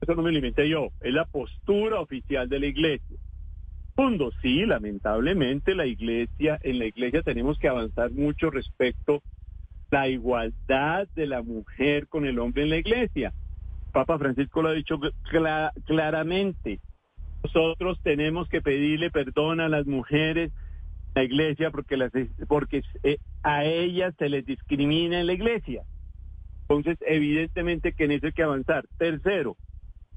Eso no me inventé yo, es la postura oficial de la iglesia. Segundo, sí, lamentablemente la iglesia, en la iglesia tenemos que avanzar mucho respecto a la igualdad de la mujer con el hombre en la iglesia. Papa Francisco lo ha dicho cla- claramente. Nosotros tenemos que pedirle perdón a las mujeres en la iglesia porque, las, porque eh, a ellas se les discrimina en la iglesia. Entonces, evidentemente que en eso hay que avanzar. Tercero,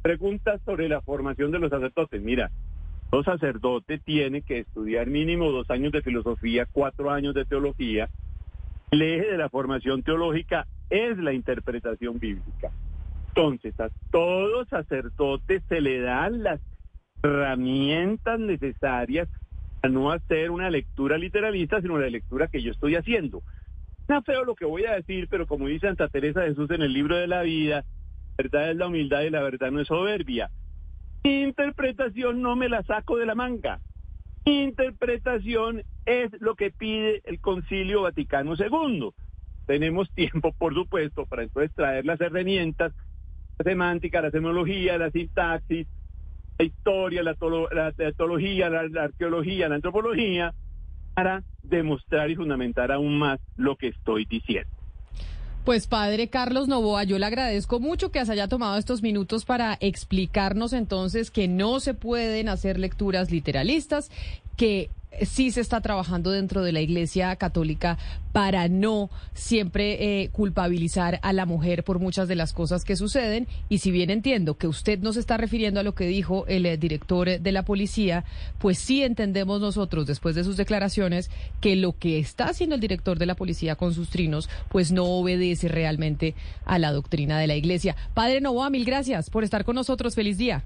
preguntas sobre la formación de los sacerdotes. Mira, los sacerdotes tienen que estudiar mínimo dos años de filosofía, cuatro años de teología. El eje de la formación teológica es la interpretación bíblica. Entonces, a todos sacerdotes se le dan las herramientas necesarias a no hacer una lectura literalista, sino la lectura que yo estoy haciendo. Está feo lo que voy a decir, pero como dice Santa Teresa de Jesús en el libro de la vida, la verdad es la humildad y la verdad no es soberbia. Mi interpretación no me la saco de la manga. Mi interpretación es lo que pide el Concilio Vaticano II. Tenemos tiempo, por supuesto, para entonces traer las herramientas, la semántica, la semología, la sintaxis, la historia, la, tolo- la la arqueología, la antropología, para demostrar y fundamentar aún más lo que estoy diciendo. Pues padre Carlos Novoa, yo le agradezco mucho que se haya tomado estos minutos para explicarnos entonces que no se pueden hacer lecturas literalistas, que sí se está trabajando dentro de la Iglesia Católica para no siempre eh, culpabilizar a la mujer por muchas de las cosas que suceden. Y si bien entiendo que usted no está refiriendo a lo que dijo el eh, director de la policía, pues sí entendemos nosotros, después de sus declaraciones, que lo que está haciendo el director de la policía con sus trinos, pues no obedece realmente a la doctrina de la Iglesia. Padre Novoa, mil gracias por estar con nosotros. Feliz día.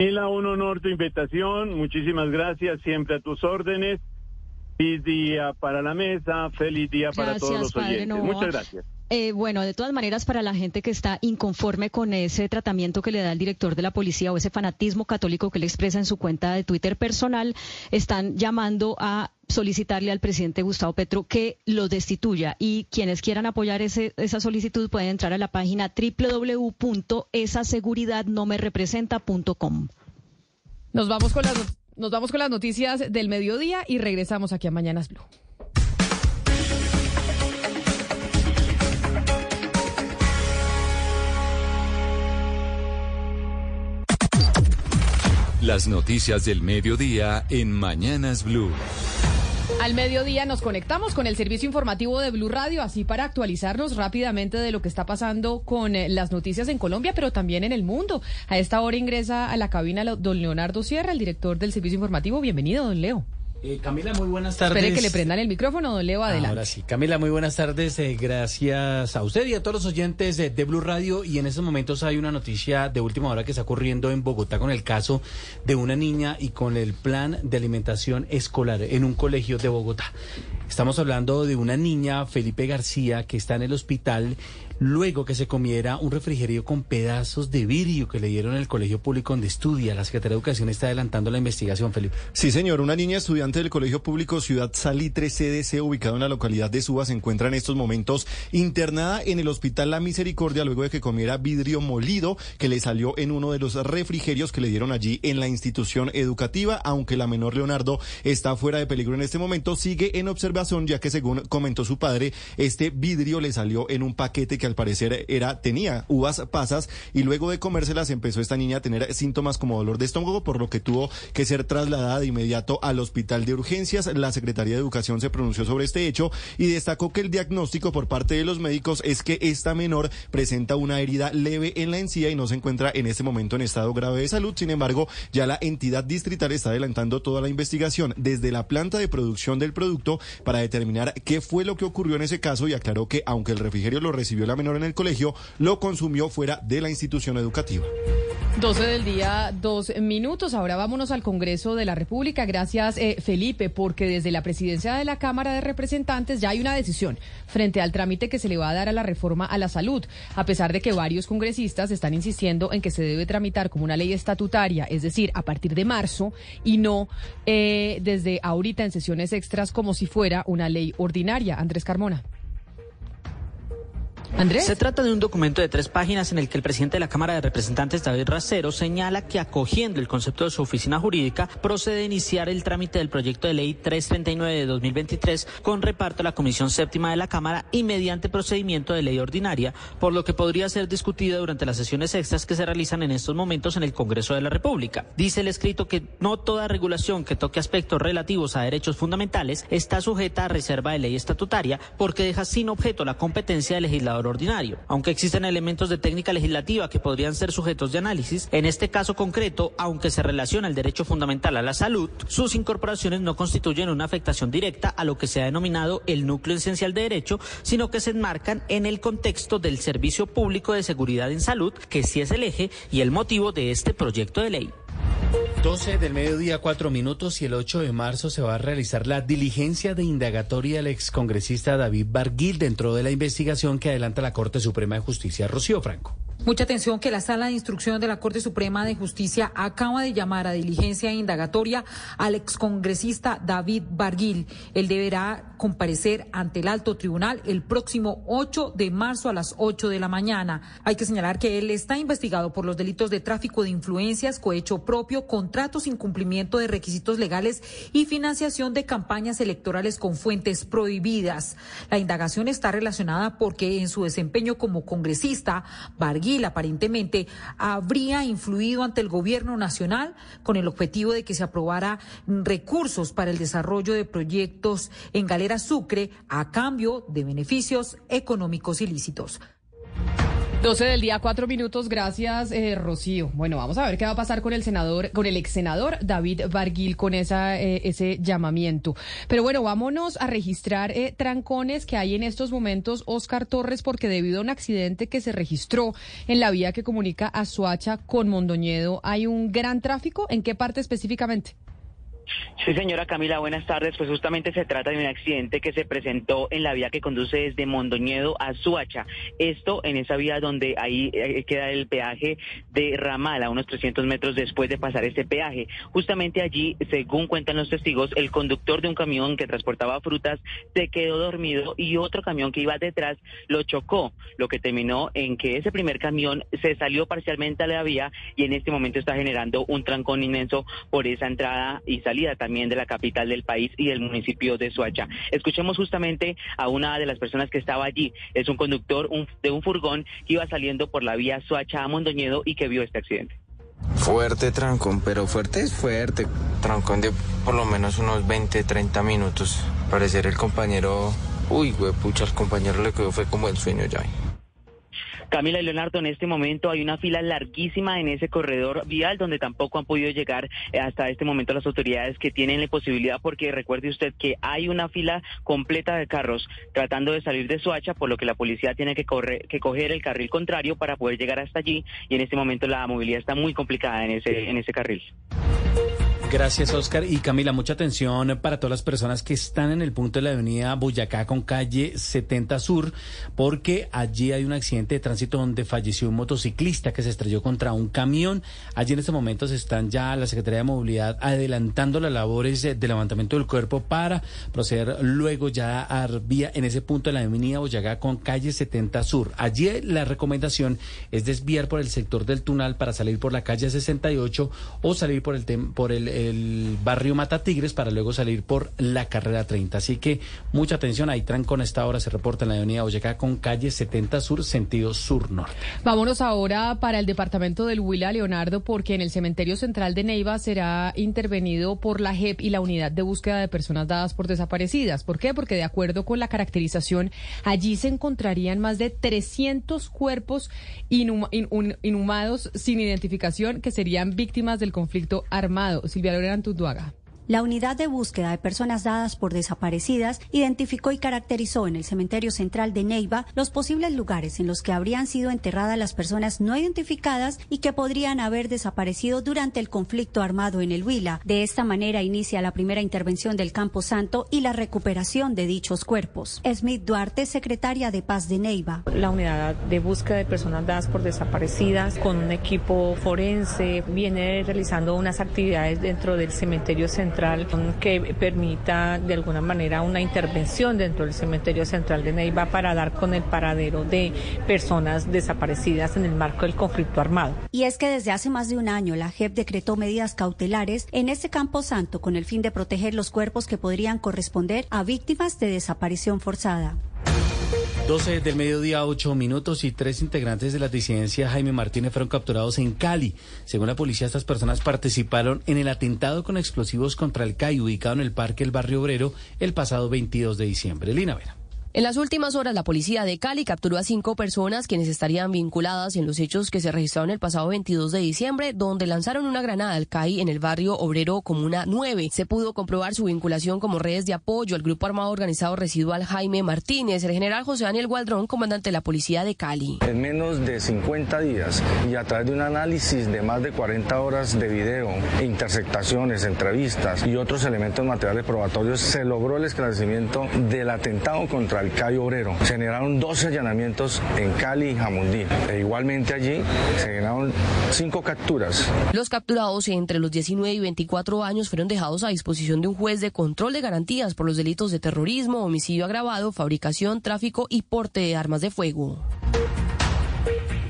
Mila, un honor tu invitación. Muchísimas gracias, siempre a tus órdenes. Feliz día para la mesa, feliz día para Gracias, todos los padre oyentes. Novoa. Muchas gracias. Eh, bueno, de todas maneras, para la gente que está inconforme con ese tratamiento que le da el director de la policía o ese fanatismo católico que le expresa en su cuenta de Twitter personal, están llamando a solicitarle al presidente Gustavo Petro que lo destituya. Y quienes quieran apoyar esa solicitud pueden entrar a la página www.esaseguridadnomerepresenta.com. Nos nos vamos con las noticias del mediodía y regresamos aquí a Mañanas Blue. Las noticias del mediodía en Mañanas Blue. Al mediodía nos conectamos con el servicio informativo de Blue Radio, así para actualizarnos rápidamente de lo que está pasando con eh, las noticias en Colombia, pero también en el mundo. A esta hora ingresa a la cabina don Leonardo Sierra, el director del servicio informativo. Bienvenido, don Leo. Eh, Camila, muy buenas tardes. Espere que le prendan el micrófono, don Leo, adelante. Ahora sí, Camila, muy buenas tardes. eh, gracias a usted y a todos los oyentes eh, de Blue Radio. Y en estos momentos hay una noticia de última hora que está ocurriendo en Bogotá con el caso de una niña y con el plan de alimentación escolar en un colegio de Bogotá. Estamos hablando de una niña, Felipe García, que está en el hospital luego que se comiera un refrigerio con pedazos de vidrio que le dieron en el colegio público donde estudia. La Secretaría de Educación está adelantando la investigación, Felipe. Sí, señor. Una niña estudiante del Colegio Público Ciudad Salitre CDC, ubicado en la localidad de Suba, se encuentra en estos momentos internada en el Hospital La Misericordia luego de que comiera vidrio molido que le salió en uno de los refrigerios que le dieron allí en la institución educativa. Aunque la menor Leonardo está fuera de peligro en este momento, sigue en observación ya que según comentó su padre, este vidrio le salió en un paquete que al parecer era tenía uvas pasas y luego de comérselas empezó esta niña a tener síntomas como dolor de estómago, por lo que tuvo que ser trasladada de inmediato al hospital de urgencias. La Secretaría de Educación se pronunció sobre este hecho y destacó que el diagnóstico por parte de los médicos es que esta menor presenta una herida leve en la encía y no se encuentra en este momento en estado grave de salud. Sin embargo, ya la entidad distrital está adelantando toda la investigación desde la planta de producción del producto para determinar qué fue lo que ocurrió en ese caso y aclaró que aunque el refrigerio lo recibió la menor en el colegio, lo consumió fuera de la institución educativa. 12 del día, dos minutos. Ahora vámonos al Congreso de la República. Gracias, eh, Felipe, porque desde la presidencia de la Cámara de Representantes ya hay una decisión frente al trámite que se le va a dar a la reforma a la salud, a pesar de que varios congresistas están insistiendo en que se debe tramitar como una ley estatutaria, es decir, a partir de marzo y no eh, desde ahorita en sesiones extras como si fuera una ley ordinaria. Andrés Carmona. Se trata de un documento de tres páginas en el que el presidente de la Cámara de Representantes, David Racero, señala que acogiendo el concepto de su oficina jurídica, procede a iniciar el trámite del proyecto de ley 339 de 2023 con reparto a la Comisión Séptima de la Cámara y mediante procedimiento de ley ordinaria, por lo que podría ser discutida durante las sesiones extras que se realizan en estos momentos en el Congreso de la República. Dice el escrito que no toda regulación que toque aspectos relativos a derechos fundamentales está sujeta a reserva de ley estatutaria porque deja sin objeto la competencia del legislador ordinario. Aunque existen elementos de técnica legislativa que podrían ser sujetos de análisis, en este caso concreto, aunque se relaciona el derecho fundamental a la salud, sus incorporaciones no constituyen una afectación directa a lo que se ha denominado el núcleo esencial de derecho, sino que se enmarcan en el contexto del servicio público de seguridad en salud, que sí es el eje y el motivo de este proyecto de ley. 12 del mediodía, 4 minutos y el 8 de marzo se va a realizar la diligencia de indagatoria del excongresista David Barguil dentro de la investigación que adelanta la Corte Suprema de Justicia. Rocío Franco. Mucha atención que la Sala de Instrucción de la Corte Suprema de Justicia acaba de llamar a diligencia indagatoria al excongresista David Barguil. Él deberá comparecer ante el alto tribunal el próximo 8 de marzo a las 8 de la mañana. Hay que señalar que él está investigado por los delitos de tráfico de influencias, cohecho propio, contratos, incumplimiento de requisitos legales y financiación de campañas electorales con fuentes prohibidas. La indagación está relacionada porque en su desempeño como congresista, Barguil aparentemente habría influido ante el gobierno nacional con el objetivo de que se aprobara recursos para el desarrollo de proyectos en Galera Sucre a cambio de beneficios económicos ilícitos. 12 del día, cuatro minutos. Gracias, eh, Rocío. Bueno, vamos a ver qué va a pasar con el senador, con el ex senador David Barguil con esa, eh, ese llamamiento. Pero bueno, vámonos a registrar eh, trancones que hay en estos momentos, Oscar Torres, porque debido a un accidente que se registró en la vía que comunica a Suacha con Mondoñedo, hay un gran tráfico. ¿En qué parte específicamente? Sí, señora Camila, buenas tardes. Pues justamente se trata de un accidente que se presentó en la vía que conduce desde Mondoñedo a Suacha. Esto en esa vía donde ahí eh, queda el peaje de Ramal, a unos 300 metros después de pasar ese peaje. Justamente allí, según cuentan los testigos, el conductor de un camión que transportaba frutas se quedó dormido y otro camión que iba detrás lo chocó, lo que terminó en que ese primer camión se salió parcialmente a la vía y en este momento está generando un trancón inmenso por esa entrada y salida también de la capital del país y del municipio de Suacha. Escuchemos justamente a una de las personas que estaba allí. Es un conductor de un furgón que iba saliendo por la vía Suacha a Mondoñedo y que vio este accidente. Fuerte trancón, pero fuerte es fuerte. Trancón de por lo menos unos 20, 30 minutos. Parecer el compañero, uy, güey, pucha, el compañero le quedó fue como el sueño ya. Camila y Leonardo, en este momento hay una fila larguísima en ese corredor vial donde tampoco han podido llegar eh, hasta este momento las autoridades que tienen la posibilidad, porque recuerde usted que hay una fila completa de carros tratando de salir de Suacha, por lo que la policía tiene que, correr, que coger el carril contrario para poder llegar hasta allí y en este momento la movilidad está muy complicada en ese, en ese carril. Gracias, Oscar. Y Camila, mucha atención para todas las personas que están en el punto de la avenida Boyacá con calle 70 Sur, porque allí hay un accidente de tránsito donde falleció un motociclista que se estrelló contra un camión. Allí en este momento se están ya la Secretaría de Movilidad adelantando las labores de, levantamiento del cuerpo para proceder luego ya a vía en ese punto de la avenida Boyacá con calle 70 Sur. Allí la recomendación es desviar por el sector del Tunal para salir por la calle 68 o salir por el, por el el barrio Mata Tigres para luego salir por la carrera 30. Así que mucha atención, hay trancón a esta hora, se reporta en la avenida Boyacá con calle 70 Sur, sentido sur-norte. Vámonos ahora para el departamento del Huila, Leonardo, porque en el cementerio central de Neiva será intervenido por la JEP y la unidad de búsqueda de personas dadas por desaparecidas. ¿Por qué? Porque de acuerdo con la caracterización, allí se encontrarían más de 300 cuerpos inhumados sin identificación que serían víctimas del conflicto armado. Silvia Tutuaga. La unidad de búsqueda de personas dadas por desaparecidas identificó y caracterizó en el cementerio central de Neiva los posibles lugares en los que habrían sido enterradas las personas no identificadas y que podrían haber desaparecido durante el conflicto armado en el Huila. De esta manera inicia la primera intervención del Campo Santo y la recuperación de dichos cuerpos. Smith Duarte, secretaria de Paz de Neiva. La unidad de búsqueda de personas dadas por desaparecidas con un equipo forense viene realizando unas actividades dentro del cementerio central que permita de alguna manera una intervención dentro del cementerio central de Neiva para dar con el paradero de personas desaparecidas en el marco del conflicto armado. Y es que desde hace más de un año la JEP decretó medidas cautelares en este campo santo con el fin de proteger los cuerpos que podrían corresponder a víctimas de desaparición forzada. 12 del mediodía, 8 minutos y tres integrantes de la disidencia Jaime Martínez fueron capturados en Cali. Según la policía, estas personas participaron en el atentado con explosivos contra el CAI ubicado en el Parque El Barrio Obrero el pasado 22 de diciembre. Lina Vera. En las últimas horas, la policía de Cali capturó a cinco personas quienes estarían vinculadas en los hechos que se registraron el pasado 22 de diciembre, donde lanzaron una granada al CAI en el barrio obrero Comuna 9. Se pudo comprobar su vinculación como redes de apoyo al grupo armado organizado residual Jaime Martínez. El general José Daniel Gualdrón, comandante de la policía de Cali. En menos de 50 días y a través de un análisis de más de 40 horas de video, interceptaciones, entrevistas y otros elementos materiales probatorios, se logró el esclarecimiento del atentado contra al Cali Obrero. Se generaron 12 allanamientos en Cali y Jamundí. E igualmente allí se generaron cinco capturas. Los capturados entre los 19 y 24 años fueron dejados a disposición de un juez de control de garantías por los delitos de terrorismo, homicidio agravado, fabricación, tráfico y porte de armas de fuego.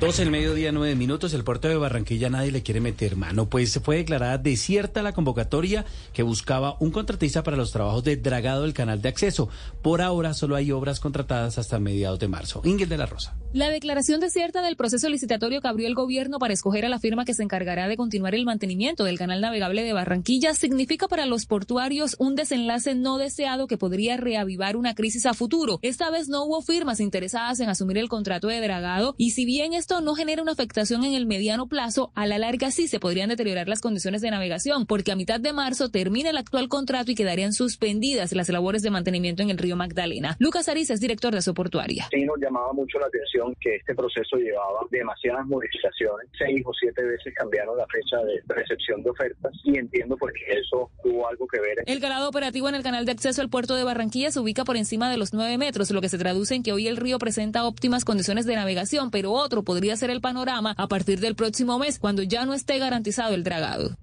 12 el mediodía, 9 minutos. El puerto de Barranquilla nadie le quiere meter mano, pues fue declarada desierta la convocatoria que buscaba un contratista para los trabajos de dragado del canal de acceso. Por ahora solo hay obras contratadas hasta mediados de marzo. Ingel de la Rosa. La declaración desierta del proceso licitatorio que abrió el gobierno para escoger a la firma que se encargará de continuar el mantenimiento del canal navegable de Barranquilla significa para los portuarios un desenlace no deseado que podría reavivar una crisis a futuro. Esta vez no hubo firmas interesadas en asumir el contrato de dragado y si bien esto no genera una afectación en el mediano plazo, a la larga sí se podrían deteriorar las condiciones de navegación, porque a mitad de marzo termina el actual contrato y quedarían suspendidas las labores de mantenimiento en el río Magdalena. Lucas Ariza es director de Soportuaria. Sí, nos llamaba mucho la atención que este proceso llevaba demasiadas modificaciones. Seis o siete veces cambiaron la fecha de recepción de ofertas y entiendo porque eso tuvo algo que ver. El calado operativo en el canal de acceso al puerto de Barranquilla se ubica por encima de los nueve metros, lo que se traduce en que hoy el río presenta óptimas condiciones de navegación, pero otro podría podría ser el panorama a partir del próximo mes, cuando ya no esté garantizado el dragado.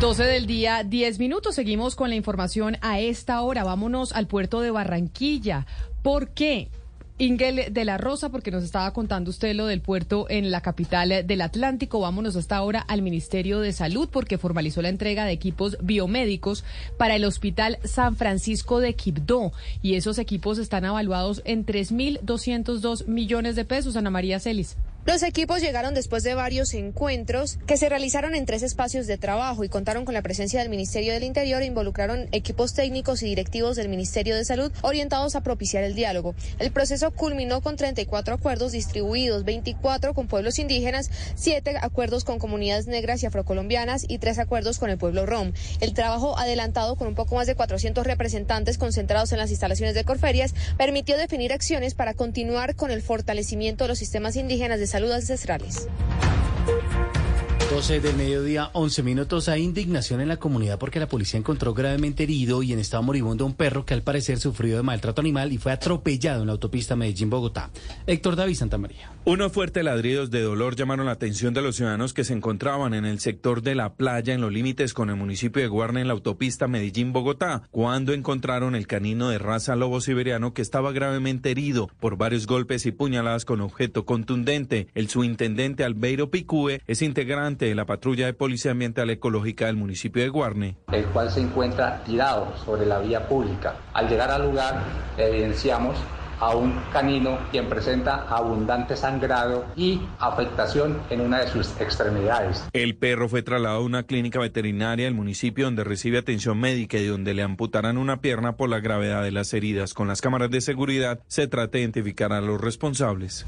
12 del día, 10 minutos. Seguimos con la información a esta hora. Vámonos al puerto de Barranquilla. ¿Por qué? Ingel de la Rosa, porque nos estaba contando usted lo del puerto en la capital del Atlántico. Vámonos hasta ahora al Ministerio de Salud, porque formalizó la entrega de equipos biomédicos para el Hospital San Francisco de Quibdó. Y esos equipos están evaluados en 3.202 millones de pesos. Ana María Celis. Los equipos llegaron después de varios encuentros que se realizaron en tres espacios de trabajo y contaron con la presencia del Ministerio del Interior e involucraron equipos técnicos y directivos del Ministerio de Salud orientados a propiciar el diálogo. El proceso culminó con 34 acuerdos distribuidos, 24 con pueblos indígenas, 7 acuerdos con comunidades negras y afrocolombianas y 3 acuerdos con el pueblo rom. El trabajo adelantado con un poco más de 400 representantes concentrados en las instalaciones de Corferias permitió definir acciones para continuar con el fortalecimiento de los sistemas indígenas de salud Saludos ancestrales. 12 del mediodía, 11 minutos. Hay indignación en la comunidad porque la policía encontró gravemente herido y en estado moribundo un perro que al parecer sufrió de maltrato animal y fue atropellado en la autopista Medellín-Bogotá. Héctor David Santamaría. Unos fuertes ladridos de dolor llamaron la atención de los ciudadanos que se encontraban en el sector de la playa en los límites con el municipio de Guarne en la autopista Medellín-Bogotá, cuando encontraron el canino de raza lobo siberiano que estaba gravemente herido por varios golpes y puñaladas con objeto contundente. El subintendente Albeiro Picúe es integrante de la patrulla de Policía Ambiental Ecológica del municipio de Guarne. El cual se encuentra tirado sobre la vía pública. Al llegar al lugar, evidenciamos a un canino quien presenta abundante sangrado y afectación en una de sus extremidades. El perro fue trasladado a una clínica veterinaria del municipio donde recibe atención médica y donde le amputarán una pierna por la gravedad de las heridas. Con las cámaras de seguridad se trata de identificar a los responsables.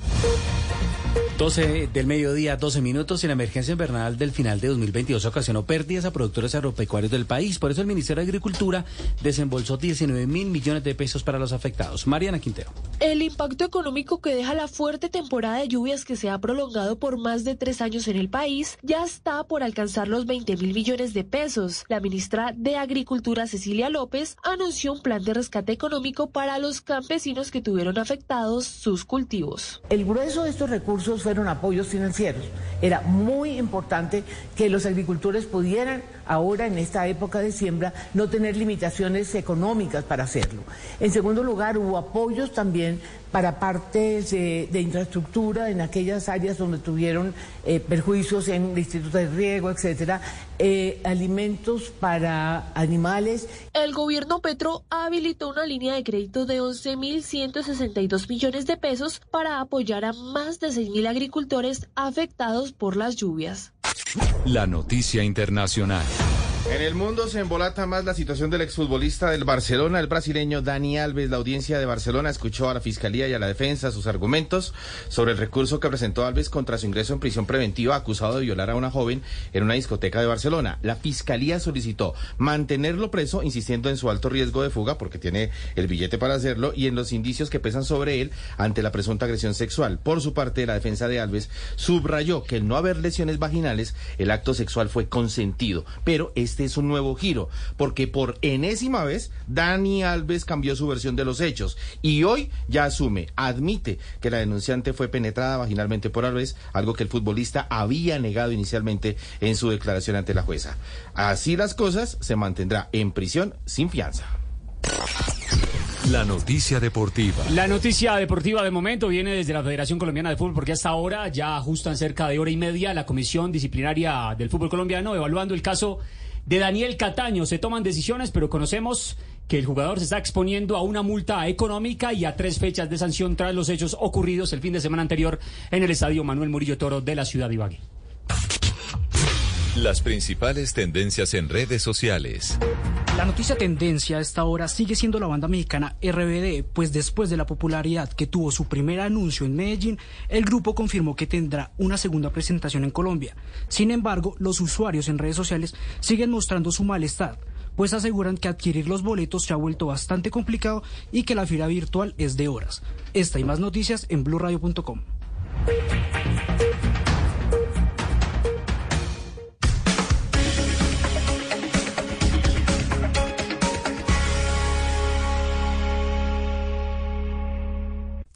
12 del mediodía, 12 minutos, y la emergencia invernal del final de 2022 ocasionó pérdidas a productores agropecuarios del país. Por eso el Ministerio de Agricultura desembolsó 19 mil millones de pesos para los afectados. Mariana Quintero. El impacto económico que deja la fuerte temporada de lluvias que se ha prolongado por más de tres años en el país ya está por alcanzar los 20 mil millones de pesos. La ministra de Agricultura, Cecilia López, anunció un plan de rescate económico para los campesinos que tuvieron afectados sus cultivos. El grueso de estos recursos fueron apoyos financieros. Era muy importante que los agricultores pudieran ahora en esta época de siembra no tener limitaciones económicas para hacerlo. En segundo lugar, hubo apoyos también para partes de, infraestructura en aquellas áreas donde tuvieron eh, perjuicios en el Instituto de Riego, etcétera, eh, alimentos para animales. El gobierno Petro habilitó una línea de crédito de 11.162 millones de pesos para apoyar a más de 6.000 agricultores afectados por las lluvias. La noticia internacional. En el mundo se embolata más la situación del exfutbolista del Barcelona, el brasileño Dani Alves. La audiencia de Barcelona escuchó a la Fiscalía y a la defensa sus argumentos sobre el recurso que presentó Alves contra su ingreso en prisión preventiva acusado de violar a una joven en una discoteca de Barcelona. La Fiscalía solicitó mantenerlo preso, insistiendo en su alto riesgo de fuga, porque tiene el billete para hacerlo, y en los indicios que pesan sobre él ante la presunta agresión sexual. Por su parte, la defensa de Alves subrayó que el no haber lesiones vaginales, el acto sexual fue consentido, pero este este es un nuevo giro, porque por enésima vez Dani Alves cambió su versión de los hechos y hoy ya asume, admite que la denunciante fue penetrada vaginalmente por Alves, algo que el futbolista había negado inicialmente en su declaración ante la jueza. Así las cosas, se mantendrá en prisión sin fianza. La noticia deportiva. La noticia deportiva de momento viene desde la Federación Colombiana de Fútbol porque hasta ahora ya ajustan cerca de hora y media la Comisión Disciplinaria del Fútbol Colombiano evaluando el caso de Daniel Cataño. Se toman decisiones, pero conocemos que el jugador se está exponiendo a una multa económica y a tres fechas de sanción tras los hechos ocurridos el fin de semana anterior en el estadio Manuel Murillo Toro de la ciudad de Ibagué. Las principales tendencias en redes sociales. La noticia tendencia a esta hora sigue siendo la banda mexicana RBD, pues después de la popularidad que tuvo su primer anuncio en Medellín, el grupo confirmó que tendrá una segunda presentación en Colombia. Sin embargo, los usuarios en redes sociales siguen mostrando su malestar, pues aseguran que adquirir los boletos se ha vuelto bastante complicado y que la fila virtual es de horas. Esta y más noticias en blurradio.com.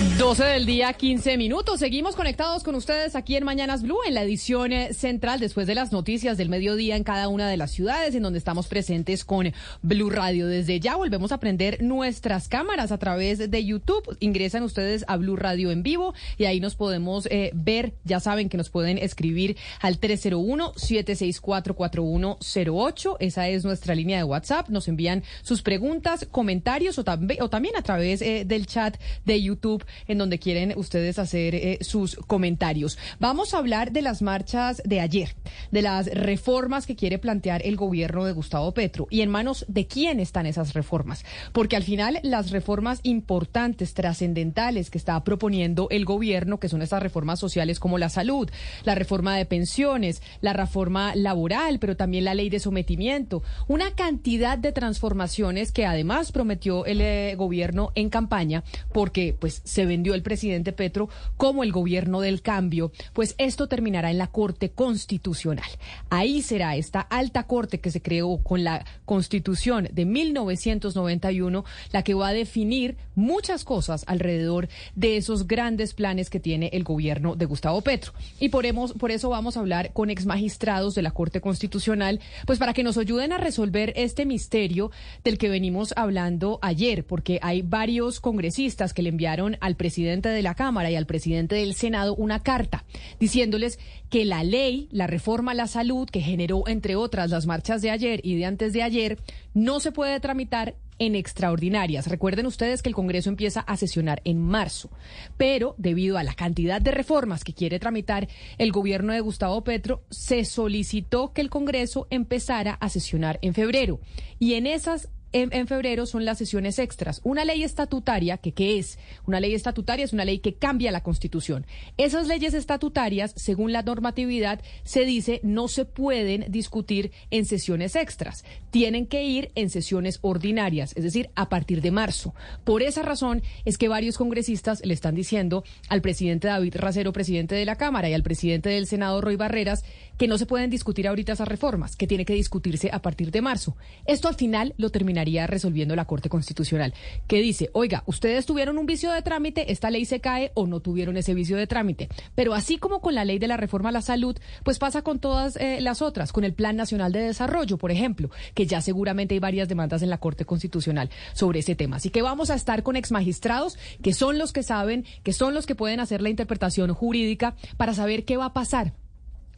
12 del día, 15 minutos. Seguimos conectados con ustedes aquí en Mañanas Blue, en la edición eh, central, después de las noticias del mediodía en cada una de las ciudades en donde estamos presentes con Blue Radio. Desde ya volvemos a prender nuestras cámaras a través de YouTube. Ingresan ustedes a Blue Radio en vivo y ahí nos podemos eh, ver. Ya saben que nos pueden escribir al 301-764-4108. Esa es nuestra línea de WhatsApp. Nos envían sus preguntas, comentarios o, o también a través eh, del chat de YouTube en donde quieren ustedes hacer eh, sus comentarios. Vamos a hablar de las marchas de ayer, de las reformas que quiere plantear el gobierno de Gustavo Petro y en manos de quién están esas reformas. Porque al final las reformas importantes, trascendentales que está proponiendo el gobierno, que son esas reformas sociales como la salud, la reforma de pensiones, la reforma laboral, pero también la ley de sometimiento, una cantidad de transformaciones que además prometió el eh, gobierno en campaña, porque pues se vendió el presidente Petro como el gobierno del cambio, pues esto terminará en la Corte Constitucional. Ahí será esta alta corte que se creó con la Constitución de 1991 la que va a definir muchas cosas alrededor de esos grandes planes que tiene el gobierno de Gustavo Petro. Y por, por eso vamos a hablar con ex magistrados de la Corte Constitucional, pues para que nos ayuden a resolver este misterio del que venimos hablando ayer, porque hay varios congresistas que le enviaron al presidente de la Cámara y al presidente del Senado una carta diciéndoles que la ley, la reforma a la salud que generó, entre otras, las marchas de ayer y de antes de ayer, no se puede tramitar en extraordinarias. Recuerden ustedes que el Congreso empieza a sesionar en marzo, pero debido a la cantidad de reformas que quiere tramitar el gobierno de Gustavo Petro, se solicitó que el Congreso empezara a sesionar en febrero. Y en esas en, febrero son las sesiones extras. Una ley estatutaria, que ¿qué es? Una ley estatutaria es una ley que cambia la Constitución. Esas leyes estatutarias, según la normatividad, se dice no se pueden discutir en sesiones extras. Tienen que ir en sesiones ordinarias, es decir, a partir de marzo. Por esa razón es que varios congresistas le están diciendo al presidente David Racero, presidente de la Cámara, y al presidente del Senado, Roy Barreras, que no se pueden discutir ahorita esas reformas, que tiene que discutirse a partir de marzo. Esto al final lo termina terminaría resolviendo la Corte Constitucional, que dice, oiga, ustedes tuvieron un vicio de trámite, esta ley se cae o no tuvieron ese vicio de trámite. Pero así como con la ley de la reforma a la salud, pues pasa con todas eh, las otras, con el Plan Nacional de Desarrollo, por ejemplo, que ya seguramente hay varias demandas en la Corte Constitucional sobre ese tema. Así que vamos a estar con exmagistrados, que son los que saben, que son los que pueden hacer la interpretación jurídica para saber qué va a pasar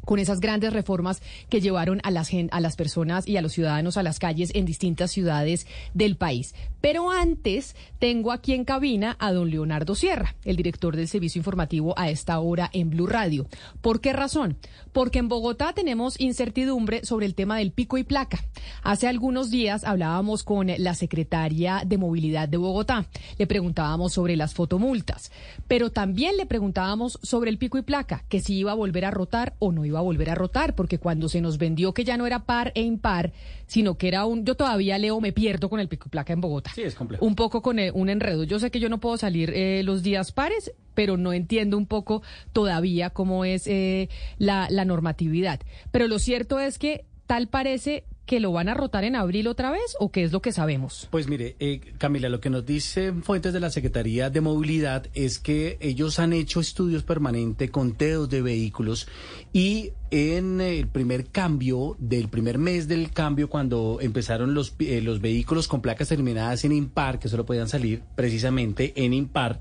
con esas grandes reformas que llevaron a las, personas y a los ciudadanos a las calles en distintas ciudades del país. Pero antes tengo aquí en cabina a don Leonardo Sierra, el director del servicio informativo a esta hora en Blue Radio. ¿Por qué razón? Porque en Bogotá tenemos incertidumbre sobre el tema del pico y placa. Hace algunos días hablábamos con la secretaria de Movilidad de Bogotá. Le preguntábamos sobre las fotomultas, pero también le preguntábamos sobre el pico y placa, que si iba a volver a rotar o no iba iba a volver a rotar, porque cuando se nos vendió que ya no era par e impar, sino que era un, yo todavía leo, me pierdo con el pico y placa en Bogotá. Sí, es complejo. Un poco con un enredo. Yo sé que yo no puedo salir eh, los días pares, pero no entiendo un poco todavía cómo es eh, la, la normatividad. Pero lo cierto es que tal parece que lo van a rotar en abril otra vez o qué es lo que sabemos? Pues mire, eh, Camila, lo que nos dicen fuentes de la Secretaría de Movilidad es que ellos han hecho estudios permanentes, conteos de vehículos y en el primer cambio, del primer mes del cambio, cuando empezaron los, eh, los vehículos con placas terminadas en impar, que solo podían salir precisamente en impar,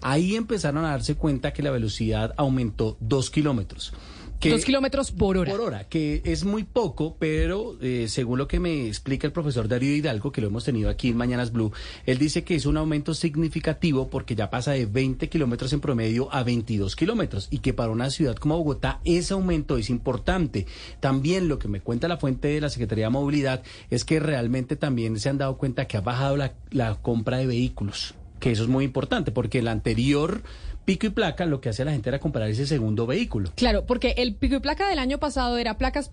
ahí empezaron a darse cuenta que la velocidad aumentó dos kilómetros. Dos kilómetros por hora. Por hora, que es muy poco, pero eh, según lo que me explica el profesor Darío Hidalgo, que lo hemos tenido aquí en Mañanas Blue, él dice que es un aumento significativo porque ya pasa de 20 kilómetros en promedio a 22 kilómetros y que para una ciudad como Bogotá ese aumento es importante. También lo que me cuenta la fuente de la Secretaría de Movilidad es que realmente también se han dado cuenta que ha bajado la, la compra de vehículos, que eso es muy importante porque el anterior pico y placa, lo que hace la gente era comprar ese segundo vehículo. Claro, porque el pico y placa del año pasado era placas,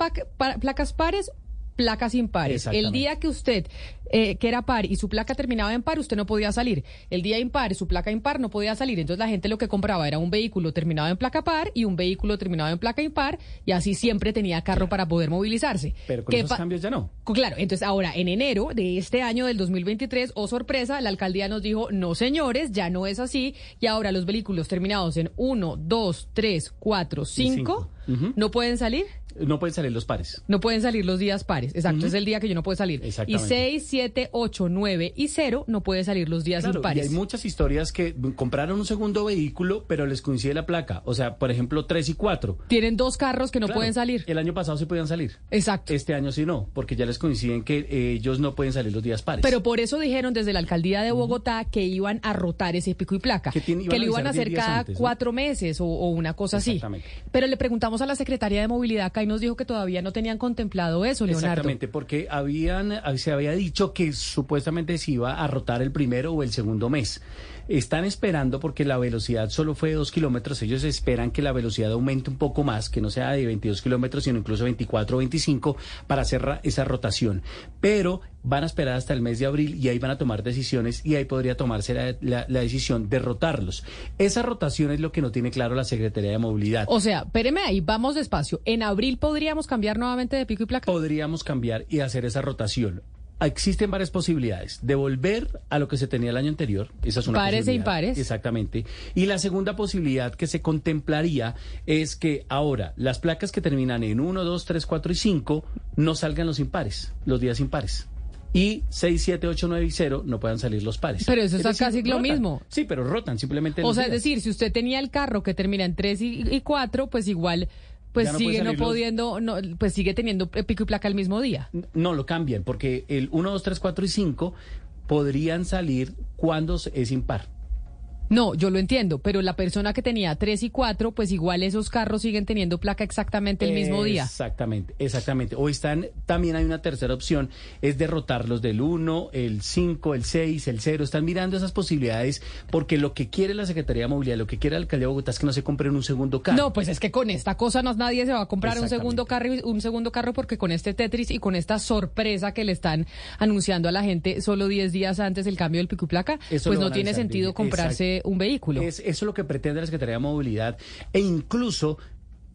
placas pares placas impares. El día que usted eh, que era par y su placa terminaba en par, usted no podía salir. El día impar, su placa impar no podía salir. Entonces la gente lo que compraba era un vehículo terminado en placa par y un vehículo terminado en placa impar y así siempre tenía carro para poder movilizarse. Pero con esos cambios ya no. Claro, entonces ahora en enero de este año del 2023, oh sorpresa, la alcaldía nos dijo, no señores, ya no es así y ahora los vehículos terminados en 1, 2, 3, 4, 5 no pueden salir. No pueden salir los pares. No pueden salir los días pares. Exacto, es el día que yo no puedo salir. Y 6, 7, 8, 9 y 0 no puede salir los días impares. Y hay muchas historias que compraron un segundo vehículo, pero les coincide la placa. O sea, por ejemplo, 3 y 4. Tienen dos carros que no pueden salir. El año pasado sí podían salir. Exacto. Este año sí no, porque ya les coinciden que eh, ellos no pueden salir los días pares. Pero por eso dijeron desde la alcaldía de Bogotá que iban a rotar ese pico y placa. Que, lo iban a hacer cada cuatro meses o, una cosa así. Pero le preguntamos a la secretaria de Movilidad y nos dijo que todavía no tenían contemplado eso, Leonardo. Exactamente, porque habían, se había dicho que supuestamente se iba a rotar el primero o el segundo mes. Están esperando porque la velocidad solo fue de dos kilómetros. Ellos esperan que la velocidad aumente un poco más, que no sea de 22 kilómetros, sino incluso 24 o 25 para hacer esa rotación. Pero van a esperar hasta el mes de abril y ahí van a tomar decisiones y ahí podría tomarse la, decisión de rotarlos. Esa rotación es lo que no tiene claro la Secretaría de Movilidad. O sea, espéreme ahí, vamos despacio. ¿En abril podríamos cambiar nuevamente de pico y placa? Podríamos cambiar y hacer esa rotación existen varias posibilidades de volver a lo que se tenía el año anterior. Esa es una Pares e impares. Exactamente. Y la segunda posibilidad que se contemplaría es que ahora las placas que terminan en 1, 2, 3, 4 y 5 no salgan los impares, los días impares y 6, 7, 8, 9 y 0 no puedan salir los pares. Pero eso es, casi lo mismo. Sí, pero rotan simplemente. O sea, es decir, si usted tenía el carro que termina en 3 y 4, pues igual pues sigue no pudiendo, no, pues sigue teniendo pico y placa el mismo día. No, lo cambian, porque el 1, 2, 3, 4 y 5 podrían salir cuando es impar. No, yo lo entiendo, pero la persona que tenía tres y cuatro, pues igual esos carros siguen teniendo placa exactamente el mismo día. Exactamente, exactamente. O están, también hay una tercera opción, es derrotarlos del 1, el 5, el 6, el 0. Están mirando esas posibilidades porque lo que quiere la Secretaría de Movilidad, lo que quiere la Alcaldía de Bogotá es que no se compren un segundo carro. No, pues es que con esta cosa no, nadie se va a comprar un segundo carro, un segundo carro porque con este Tetris y con esta sorpresa que le están anunciando a la gente solo 10 días antes del cambio del pico y placa, pues no tiene sentido comprarse un vehículo. Es, eso es lo que pretende la Secretaría de Movilidad e incluso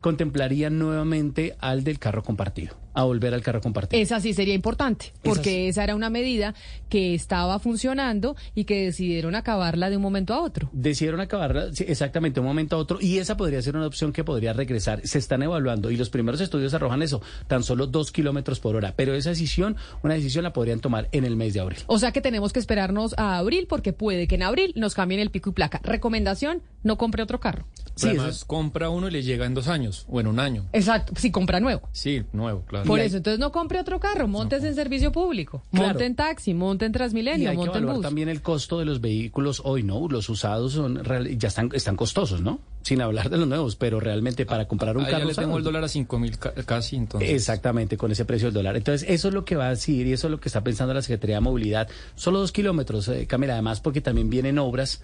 contemplarían nuevamente al del carro compartido, a volver al carro compartido. Esa sí sería importante, porque esa era una medida que estaba funcionando y que decidieron acabarla de un momento a otro. Decidieron acabarla sí, exactamente de un momento a otro y esa podría ser una opción que podría regresar. Se están evaluando y los primeros estudios arrojan eso, tan solo dos kilómetros por hora. Pero esa decisión, una decisión la podrían tomar en el mes de abril. O sea que tenemos que esperarnos a abril porque puede que en abril nos cambien el pico y placa. Recomendación, no compre otro carro. Sí, además, compra uno y le llega en dos años o en un año. Exacto, si compra nuevo. Sí, nuevo, claro. Por eso, entonces no compre otro carro, montes en servicio público, Claro. monte en taxi, monte en Y Transmilenio, hay que monte en bus. también el costo de los vehículos hoy, ¿no? Los usados son real- ya están, están costosos, ¿no? Sin hablar de los nuevos, pero realmente para comprar un Ahí ya carro le tengo el dólar a cinco mil ca- casi, entonces. Exactamente, con ese precio del dólar. Entonces, eso es lo que va a decidir y eso es lo que está pensando la Secretaría de Movilidad. Solo dos kilómetros, eh, Camila, además porque también vienen obras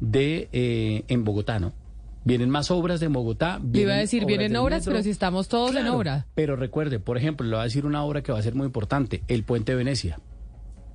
de eh, en Bogotá, ¿no? Vienen más obras de Bogotá. Le iba a decir, vienen obras, metro. pero si estamos todos en obra. Pero recuerde, por ejemplo, le voy a decir una obra que va a ser muy importante, el puente de Venecia.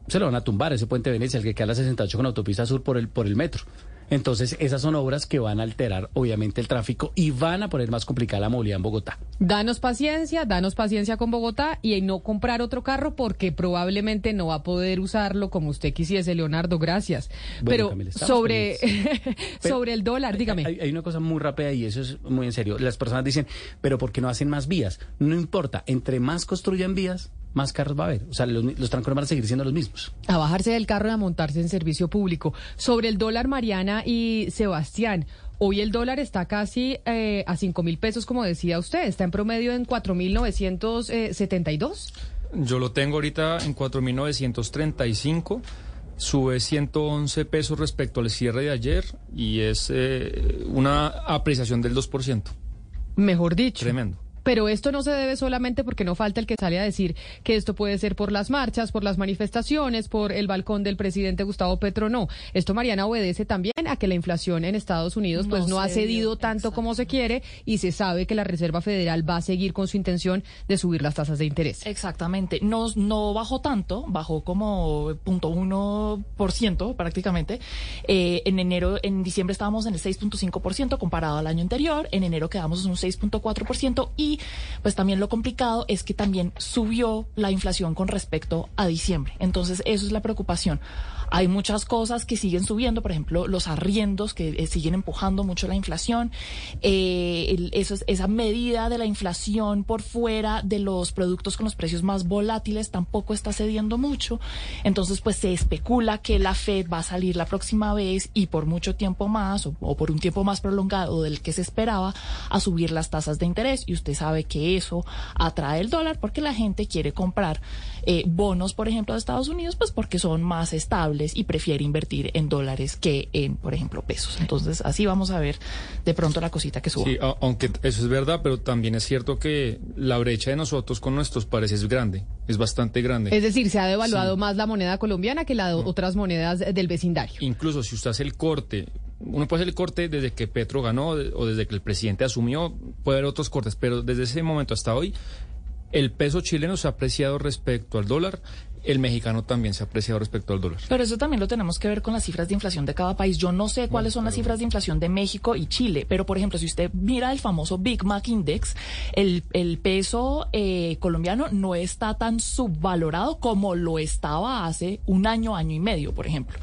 Se lo van a tumbar, ese puente de Venecia, el que queda a la 68 con autopista sur por el, por el metro. Entonces, esas son obras que van a alterar, obviamente, el tráfico y van a poner más complicada la movilidad en Bogotá. Danos paciencia, danos paciencia con Bogotá y no comprar otro carro porque probablemente no va a poder usarlo como usted quisiese, Leonardo, gracias. Bueno, Pero Camila, sobre, Pero- sobre el dólar, dígame. Hay, hay una cosa muy rápida y eso es muy en serio. Las personas dicen, pero ¿por qué no hacen más vías? No importa, entre más construyan vías, más carros va a haber. O sea, los, los trancones van a seguir siendo los mismos. a bajarse del carro y a montarse en servicio público. Sobre el dólar, Mariana y Sebastián, hoy el dólar está casi eh, a 5 mil pesos, como decía usted, está en promedio en 4.972. Yo lo tengo ahorita en 4.935. Sube 111 pesos respecto al cierre de ayer y es eh, una apreciación del 2%. Mejor dicho. Tremendo. Pero esto no se debe solamente porque no falta el que sale a decir que esto puede ser por las marchas, por las manifestaciones, por el balcón del presidente Gustavo Petro. No, esto Mariana obedece también a que la inflación en Estados Unidos pues No no ha cedido tanto como se quiere y se sabe que la Reserva Federal va a seguir con su intención de subir las tasas de interés. Exactamente. No, no bajó tanto, bajó como 0.1% prácticamente. Eh, en enero, en diciembre estábamos en el 6.5% comparado al año anterior. En enero quedamos en un 6.4% y pues también lo complicado es que también subió la inflación con respecto a diciembre. Entonces eso es la preocupación. Hay muchas cosas que siguen subiendo, por ejemplo, los arriendos que eh, siguen empujando mucho la inflación. Eh, el- eso es- esa medida de la inflación por fuera de los productos con los precios más volátiles tampoco está cediendo mucho. Entonces, pues se especula que la Fed va a salir la próxima vez y por mucho tiempo más o por un tiempo más prolongado del que se esperaba a subir las tasas de interés. Y usted sabe que eso atrae el dólar porque la gente quiere comprar eh, bonos, por ejemplo, de Estados Unidos, pues porque son más estables y prefiere invertir en dólares que en, por ejemplo, pesos. Entonces, así vamos a ver de pronto la cosita que suba. Sí, aunque eso es verdad, pero también es cierto que la brecha de nosotros con nuestros pares es grande, es bastante grande. Es decir, se ha devaluado más la moneda colombiana que las otras monedas del vecindario. Incluso si usted hace el corte, uno puede hacer el corte desde que Petro ganó o desde que el presidente asumió, puede haber otros cortes, pero desde ese momento hasta hoy, el peso chileno se ha apreciado respecto al dólar, el mexicano también se ha apreciado respecto al dólar. Pero eso también lo tenemos que ver con las cifras de inflación de cada país. Yo no sé cuáles son las cifras de inflación de México y Chile, pero por ejemplo, si usted mira el famoso Big Mac Index, el, el peso eh, colombiano no está tan subvalorado como lo estaba hace un año, año y medio, por ejemplo.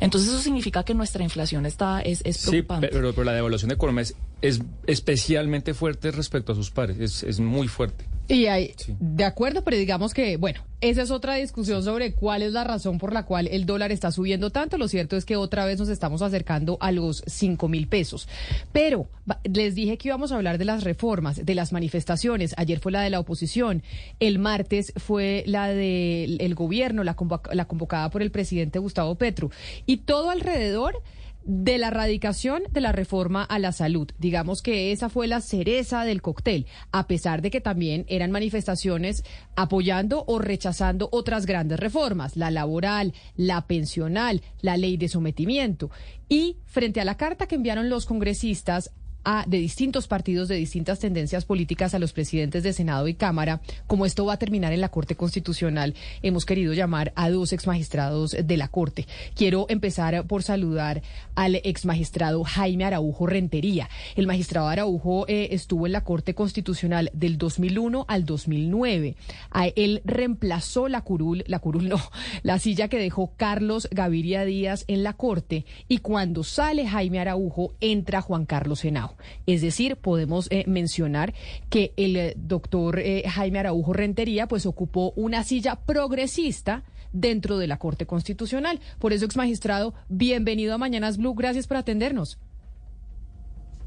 Entonces eso significa que nuestra inflación está es, es Sí, preocupante. pero, pero la devaluación de Colombia es, es especialmente fuerte respecto a sus pares, es, es muy fuerte. Y hay, de acuerdo, pero digamos que, bueno, esa es otra discusión sobre cuál es la razón por la cual el dólar está subiendo tanto. Lo cierto es que otra vez nos estamos acercando a los 5 mil pesos. Pero les dije que íbamos a hablar de las reformas, de las manifestaciones. Ayer fue la de la oposición, el martes fue la del gobierno, la, la convocada por el presidente Gustavo Petro. Y todo alrededor de la erradicación de la reforma a la salud. Digamos que esa fue la cereza del cóctel, a pesar de que también eran manifestaciones apoyando o rechazando otras grandes reformas, la laboral, la pensional, la ley de sometimiento. Y frente a la carta que enviaron los congresistas a, de distintos partidos, de distintas tendencias políticas a los presidentes de Senado y Cámara. Como esto va a terminar en la Corte Constitucional, hemos querido llamar a dos exmagistrados de la Corte. Quiero empezar por saludar al exmagistrado Jaime Araujo Rentería. El magistrado Araujo eh, estuvo en la Corte Constitucional del 2001 al 2009. A él reemplazó la curul, la curul no, la silla que dejó Carlos Gaviria Díaz en la Corte y cuando sale Jaime Araujo entra Juan Carlos Henao. Es decir, podemos eh, mencionar que el eh, doctor eh, Jaime Araujo Rentería pues ocupó una silla progresista dentro de la Corte Constitucional. Por eso, ex magistrado, bienvenido a Mañanas Blue. Gracias por atendernos.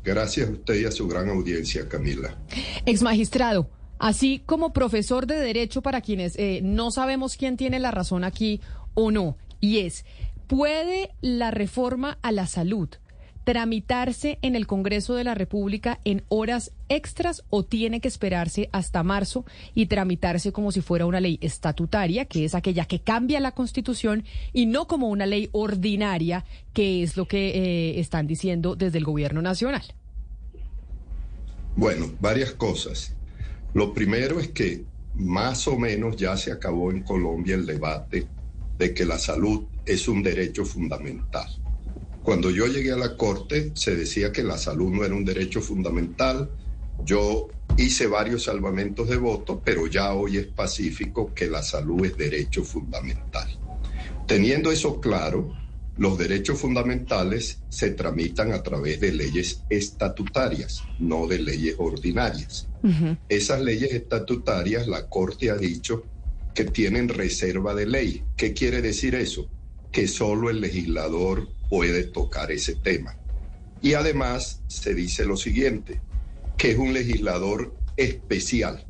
Gracias a usted y a su gran audiencia, Camila. Ex magistrado, así como profesor de Derecho para quienes no sabemos quién tiene la razón aquí o no, y es, ¿puede la reforma a la salud tramitarse en el Congreso de la República en horas extras o tiene que esperarse hasta marzo y tramitarse como si fuera una ley estatutaria, que es aquella que cambia la Constitución, y no como una ley ordinaria, que es lo que eh, están diciendo desde el Gobierno Nacional? Bueno, varias cosas. Lo primero es que más o menos ya se acabó en Colombia el debate de que la salud es un derecho fundamental. Cuando yo llegué a la Corte se decía que la salud no era un derecho fundamental. Yo hice varios salvamentos de voto, pero ya hoy es pacífico que la salud es derecho fundamental. Teniendo eso claro, los derechos fundamentales se tramitan a través de leyes estatutarias, no de leyes ordinarias. Esas leyes estatutarias, la Corte ha dicho que tienen reserva de ley. ¿Qué quiere decir eso? Que solo el legislador puede tocar ese tema. Y además se dice lo siguiente, que es un legislador especial.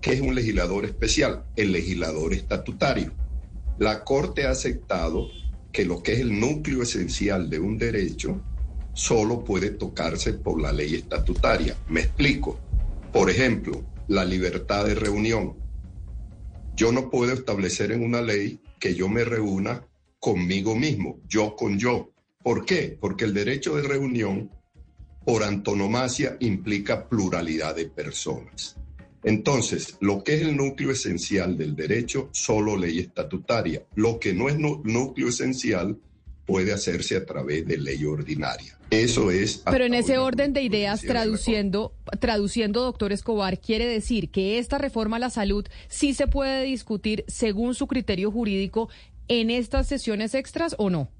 ¿Qué es un legislador especial? El legislador estatutario. La Corte ha aceptado que lo que es el núcleo esencial de un derecho solo puede tocarse por la ley estatutaria. Me explico. Por ejemplo, la libertad de reunión. Yo no puedo establecer en una ley que yo me reúna conmigo mismo, yo con yo. ¿Por qué? Porque el derecho de reunión, por antonomasia, implica pluralidad de personas. Entonces, lo que es el núcleo esencial del derecho, solo ley estatutaria. Lo que no es núcleo esencial puede hacerse a través de ley ordinaria. Eso es. Pero en ese orden de ideas, traduciendo, traduciendo, doctor Escobar, quiere decir que esta reforma a la salud sí se puede discutir según su criterio jurídico en estas sesiones extras o no?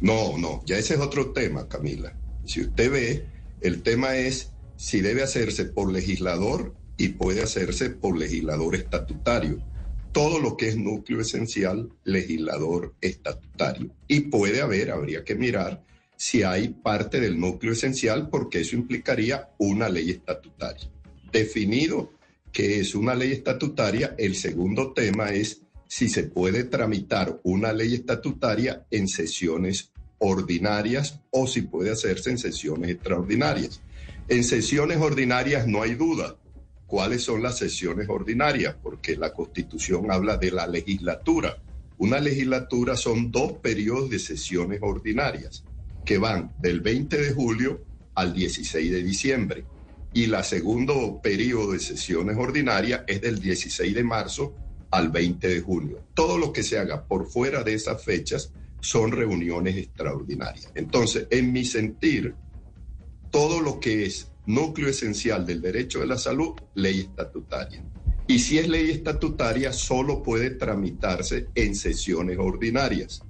No, no, ya ese es otro tema, Camila. Si usted ve, el tema es si debe hacerse por legislador y puede hacerse por legislador estatutario. Todo lo que es núcleo esencial, legislador estatutario. Y puede haber, habría que mirar si hay parte del núcleo esencial, porque eso implicaría una ley estatutaria. Definido que es una ley estatutaria, el segundo tema es si se puede tramitar una ley estatutaria en sesiones ordinarias o si puede hacerse en sesiones extraordinarias. En sesiones ordinarias no hay duda. ¿Cuáles son las sesiones ordinarias? Porque la Constitución habla de la legislatura. Una legislatura son dos periodos de sesiones ordinarias que van del 20 de julio al 16 de diciembre. Y la segundo periodo de sesiones ordinarias es del 16 de marzo al 20 de junio. Todo lo que se haga por fuera de esas fechas son reuniones extraordinarias. Entonces, en mi sentir, todo lo que es núcleo esencial del derecho de la salud, ley estatutaria. Y si es ley estatutaria, solo puede tramitarse en sesiones ordinarias.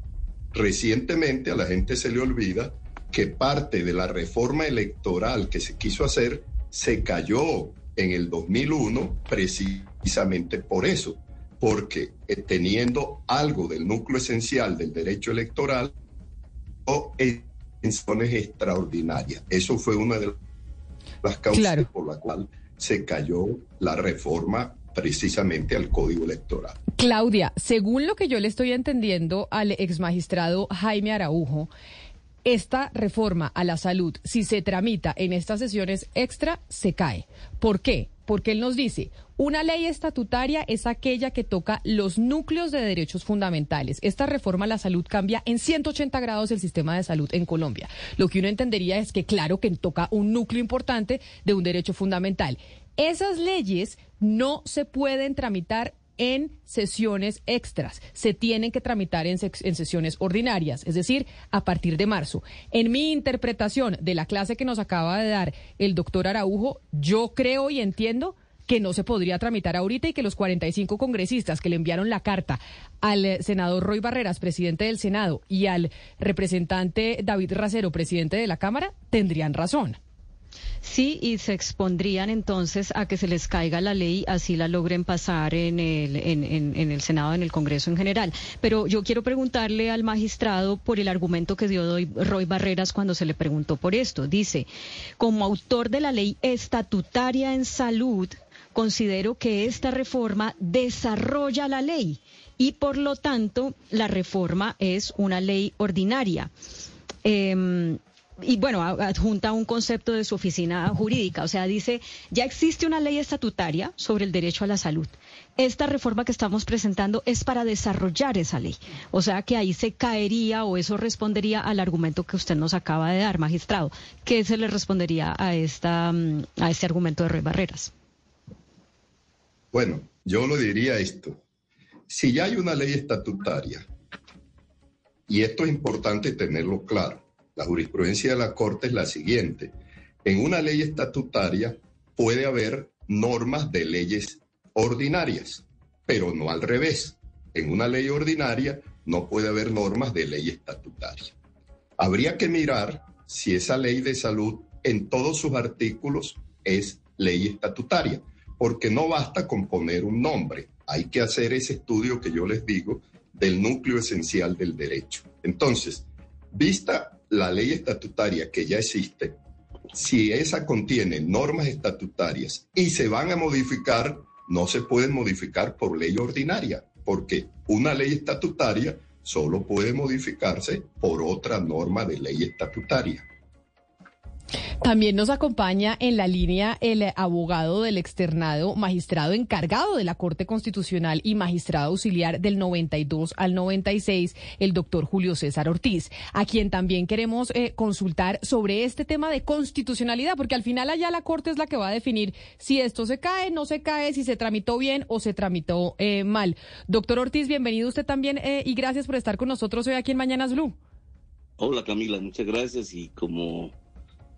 Recientemente a la gente se le olvida que parte de la reforma electoral que se quiso hacer se cayó en el 2001 precisamente por eso, porque eh, teniendo algo del núcleo esencial del derecho electoral o intenciones extraordinarias. Eso fue una de las causas por la cual se cayó la reforma precisamente al Código Electoral. Claudia, según lo que yo le estoy entendiendo al exmagistrado Jaime Araujo, esta reforma a la salud, si se tramita en estas sesiones extra, se cae. ¿Por qué? Porque él nos dice, una ley estatutaria es aquella que toca los núcleos de derechos fundamentales. Esta reforma a la salud cambia en 180 grados el sistema de salud en Colombia. Lo que uno entendería es que claro que toca un núcleo importante de un derecho fundamental. Esas leyes no se pueden tramitar en sesiones extras. Se tienen que tramitar en, sesiones ordinarias, es decir, a partir de marzo. En mi interpretación de la clase que nos acaba de dar el doctor Araujo, yo creo y entiendo que no se podría tramitar ahorita y que los 45 congresistas que le enviaron la carta al eh, senador Roy Barreras, presidente del Senado, y al representante David Racero, presidente de la Cámara, tendrían razón. Sí, y se expondrían entonces a que se les caiga la ley, así la logren pasar en el, en, en, el Senado, en el Congreso en general. Pero yo quiero preguntarle al magistrado por el argumento que dio Roy Barreras cuando se le preguntó por esto. Dice, como autor de la ley estatutaria en salud, considero que esta reforma desarrolla la ley y por lo tanto la reforma es una ley ordinaria. Em, y bueno, adjunta un concepto de su oficina jurídica, o sea, dice, ya existe una ley estatutaria sobre el derecho a la salud. Esta reforma que estamos presentando es para desarrollar esa ley. O sea, que ahí se caería o eso respondería al argumento que usted nos acaba de dar, magistrado. ¿Qué se le respondería a, esta, mm, a este argumento de Rey Barreras? Bueno, yo lo diría esto. Si ya hay una ley estatutaria, y esto es importante tenerlo claro, la jurisprudencia de la Corte es la siguiente. En una ley estatutaria puede haber normas de leyes ordinarias, pero no al revés. En una ley ordinaria no puede haber normas de ley estatutaria. Habría que mirar si esa ley de salud en todos sus artículos es ley estatutaria, porque no basta con poner un nombre, hay que hacer ese estudio que yo les digo del núcleo esencial del derecho. Entonces, vista la ley estatutaria que ya existe, si esa contiene normas estatutarias y se van a modificar, no se pueden modificar por ley ordinaria, porque una ley estatutaria solo puede modificarse por otra norma de ley estatutaria. También nos acompaña en la línea el abogado del externado, magistrado encargado de la Corte Constitucional y magistrado auxiliar del 92 al 96, el doctor Julio César Ortiz, a quien también queremos eh, consultar sobre este tema de constitucionalidad, porque al final allá la Corte es la que va a definir si esto se cae, no se cae, si se tramitó bien o se tramitó eh, mal. Doctor Ortiz, bienvenido usted también eh, y gracias por estar con nosotros hoy aquí en Mañanas Blue. Hola Camila, muchas gracias y como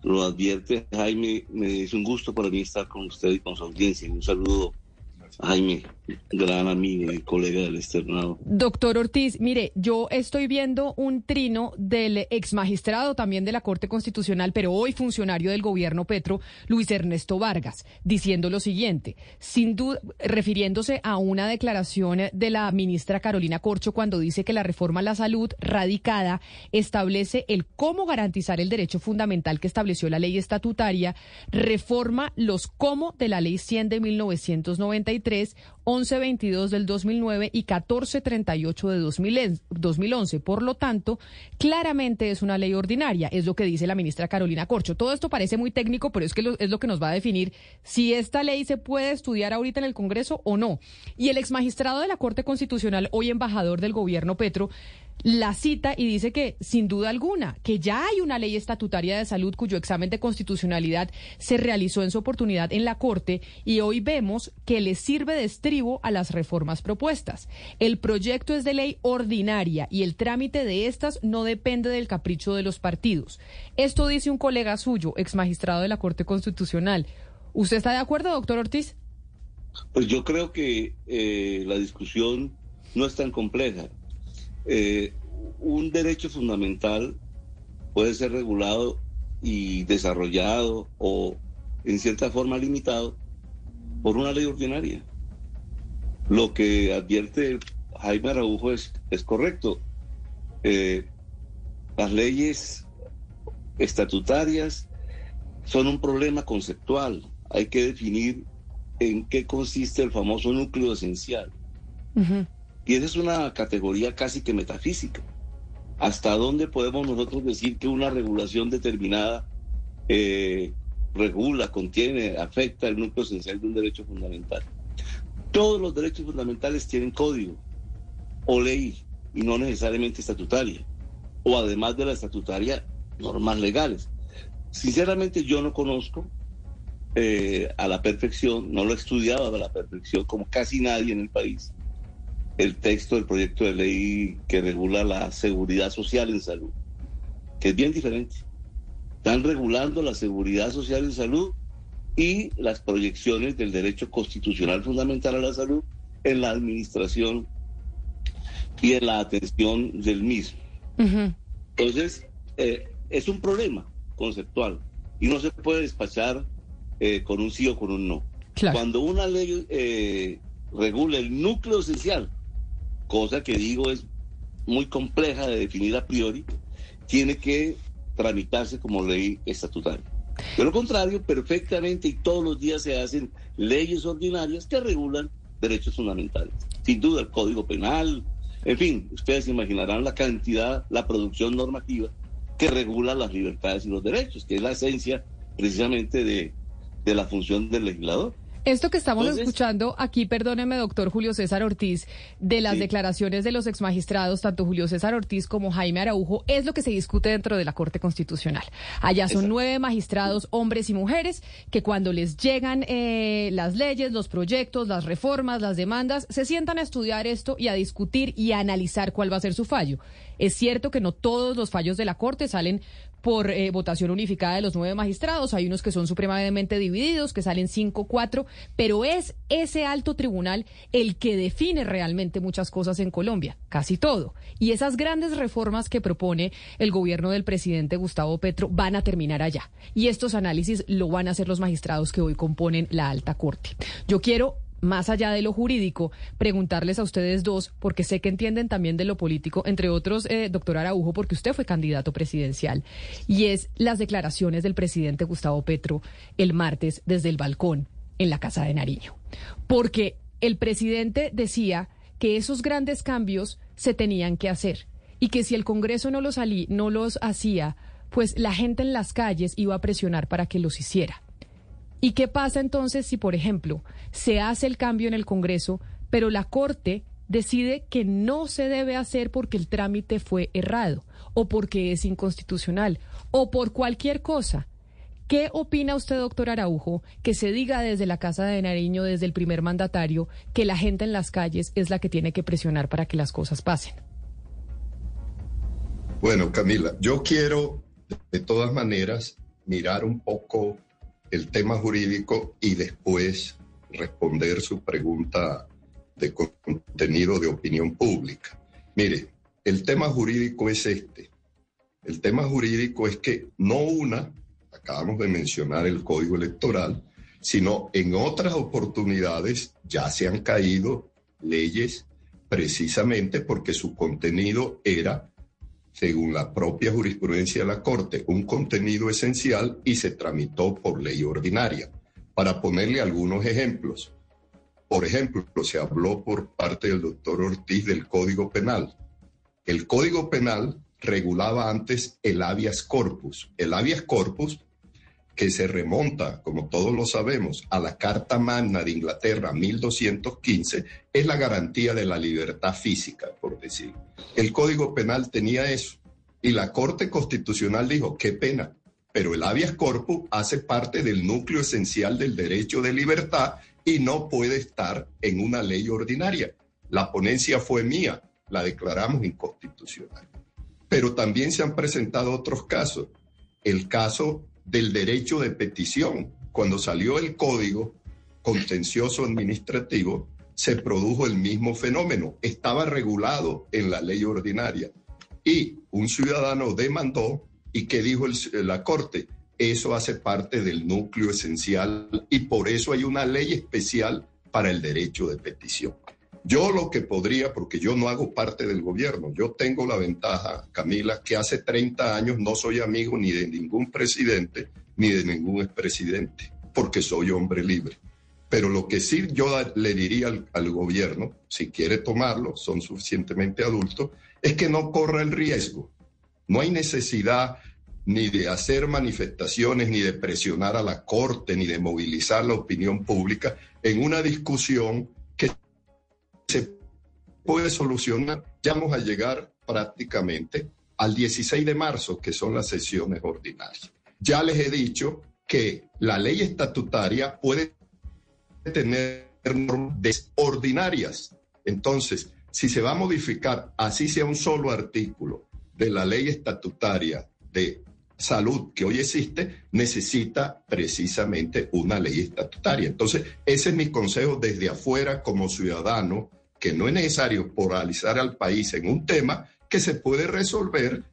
lo advierte Jaime, me es un gusto para mí estar con usted y con su audiencia. Un saludo Jaime, gran amigo y colega del externado. Doctor Ortiz, mire, yo estoy viendo un trino del ex magistrado también de la Corte Constitucional, pero hoy funcionario del gobierno Petro, Luis Ernesto Vargas, diciendo lo siguiente, sin duda, refiriéndose a una declaración de la ministra Carolina Corcho cuando dice que la reforma a la salud radicada establece el cómo garantizar el derecho fundamental que estableció la ley estatutaria, reforma los cómo de la ley 100 de 1993 1122 del 2009 y 1438 de 2011. Por lo tanto, claramente es una ley ordinaria, es lo que dice la ministra Carolina Corcho. Todo esto parece muy técnico, pero es que es lo que nos va a definir si esta ley se puede estudiar ahorita en el Congreso o no. Y el ex magistrado de la Corte Constitucional, hoy embajador del gobierno Petro, la cita y dice que, sin duda alguna, que ya hay una ley estatutaria de salud cuyo examen de constitucionalidad se realizó en su oportunidad en la Corte y hoy vemos que le sirve de estribo a las reformas propuestas. El proyecto es de ley ordinaria y el trámite de estas no depende del capricho de los partidos. Esto dice un colega suyo, ex magistrado de la Corte Constitucional. ¿Usted está de acuerdo, doctor Ortiz? Pues yo creo que eh, la discusión no es tan compleja. Eh, un derecho fundamental puede ser regulado y desarrollado o en cierta forma limitado por una ley ordinaria. Lo que advierte Jaime Araujo es, correcto. Eh, las leyes estatutarias son un problema conceptual. Hay que definir en qué consiste el famoso núcleo esencial. Y esa es una categoría casi que metafísica. ¿Hasta dónde podemos nosotros decir que una regulación determinada eh, regula, contiene, afecta el núcleo esencial de un derecho fundamental. Todos los derechos fundamentales tienen código o ley y no necesariamente estatutaria, o además de la estatutaria, normas legales. Sinceramente yo no conozco eh, a la perfección, no lo he estudiado a la perfección como casi nadie en el país, el texto del proyecto de ley que regula la seguridad social en salud, que es bien diferente. Están regulando la seguridad social en salud y las proyecciones del derecho constitucional fundamental a la salud en la administración y en la atención del mismo. Entonces, eh, es un problema conceptual y no se puede despachar eh, con un sí o con un no. Cuando una ley eh, regula el núcleo esencial, cosa que digo es muy compleja de definir a priori, tiene que tramitarse como ley estatutaria. De lo contrario, perfectamente y todos los días se hacen leyes ordinarias que regulan derechos fundamentales. Sin duda, el Código Penal, en fin, ustedes imaginarán la cantidad, la producción normativa que regula las libertades y los derechos, que es la esencia precisamente de, de la función del legislador. Esto que estamos escuchando aquí, perdóneme, doctor Julio César Ortiz, de las declaraciones de los exmagistrados, tanto Julio César Ortiz como Jaime Araujo, es lo que se discute dentro de la Corte Constitucional. Allá son nueve magistrados, hombres y mujeres, que cuando les llegan eh, las leyes, los proyectos, las reformas, las demandas, se sientan a estudiar esto y a discutir y a analizar cuál va a ser su fallo. Es cierto que no todos los fallos de la Corte salen por eh, votación unificada de los nueve magistrados. Hay unos que son supremamente divididos, que salen cinco, cuatro, pero es ese alto tribunal el que define realmente muchas cosas en Colombia, casi todo. Y esas grandes reformas que propone el gobierno del presidente Gustavo Petro van a terminar allá. Y estos análisis lo van a hacer los magistrados que hoy componen la alta corte. Yo quiero más allá de lo jurídico, preguntarles a ustedes dos, porque sé que entienden también de lo político, entre otros, eh, doctor Araujo, porque usted fue candidato presidencial, y es las declaraciones del presidente Gustavo Petro el martes desde el balcón en la Casa de Nariño. Porque el presidente decía que esos grandes cambios se tenían que hacer y que si el Congreso no los, no los hacía, pues la gente en las calles iba a presionar para que los hiciera. ¿Y qué pasa entonces si, por ejemplo, se hace el cambio en el Congreso, pero la Corte decide que no se debe hacer porque el trámite fue errado o porque es inconstitucional o por cualquier cosa? ¿Qué opina usted, doctor Araujo, que se diga desde la Casa de Nariño, desde el primer mandatario, que la gente en las calles es la que tiene que presionar para que las cosas pasen? Bueno, Camila, yo quiero de todas maneras mirar un poco el tema jurídico y después responder su pregunta de contenido de opinión pública. Mire, el tema jurídico es este. El tema jurídico es que no una, acabamos de mencionar el código electoral, sino en otras oportunidades ya se han caído leyes precisamente porque su contenido era según la propia jurisprudencia de la Corte, un contenido esencial y se tramitó por ley ordinaria. Para ponerle algunos ejemplos. Por ejemplo, se habló por parte del doctor Ortiz del Código Penal. El Código Penal regulaba antes el habeas corpus. El habeas corpus, que se remonta, como todos lo sabemos, a la Carta Magna de Inglaterra 1215, es la garantía de la libertad física, por decirlo. El Código Penal tenía eso. Y la Corte Constitucional dijo, qué pena, pero el habeas corpus hace parte del núcleo esencial del derecho de libertad y no puede estar en una ley ordinaria. La ponencia fue mía, la declaramos inconstitucional. Pero también se han presentado otros casos. El caso del derecho de petición. Cuando salió el código contencioso administrativo, se produjo el mismo fenómeno. Estaba regulado en la ley ordinaria. Y un ciudadano demandó y que dijo la Corte, eso hace parte del núcleo esencial y por eso hay una ley especial para el derecho de petición. Yo lo que podría, porque yo no hago parte del gobierno, yo tengo la ventaja, Camila, que hace 30 años no soy amigo ni de ningún presidente ni de ningún expresidente, porque soy hombre libre. Pero lo que sí yo le diría al, gobierno, si quiere tomarlo, son suficientemente adultos, es que no corra el riesgo. No hay necesidad ni de hacer manifestaciones, ni de presionar a la Corte, ni de movilizar la opinión pública en una discusión puede solucionar. Ya vamos a llegar prácticamente al 16 de marzo, que son las sesiones ordinarias. Ya les he dicho que la ley estatutaria puede tener normas ordinarias. Entonces, si se va a modificar, así sea un solo artículo de la ley estatutaria de salud que hoy existe, necesita precisamente una ley estatutaria. Entonces, ese es mi consejo desde afuera como ciudadano, que no es necesario poralizar al país en un tema que se puede resolver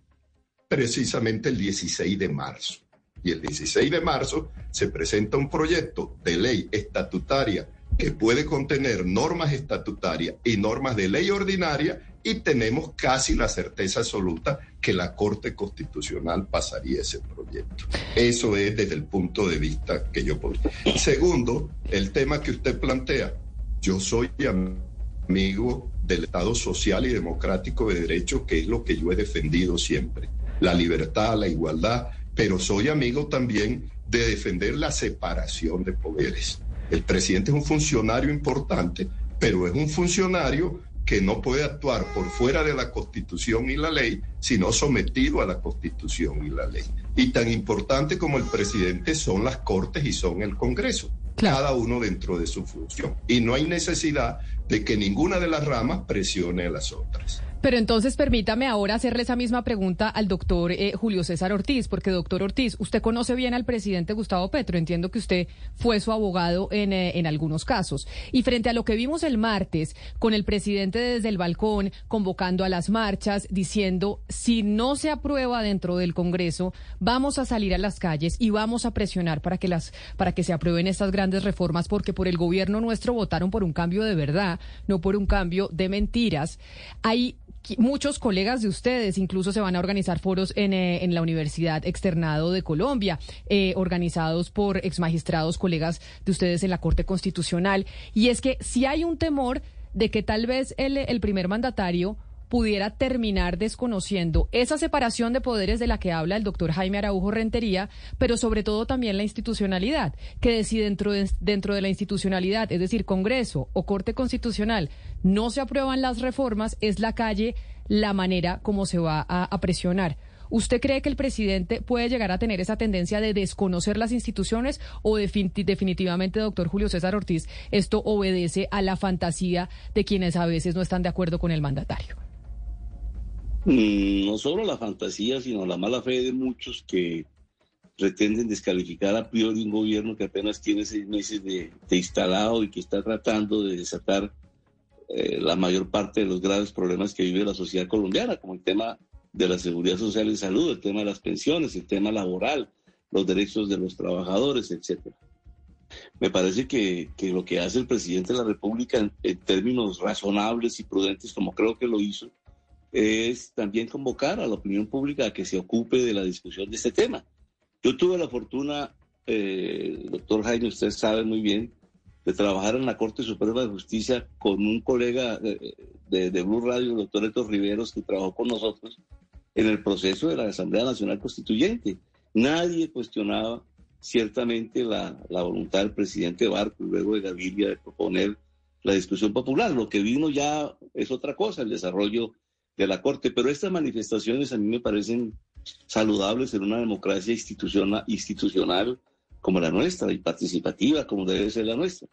precisamente el 16 de marzo. Y el 16 de marzo se presenta un proyecto de ley estatutaria que puede contener normas estatutarias y normas de ley ordinaria y tenemos casi la certeza absoluta que la Corte Constitucional pasaría ese proyecto. Eso es desde el punto de vista que yo podría. Segundo, el tema que usted plantea. Yo soy amigo del Estado social y democrático de derecho, que es lo que yo he defendido siempre. La libertad, la igualdad, pero soy amigo también de defender la separación de poderes. El presidente es un funcionario importante, pero es un funcionario que no puede actuar por fuera de la Constitución y la ley, sino sometido a la Constitución y la ley. Y tan importante como el presidente son las Cortes y son el Congreso, cada uno dentro de su función. Y no hay necesidad de que ninguna de las ramas presione a las otras. Pero entonces permítame ahora hacerle esa misma pregunta al doctor eh, Julio César Ortiz, porque doctor Ortiz, usted conoce bien al presidente Gustavo Petro, entiendo que usted fue su abogado en, eh, en algunos casos. Y frente a lo que vimos el martes, con el presidente desde el balcón convocando a las marchas, diciendo, si no se aprueba dentro del Congreso, vamos a salir a las calles y vamos a presionar para que, las, para que se aprueben estas grandes reformas, porque por el gobierno nuestro votaron por un cambio de verdad, no por un cambio de mentiras. Hay muchos colegas de ustedes incluso se van a organizar foros en, eh, en la Universidad Externado de Colombia, eh, organizados por exmagistrados, colegas de ustedes en la Corte Constitucional. Y es que si hay un temor de que tal vez el, el primer mandatario pudiera terminar desconociendo esa separación de poderes de la que habla el doctor Jaime Araujo Rentería, pero sobre todo también la institucionalidad, que si dentro de, dentro de la institucionalidad, es decir, Congreso o Corte Constitucional, no se aprueban las reformas, es la calle la manera como se va a, presionar. ¿Usted cree que el presidente puede llegar a tener esa tendencia de desconocer las instituciones o definitivamente, doctor Julio César Ortiz, esto obedece a la fantasía de quienes a veces no están de acuerdo con el mandatario? Mm, no solo la fantasía, sino la mala fe de muchos que pretenden descalificar a priori un gobierno que apenas tiene seis meses de, instalado y que está tratando de desatar eh, la mayor parte de los graves problemas que vive la sociedad colombiana, como el tema de la seguridad social y salud, el tema de las pensiones, el tema laboral, los derechos de los trabajadores, etcétera. Me parece que, lo que hace el presidente de la República en términos razonables y prudentes, como creo que lo hizo, es también convocar a la opinión pública a que se ocupe de la discusión de este tema. Yo tuve la fortuna, eh, doctor Jaime, usted sabe muy bien, de trabajar en la Corte Suprema de Justicia con un colega de, Blue Radio, el doctor Héctor Riveros, que trabajó con nosotros en el proceso de la Asamblea Nacional Constituyente. Nadie cuestionaba ciertamente la, la voluntad del presidente Barco y luego de Gaviria de proponer la discusión popular. Lo que vino ya es otra cosa, el desarrollo de la Corte, pero estas manifestaciones a mí me parecen saludables en una democracia institucional, como la nuestra y participativa como debe ser la nuestra.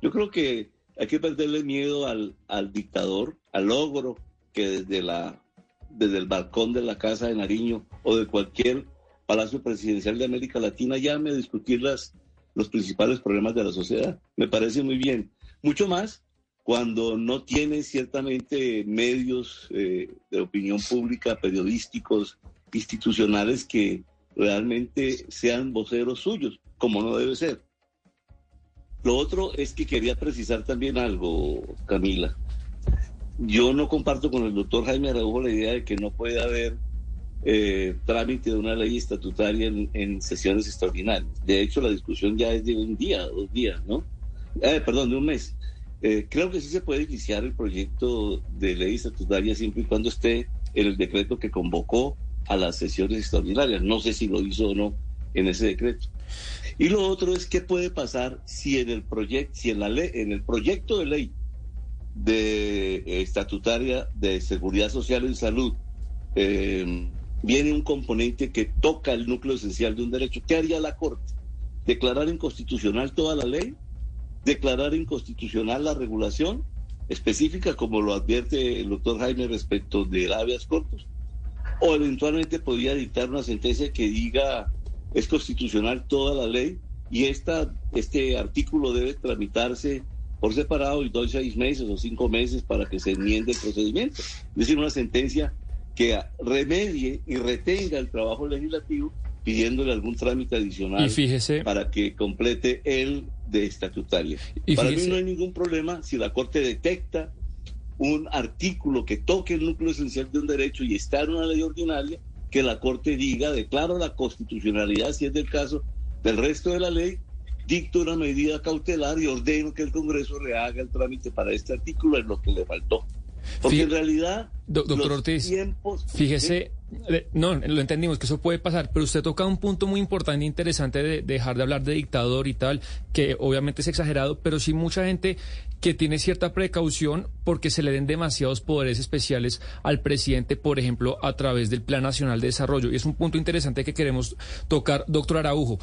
Yo creo que hay que perderle miedo al, al dictador, al logro que desde, la, desde el balcón de la Casa de Nariño o de cualquier palacio presidencial de América Latina llame a discutir las, los principales problemas de la sociedad. Me parece muy bien. Mucho más cuando no tiene ciertamente medios eh, de opinión pública, periodísticos, institucionales que realmente sean voceros suyos, como no debe ser. Lo otro es que quería precisar también algo, Camila. Yo no comparto con el doctor Jaime Araujo la idea de que no puede haber eh, trámite de una ley estatutaria en, sesiones extraordinarias. De hecho, la discusión ya es de un día, dos días, ¿no? Eh, perdón, de un mes. Eh, creo que sí se puede iniciar el proyecto de ley estatutaria siempre y cuando esté en el decreto que convocó a las sesiones extraordinarias. No sé si lo hizo o no en ese decreto. Y lo otro es qué puede pasar si en el proyecto, si en la ley, en el proyecto de ley de estatutaria de seguridad social y salud eh, viene un componente que toca el núcleo esencial de un derecho. ¿Qué haría la Corte? ¿Declarar inconstitucional toda la ley? ¿Declarar inconstitucional la regulación específica, como lo advierte el doctor Jaime respecto de habeas cortos? ¿O eventualmente podría dictar una sentencia que diga es constitucional toda la ley y esta, este artículo debe tramitarse por separado y doy seis meses o cinco meses para que se enmiende el procedimiento? Es decir, una sentencia que remedie y retenga el trabajo legislativo pidiéndole algún trámite adicional para que complete el de estatutaria. para mí no hay ningún problema si la Corte detecta un artículo que toque el núcleo esencial de un derecho y está en una ley ordinaria, que la Corte diga, declaro la constitucionalidad, si es del caso, del resto de la ley, dicto una medida cautelar y ordeno que el Congreso rehaga el trámite para este artículo en lo que le faltó. Porque en realidad, doctor Ortiz, fíjese, eh, no, lo entendimos que eso puede pasar, pero usted toca un punto muy importante e interesante de, dejar de hablar de dictador y tal, que obviamente es exagerado, pero sí mucha gente que tiene cierta precaución porque se le den demasiados poderes especiales al presidente, por ejemplo, a través del Plan Nacional de Desarrollo. Y es un punto interesante que queremos tocar, doctor Araujo.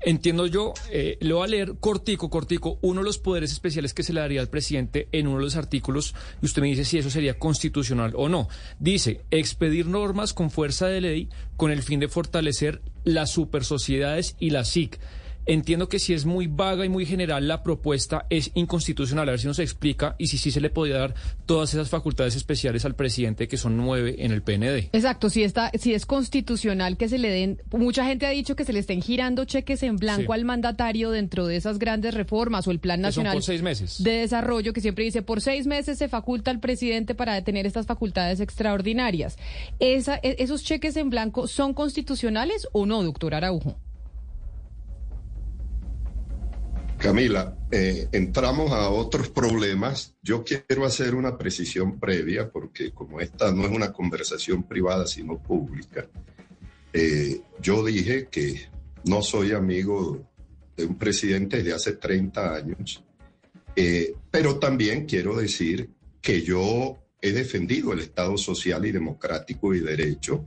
Entiendo yo, eh, lo voy a leer cortico, cortico, uno de los poderes especiales que se le daría al presidente en uno de los artículos, y usted me dice si eso sería constitucional o no. Dice, expedir normas con fuerza de ley con el fin de fortalecer las supersociedades y la SIC Entiendo que si es muy vaga y muy general la propuesta es inconstitucional. A ver si nos explica y si sí se le podía dar todas esas facultades especiales al presidente que son nueve en el PND. Exacto, si está, si es constitucional que se le den, mucha gente ha dicho que se le estén girando cheques en blanco al mandatario dentro de esas grandes reformas o el Plan Nacional de Desarrollo que siempre dice por seis meses se faculta al presidente para tener estas facultades extraordinarias. Esa, e, ¿Esos cheques en blanco son constitucionales o no, doctor Araujo? Camila, eh, entramos a otros problemas. Yo quiero hacer una precisión previa porque como esta no es una conversación privada sino pública, eh, yo dije que no soy amigo de un presidente de hace 30 años, eh, pero también quiero decir que yo he defendido el Estado social y democrático y derecho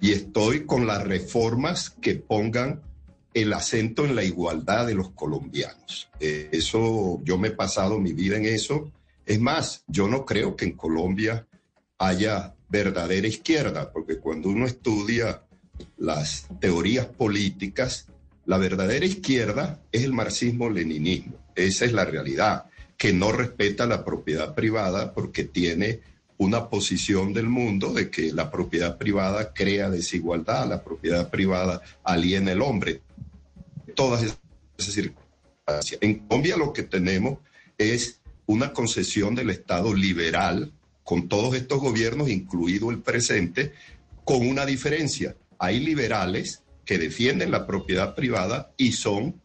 y estoy con las reformas que pongan el acento en la igualdad de los colombianos. Eh, eso, yo me he pasado mi vida en eso. Es más, yo no creo que en Colombia haya verdadera izquierda, porque cuando uno estudia las teorías políticas, la verdadera izquierda es el marxismo-leninismo. Esa es la realidad, que no respeta la propiedad privada porque tiene una posición del mundo de que la propiedad privada crea desigualdad, la propiedad privada aliena el hombre todas esas circunstancias. En Colombia lo que tenemos es una concesión del Estado liberal con todos estos gobiernos, incluido el presente, con una diferencia. Hay liberales que defienden la propiedad privada y son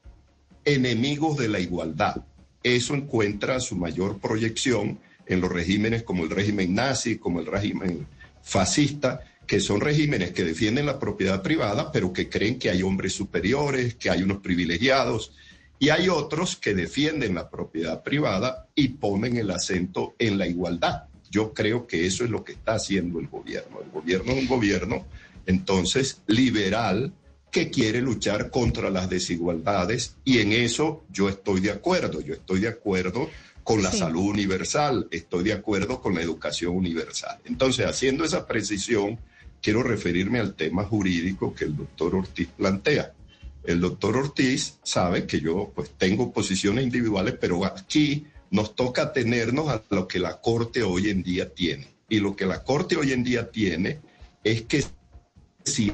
enemigos de la igualdad. Eso encuentra su mayor proyección en los regímenes como el régimen nazi, como el régimen fascista, que son regímenes que defienden la propiedad privada, pero que creen que hay hombres superiores, que hay unos privilegiados, y hay otros que defienden la propiedad privada y ponen el acento en la igualdad. Yo creo que eso es lo que está haciendo el gobierno. El gobierno es un gobierno, entonces, liberal, que quiere luchar contra las desigualdades, y en eso yo estoy de acuerdo. Yo estoy de acuerdo con la salud universal, estoy de acuerdo con la educación universal. Entonces, haciendo esa precisión, quiero referirme al tema jurídico que el doctor Ortiz plantea. El doctor Ortiz sabe que yo pues tengo posiciones individuales, pero aquí nos toca tenernos a lo que la Corte hoy en día tiene. Y lo que la Corte hoy en día tiene es que si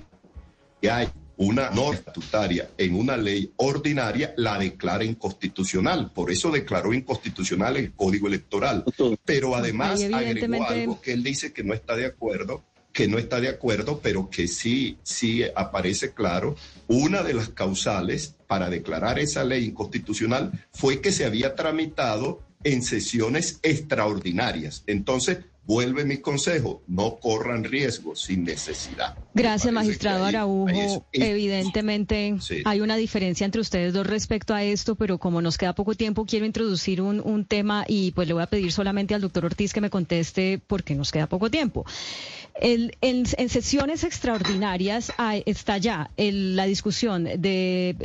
hay una norma estatutaria en una ley ordinaria, la declara inconstitucional. Por eso declaró inconstitucional el Código Electoral. Pero además agregó algo que él dice que no está de acuerdo, que no está de acuerdo, pero que sí, sí aparece claro. Una de las causales para declarar esa ley inconstitucional fue que se había tramitado en sesiones extraordinarias. Entonces, Vuelve mi consejo, no corran riesgos sin necesidad. Gracias, magistrado Araujo. Evidentemente hay una diferencia entre ustedes dos respecto a esto, pero como nos queda poco tiempo, quiero introducir un, un tema y pues le voy a pedir solamente al doctor Ortiz que me conteste porque nos queda poco tiempo. El, en, sesiones extraordinarias está ya la discusión del de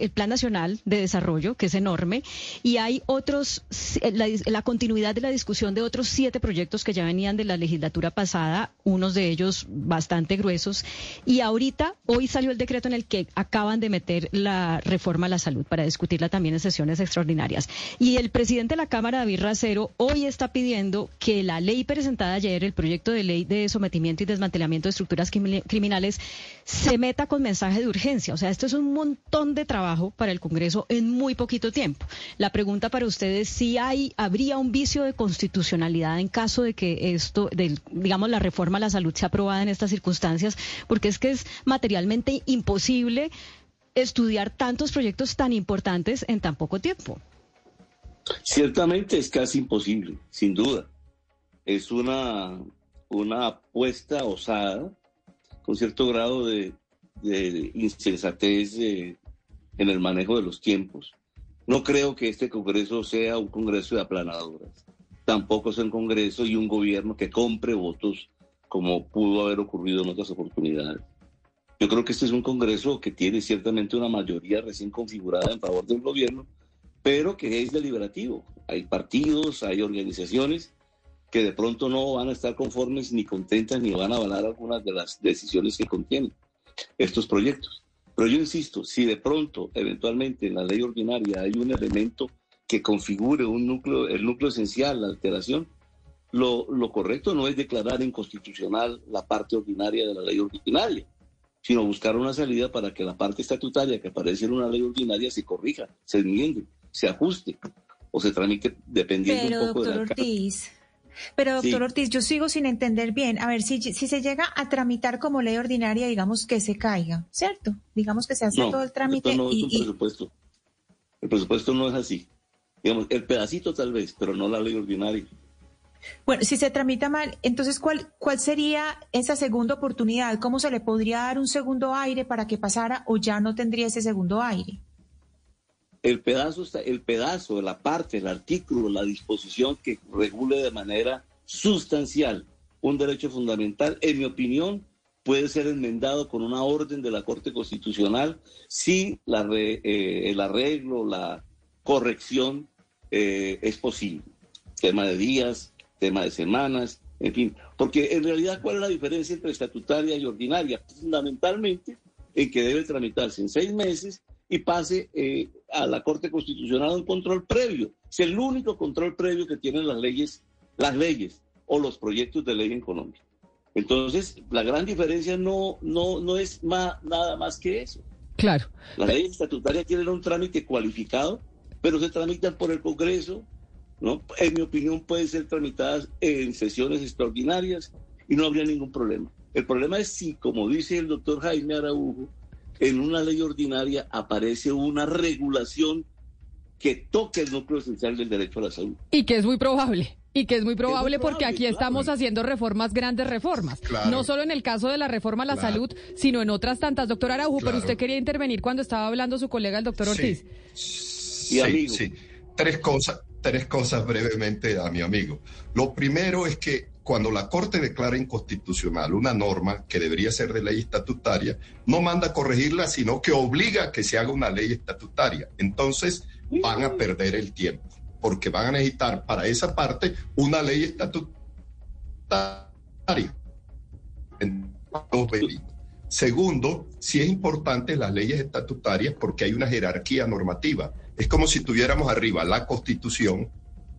el Plan Nacional de Desarrollo, que es enorme, y hay otros, la, la, continuidad de la discusión de otros siete proyectos que ya venían de la legislatura pasada, unos de ellos bastante gruesos, y ahorita, hoy salió el decreto en el que acaban de meter la reforma a la salud para discutirla también en sesiones extraordinarias. Y el presidente de la Cámara, David Racero, hoy está pidiendo que la ley presentada ayer, el proyecto de ley de sometimiento y desmantelamiento de estructuras criminales se meta con mensaje de urgencia. O sea, esto es un montón de trabajo para el Congreso en muy poquito tiempo. La pregunta para ustedes si hay habría un vicio de constitucionalidad en caso de que esto, digamos, la reforma a la salud sea aprobada en estas circunstancias, porque es que es materialmente imposible estudiar tantos proyectos tan importantes en tan poco tiempo. Ciertamente es casi imposible, sin duda. Es una una apuesta osada, con cierto grado de, insensatez en el manejo de los tiempos. No creo que este Congreso sea un Congreso de aplanadoras. Tampoco es un Congreso y un gobierno que compre votos como pudo haber ocurrido en otras oportunidades. Yo creo que este es un Congreso que tiene ciertamente una mayoría recién configurada en favor del gobierno, pero que es deliberativo. Hay partidos, hay organizaciones que de pronto no van a estar conformes ni contentas ni van a avalar algunas de las decisiones que contienen estos proyectos. Pero yo insisto, si de pronto, eventualmente en la ley ordinaria hay un elemento que configure un núcleo, el núcleo esencial, la alteración, lo, lo correcto no es declarar inconstitucional la parte ordinaria de la ley ordinaria, sino buscar una salida para que la parte estatutaria que aparece en una ley ordinaria se corrija, se enmiende, se ajuste o se tramite dependiendo un poco de la Ortiz. Pero, doctor Ortiz, yo sigo sin entender bien. A ver, si, si se llega a tramitar como ley ordinaria, digamos que se caiga, ¿cierto? Digamos que se hace todo el trámite. No, y, es un presupuesto. El presupuesto no es así. Digamos, el pedacito tal vez, pero no la ley ordinaria. Bueno, si se tramita mal, entonces, ¿cuál, ¿cuál sería esa segunda oportunidad? ¿Cómo se le podría dar un segundo aire para que pasara o ya no tendría ese segundo aire? El pedazo, el pedazo, la parte, el artículo, la disposición que regule de manera sustancial un derecho fundamental, en mi opinión, puede ser enmendado con una orden de la Corte Constitucional si eh, el arreglo, la corrección eh, es posible. Tema de días, tema de semanas, en fin. Porque en realidad, ¿cuál es la diferencia entre estatutaria y ordinaria? Fundamentalmente en que debe tramitarse en seis meses y pase eh, a la Corte Constitucional un control previo. Es el único control previo que tienen las leyes, las leyes o los proyectos de ley en Colombia. Entonces, la gran diferencia no, no, no es nada más que eso. Claro. Las leyes estatutarias tienen un trámite cualificado, pero se tramitan por el Congreso, ¿no? En mi opinión, pueden ser tramitadas en sesiones extraordinarias y no habría ningún problema. El problema es si, como dice el doctor Jaime Araujo, en una ley ordinaria aparece una regulación que toque el núcleo esencial del derecho a la salud. Y que es muy probable. Y que es muy probable, porque aquí estamos haciendo reformas, grandes reformas. No solo en el caso de la reforma a la salud, sino en otras tantas. Doctor Araujo, pero usted quería intervenir cuando estaba hablando su colega, el doctor Ortiz. Sí, sí. Tres cosas, tres cosas brevemente a mi amigo. Lo primero es que cuando la Corte declara inconstitucional una norma que debería ser de ley estatutaria, no manda a corregirla, sino que obliga a que se haga una ley estatutaria. Entonces van a perder el tiempo, porque van a necesitar para esa parte una ley estatutaria. Segundo, si es importante las leyes estatutarias porque hay una jerarquía normativa. Es como si tuviéramos arriba la Constitución,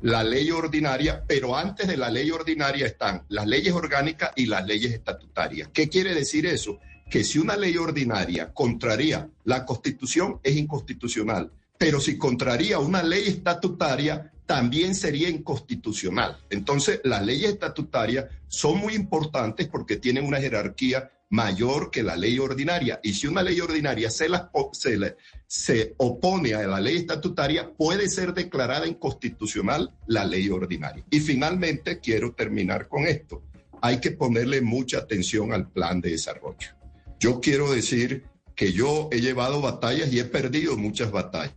la ley ordinaria, pero antes de la ley ordinaria están las leyes orgánicas y las leyes estatutarias. ¿Qué quiere decir eso? Que si una ley ordinaria contraría la constitución, es inconstitucional, pero si contraría una ley estatutaria, también sería inconstitucional. Entonces, las leyes estatutarias son muy importantes porque tienen una jerarquía mayor que la ley ordinaria. Y si una ley ordinaria se, se, se opone a la ley estatutaria, puede ser declarada inconstitucional la ley ordinaria. Y finalmente, quiero terminar con esto. Hay que ponerle mucha atención al plan de desarrollo. Yo quiero decir que yo he llevado batallas y he perdido muchas batallas,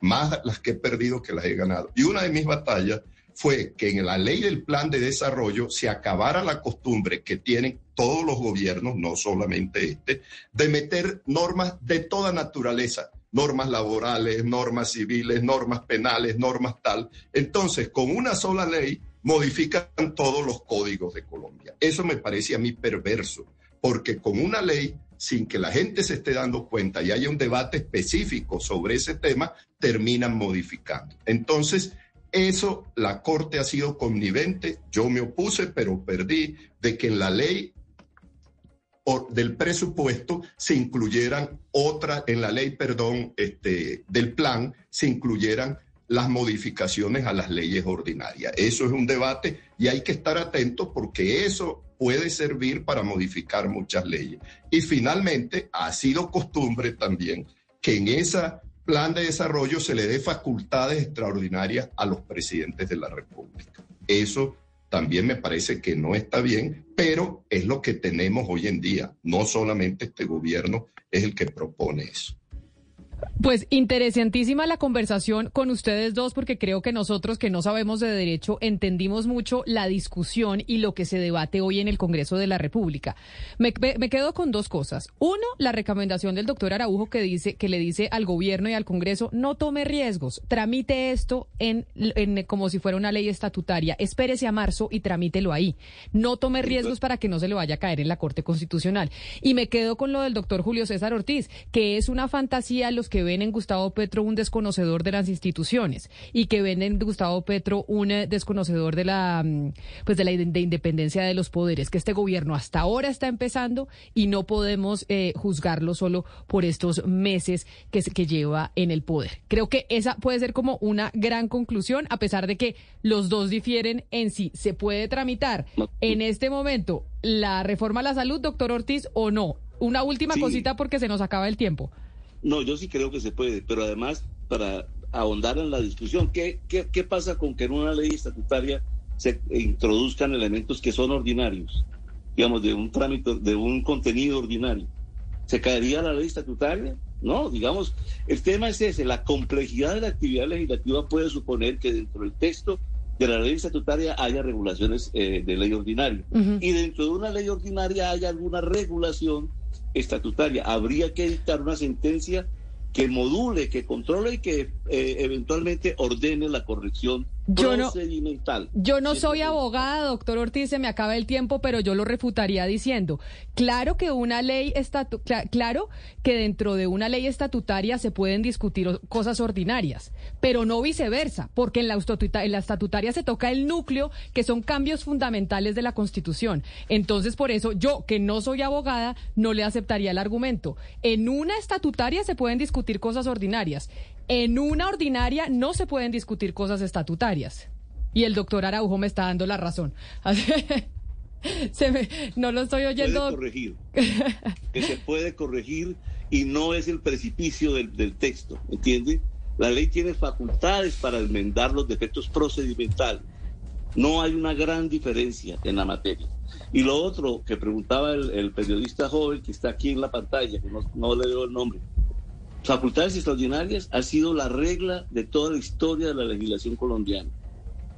más las que he perdido que las he ganado. Y una de mis batallas fue que en la ley del plan de desarrollo se acabara la costumbre que tienen todos los gobiernos, no solamente este, de meter normas de toda naturaleza, normas laborales, normas civiles, normas penales, normas tal. Entonces, con una sola ley modifican todos los códigos de Colombia. Eso me parece a mí perverso, porque con una ley, sin que la gente se esté dando cuenta y haya un debate específico sobre ese tema, terminan modificando. Entonces, eso la Corte ha sido connivente, yo me opuse, pero perdí, de que en la ley del presupuesto se incluyeran otras, en la ley, perdón, este, del plan, se incluyeran las modificaciones a las leyes ordinarias. Eso es un debate y hay que estar atentos porque eso puede servir para modificar muchas leyes. Y finalmente, ha sido costumbre también que en esa plan de desarrollo se le dé facultades extraordinarias a los presidentes de la República. Eso también me parece que no está bien, pero es lo que tenemos hoy en día. No solamente este gobierno es el que propone eso. Pues interesantísima la conversación con ustedes dos porque creo que nosotros que no sabemos de derecho entendimos mucho la discusión y lo que se debate hoy en el Congreso de la República. Me, quedo con dos cosas. Uno, la recomendación del doctor Araujo que dice que le dice al gobierno y al Congreso no tome riesgos, tramite esto en, como si fuera una ley estatutaria, espérese a marzo y tramítelo ahí. No tome riesgos para que no se le vaya a caer en la Corte Constitucional. Y me quedo con lo del doctor Julio César Ortiz, que es una fantasía los que ven en Gustavo Petro un desconocedor de las instituciones y que ven en Gustavo Petro un eh, desconocedor de la mm, pues de la independencia de los poderes, que este gobierno hasta ahora está empezando y no podemos eh, juzgarlo solo por estos meses que, que lleva en el poder. Creo que esa puede ser como una gran conclusión, a pesar de que los dos difieren en si se puede tramitar en este momento la reforma a la salud, doctor Ortiz, o no. Una última cosita porque se nos acaba el tiempo. No, yo sí creo que se puede, pero además, para ahondar en la discusión, ¿qué, qué, qué pasa con que en una ley estatutaria se introduzcan elementos que son ordinarios, digamos, de un trámite, de un contenido ordinario? ¿Se caería la ley estatutaria? No, digamos, el tema es ese, la complejidad de la actividad legislativa puede suponer que dentro del texto de la ley estatutaria haya regulaciones eh, de ley ordinaria y dentro de una ley ordinaria haya alguna regulación estatutaria. Habría que dictar una sentencia que module, que controle y que eh, eventualmente ordene la corrección yo no, yo no soy abogada, doctor Ortiz, se me acaba el tiempo, pero yo lo refutaría diciendo, claro que una ley estatu claro que dentro de una ley estatutaria se pueden discutir cosas ordinarias, pero no viceversa, porque en la, en la estatutaria se toca el núcleo, que son cambios fundamentales de la Constitución. Entonces, por eso yo, que no soy abogada, no le aceptaría el argumento. En una estatutaria se pueden discutir cosas ordinarias. En una ordinaria no se pueden discutir cosas estatutarias. Y el doctor Araujo me está dando la razón. se no lo estoy oyendo. Puede corregir. que se puede corregir y no es el precipicio del, del texto, ¿entiende? La ley tiene facultades para enmendar los defectos procedimentales. No hay una gran diferencia en la materia. Y lo otro que preguntaba el, periodista joven que está aquí en la pantalla, que no, no le veo el nombre, facultades extraordinarias ha sido la regla de toda la historia de la legislación colombiana.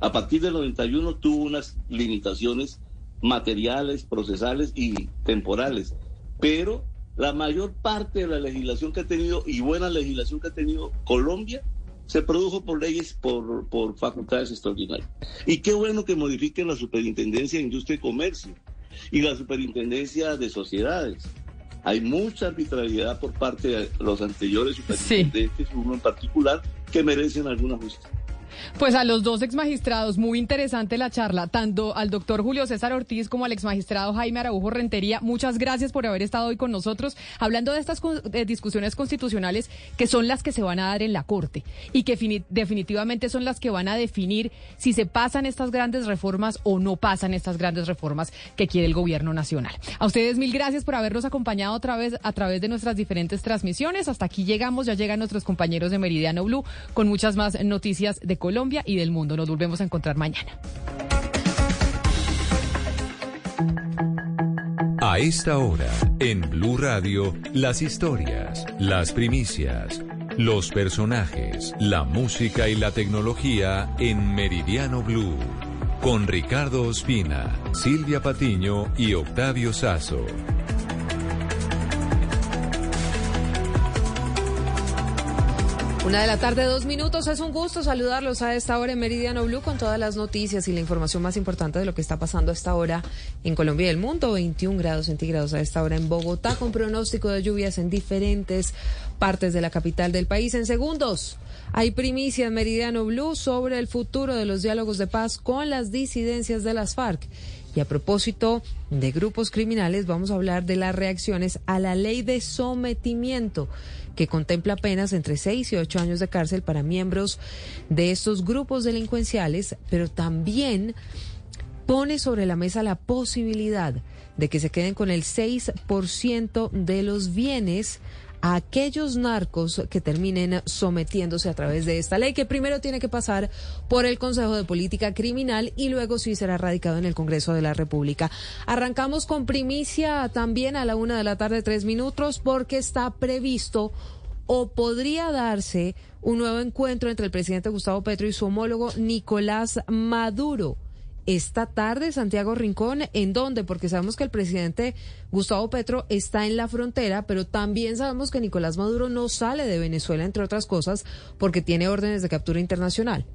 A partir del 91 tuvo unas limitaciones materiales, procesales y temporales, pero la mayor parte de la legislación que ha tenido y buena legislación que ha tenido Colombia se produjo por leyes, por, por facultades extraordinarias. Y qué bueno que modifiquen la Superintendencia de Industria y Comercio y la Superintendencia de Sociedades hay mucha arbitrariedad por parte de los anteriores superintendentes, uno en particular, que merecen alguna justicia. Pues a los dos exmagistrados, muy interesante la charla, tanto al doctor Julio César Ortiz como al exmagistrado Jaime Araujo Rentería. Muchas gracias por haber estado hoy con nosotros hablando de estas discusiones constitucionales que son las que se van a dar en la Corte y que definitivamente son las que van a definir si se pasan estas grandes reformas o no pasan estas grandes reformas que quiere el gobierno nacional. A ustedes mil gracias por habernos acompañado otra vez a través de nuestras diferentes transmisiones. Hasta aquí llegamos, ya llegan nuestros compañeros de Meridiano Blue con muchas más noticias de Colombia y del mundo. Nos volvemos a encontrar mañana. A esta hora, en Blue Radio, las historias, las primicias, los personajes, la música y la tecnología en Meridiano Blue. Con Ricardo Ospina, Silvia Patiño y Octavio Sazo. Una de la tarde, dos minutos. Es un gusto saludarlos a esta hora en Meridiano Blue con todas las noticias y la información más importante de lo que está pasando a esta hora en Colombia y el mundo. 21 grados centígrados a esta hora en Bogotá con pronóstico de lluvias en diferentes partes de la capital del país. En segundos, hay primicia en Meridiano Blue sobre el futuro de los diálogos de paz con las disidencias de las FARC. Y a propósito de grupos criminales, vamos a hablar de las reacciones a la ley de sometimiento que contempla penas entre 6 y 8 años de cárcel para miembros de estos grupos delincuenciales, pero también pone sobre la mesa la posibilidad de que se queden con el 6% de los bienes a aquellos narcos que terminen sometiéndose a través de esta ley, que primero tiene que pasar por el Consejo de Política Criminal y luego sí será radicado en el Congreso de la República. Arrancamos con primicia también a la una de la tarde, tres minutos, porque está previsto o podría darse un nuevo encuentro entre el presidente Gustavo Petro y su homólogo Nicolás Maduro esta tarde, Santiago Rincón, ¿en dónde? Porque sabemos que el presidente Gustavo Petro está en la frontera, pero también sabemos que Nicolás Maduro no sale de Venezuela, entre otras cosas, porque tiene órdenes de captura internacional.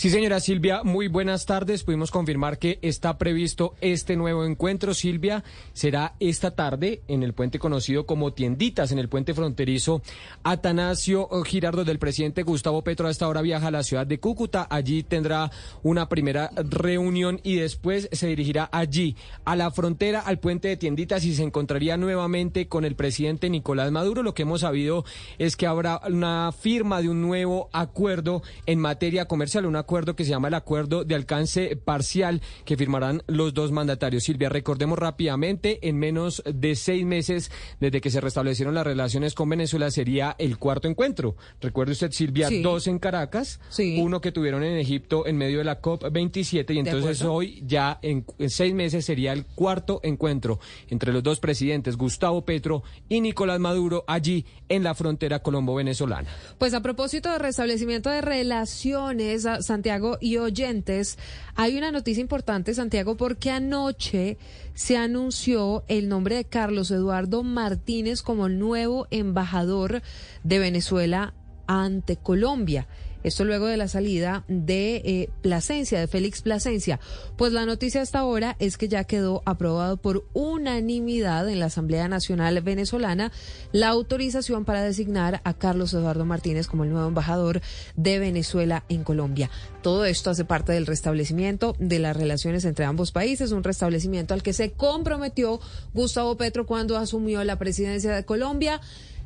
Sí, señora Silvia, muy buenas tardes. Pudimos confirmar que está previsto este nuevo encuentro. Silvia, será esta tarde en el puente conocido como Tienditas, en el puente fronterizo Atanasio Girardo del presidente Gustavo Petro. A esta hora viaja a la ciudad de Cúcuta. Allí tendrá una primera reunión y después se dirigirá allí a la frontera, al puente de Tienditas y se encontraría nuevamente con el presidente Nicolás Maduro. Lo que hemos sabido es que habrá una firma de un nuevo acuerdo en materia comercial, acuerdo que se llama el acuerdo de alcance parcial que firmarán los dos mandatarios. Silvia, recordemos rápidamente, en menos de seis meses desde que se restablecieron las relaciones con Venezuela sería el cuarto encuentro. Recuerde usted, Silvia, dos en Caracas, uno que tuvieron en Egipto en medio de la COP27 y entonces hoy ya en, seis meses sería el cuarto encuentro entre los dos presidentes, Gustavo Petro y Nicolás Maduro, allí en la frontera colombo-venezolana. Pues a propósito de restablecimiento de relaciones, Santiago y oyentes, hay una noticia importante, Santiago, porque anoche se anunció el nombre de Carlos Eduardo Martínez como el nuevo embajador de Venezuela ante Colombia. Esto luego de la salida de eh, Plasencia, de Félix Plasencia. Pues la noticia hasta ahora es que ya quedó aprobado por unanimidad en la Asamblea Nacional Venezolana la autorización para designar a Carlos Eduardo Martínez como el nuevo embajador de Venezuela en Colombia. Todo esto hace parte del restablecimiento de las relaciones entre ambos países, un restablecimiento al que se comprometió Gustavo Petro cuando asumió la presidencia de Colombia.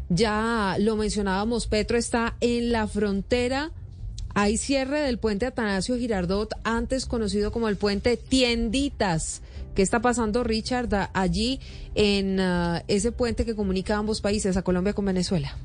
Ya lo mencionábamos, Petro está en la frontera hay cierre del puente Atanasio Girardot, antes conocido como el puente Tienditas. ¿Qué está pasando, Richard, allí en uh, ese puente que comunica a ambos países, a Colombia con Venezuela?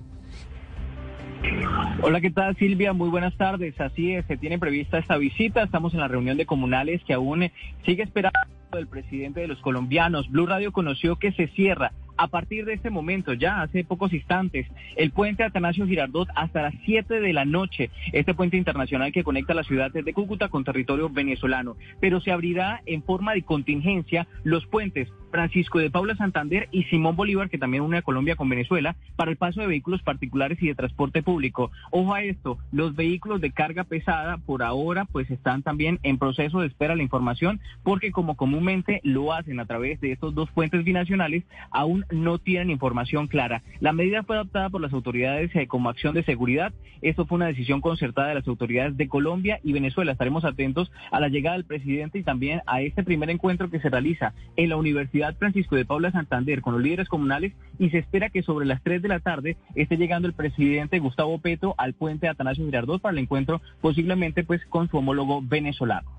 Hola, ¿qué tal Silvia? Muy buenas tardes. Así es, se tiene prevista esta visita. Estamos en la reunión de comunales que aún sigue esperando el presidente de los colombianos. Blue Radio conoció que se cierra a partir de este momento, ya hace pocos instantes, el puente Atanasio Girardot hasta las 7 de la noche, este puente internacional que conecta la ciudad de Cúcuta con territorio venezolano, pero se abrirá en forma de contingencia los puentes Francisco de Paula Santander y Simón Bolívar, que también une a Colombia con Venezuela, para el paso de vehículos particulares y de transporte público. Ojo a esto, los vehículos de carga pesada por ahora pues están también en proceso de espera la información porque como comúnmente lo hacen a través de estos dos puentes binacionales, aún no tienen información clara. La medida fue adoptada por las autoridades eh, como acción de seguridad. Esto fue una decisión concertada de las autoridades de Colombia y Venezuela. Estaremos atentos a la llegada del presidente y también a este primer encuentro que se realiza en la Universidad Francisco de Paula Santander con los líderes comunales y se espera que sobre las 3 de la tarde esté llegando el presidente Gustavo Petro al puente Atanasio Girardot para el encuentro posiblemente pues con su homólogo venezolano.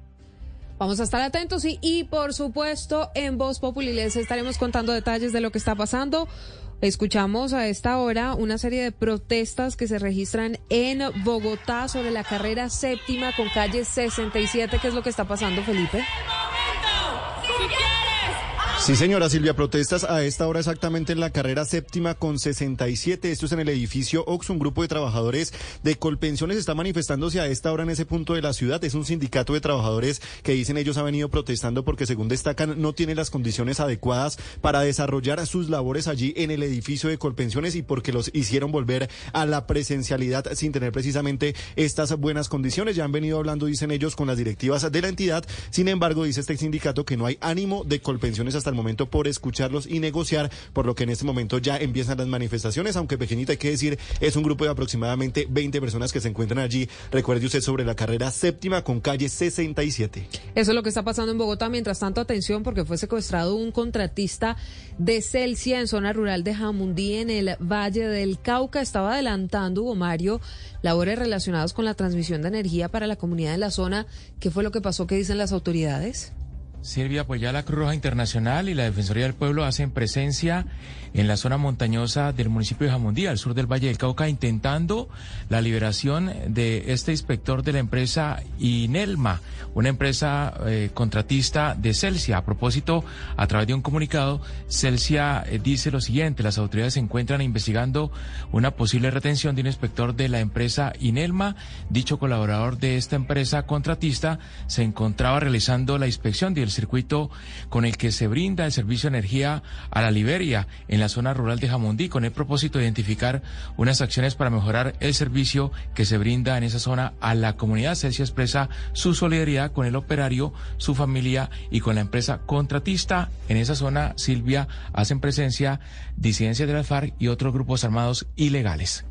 Vamos a estar atentos y, y por supuesto en Voz Populi les estaremos contando detalles de lo que está pasando. Escuchamos a esta hora una serie de protestas que se registran en Bogotá sobre la carrera séptima con calle 67. ¿Qué es lo que está pasando, Felipe? Sí, señora Silvia, protestas a esta hora exactamente en la carrera séptima con 67. Esto es en el edificio Ox. Un grupo de trabajadores de Colpensiones está manifestándose a esta hora en ese punto de la ciudad. Es un sindicato de trabajadores que dicen ellos ha venido protestando porque, según destacan, no tiene las condiciones adecuadas para desarrollar sus labores allí en el edificio de Colpensiones y porque los hicieron volver a la presencialidad sin tener precisamente estas buenas condiciones. Ya han venido hablando, dicen ellos, con las directivas de la entidad. Sin embargo, dice este sindicato que no hay ánimo de Colpensiones hasta el momento por escucharlos y negociar, por lo que en este momento ya empiezan las manifestaciones, aunque pequeñita hay que decir, es un grupo de aproximadamente 20 personas que se encuentran allí. Recuerde usted sobre la carrera séptima con calle 67. Eso es lo que está pasando en Bogotá. Mientras tanto, atención, porque fue secuestrado un contratista de Celsia en zona rural de Jamundí, en el Valle del Cauca. Estaba adelantando, Hugo Mario, labores relacionadas con la transmisión de energía para la comunidad de la zona. ¿Qué fue lo que pasó? ¿Qué dicen las autoridades? Silvia, pues ya la Cruz Roja Internacional y la Defensoría del Pueblo hacen presencia en la zona montañosa del municipio de Jamundí, al sur del Valle del Cauca, intentando la liberación de este inspector de la empresa Inelma, una empresa eh, contratista de Celsia. A propósito, a través de un comunicado, Celsia eh, dice lo siguiente, las autoridades se encuentran investigando una posible retención de un inspector de la empresa Inelma. Dicho colaborador de esta empresa contratista se encontraba realizando la inspección circuito con el que se brinda el servicio de energía a la Liberia en la zona rural de Jamundí, con el propósito de identificar unas acciones para mejorar el servicio que se brinda en esa zona a la comunidad. Celsia expresa su solidaridad con el operario, su familia y con la empresa contratista. En esa zona, Silvia, hacen presencia disidencias de la FARC y otros grupos armados ilegales.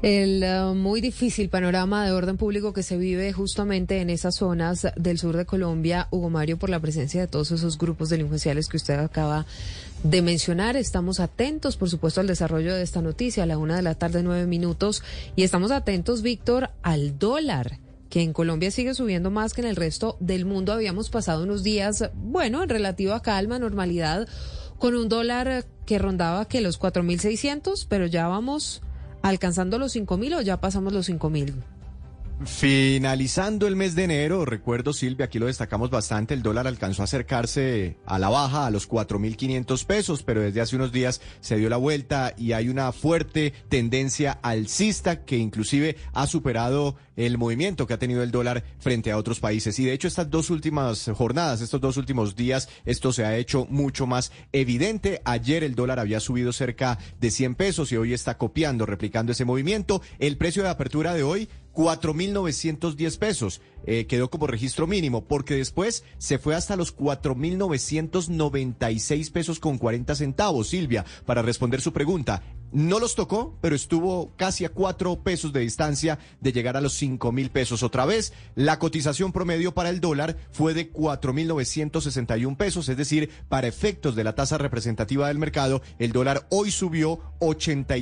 El uh, muy difícil panorama de orden público que se vive justamente en esas zonas del sur de Colombia, Hugo Mario, por la presencia de todos esos grupos delincuenciales que usted acaba de mencionar. Estamos atentos, por supuesto, al desarrollo de esta noticia a la una de la tarde, nueve minutos. Y estamos atentos, Víctor, al dólar que en Colombia sigue subiendo más que en el resto del mundo. Habíamos pasado unos días, bueno, en relativa calma, normalidad, con un dólar que rondaba que los 4.600, pero ya vamos alcanzando los 5.000 o ya pasamos los 5.000. Finalizando el mes de enero, recuerdo Silvia, aquí lo destacamos bastante, el dólar alcanzó a acercarse a la baja a los 4.500 pesos, pero desde hace unos días se dio la vuelta y hay una fuerte tendencia alcista que inclusive ha superado el movimiento que ha tenido el dólar frente a otros países. Y de hecho estas dos últimas jornadas, estos dos últimos días, esto se ha hecho mucho más evidente. Ayer el dólar había subido cerca de 100 pesos y hoy está copiando, replicando ese movimiento. El precio de apertura de hoy 4.910 pesos. Eh, quedó como registro mínimo, porque después se fue hasta los 4.996 pesos con 40 centavos. Silvia, para responder su pregunta, no los tocó, pero estuvo casi a 4 pesos de distancia de llegar a los 5 mil pesos otra vez. La cotización promedio para el dólar fue de 4.961 pesos, es decir, para efectos de la tasa representativa del mercado, el dólar hoy subió 80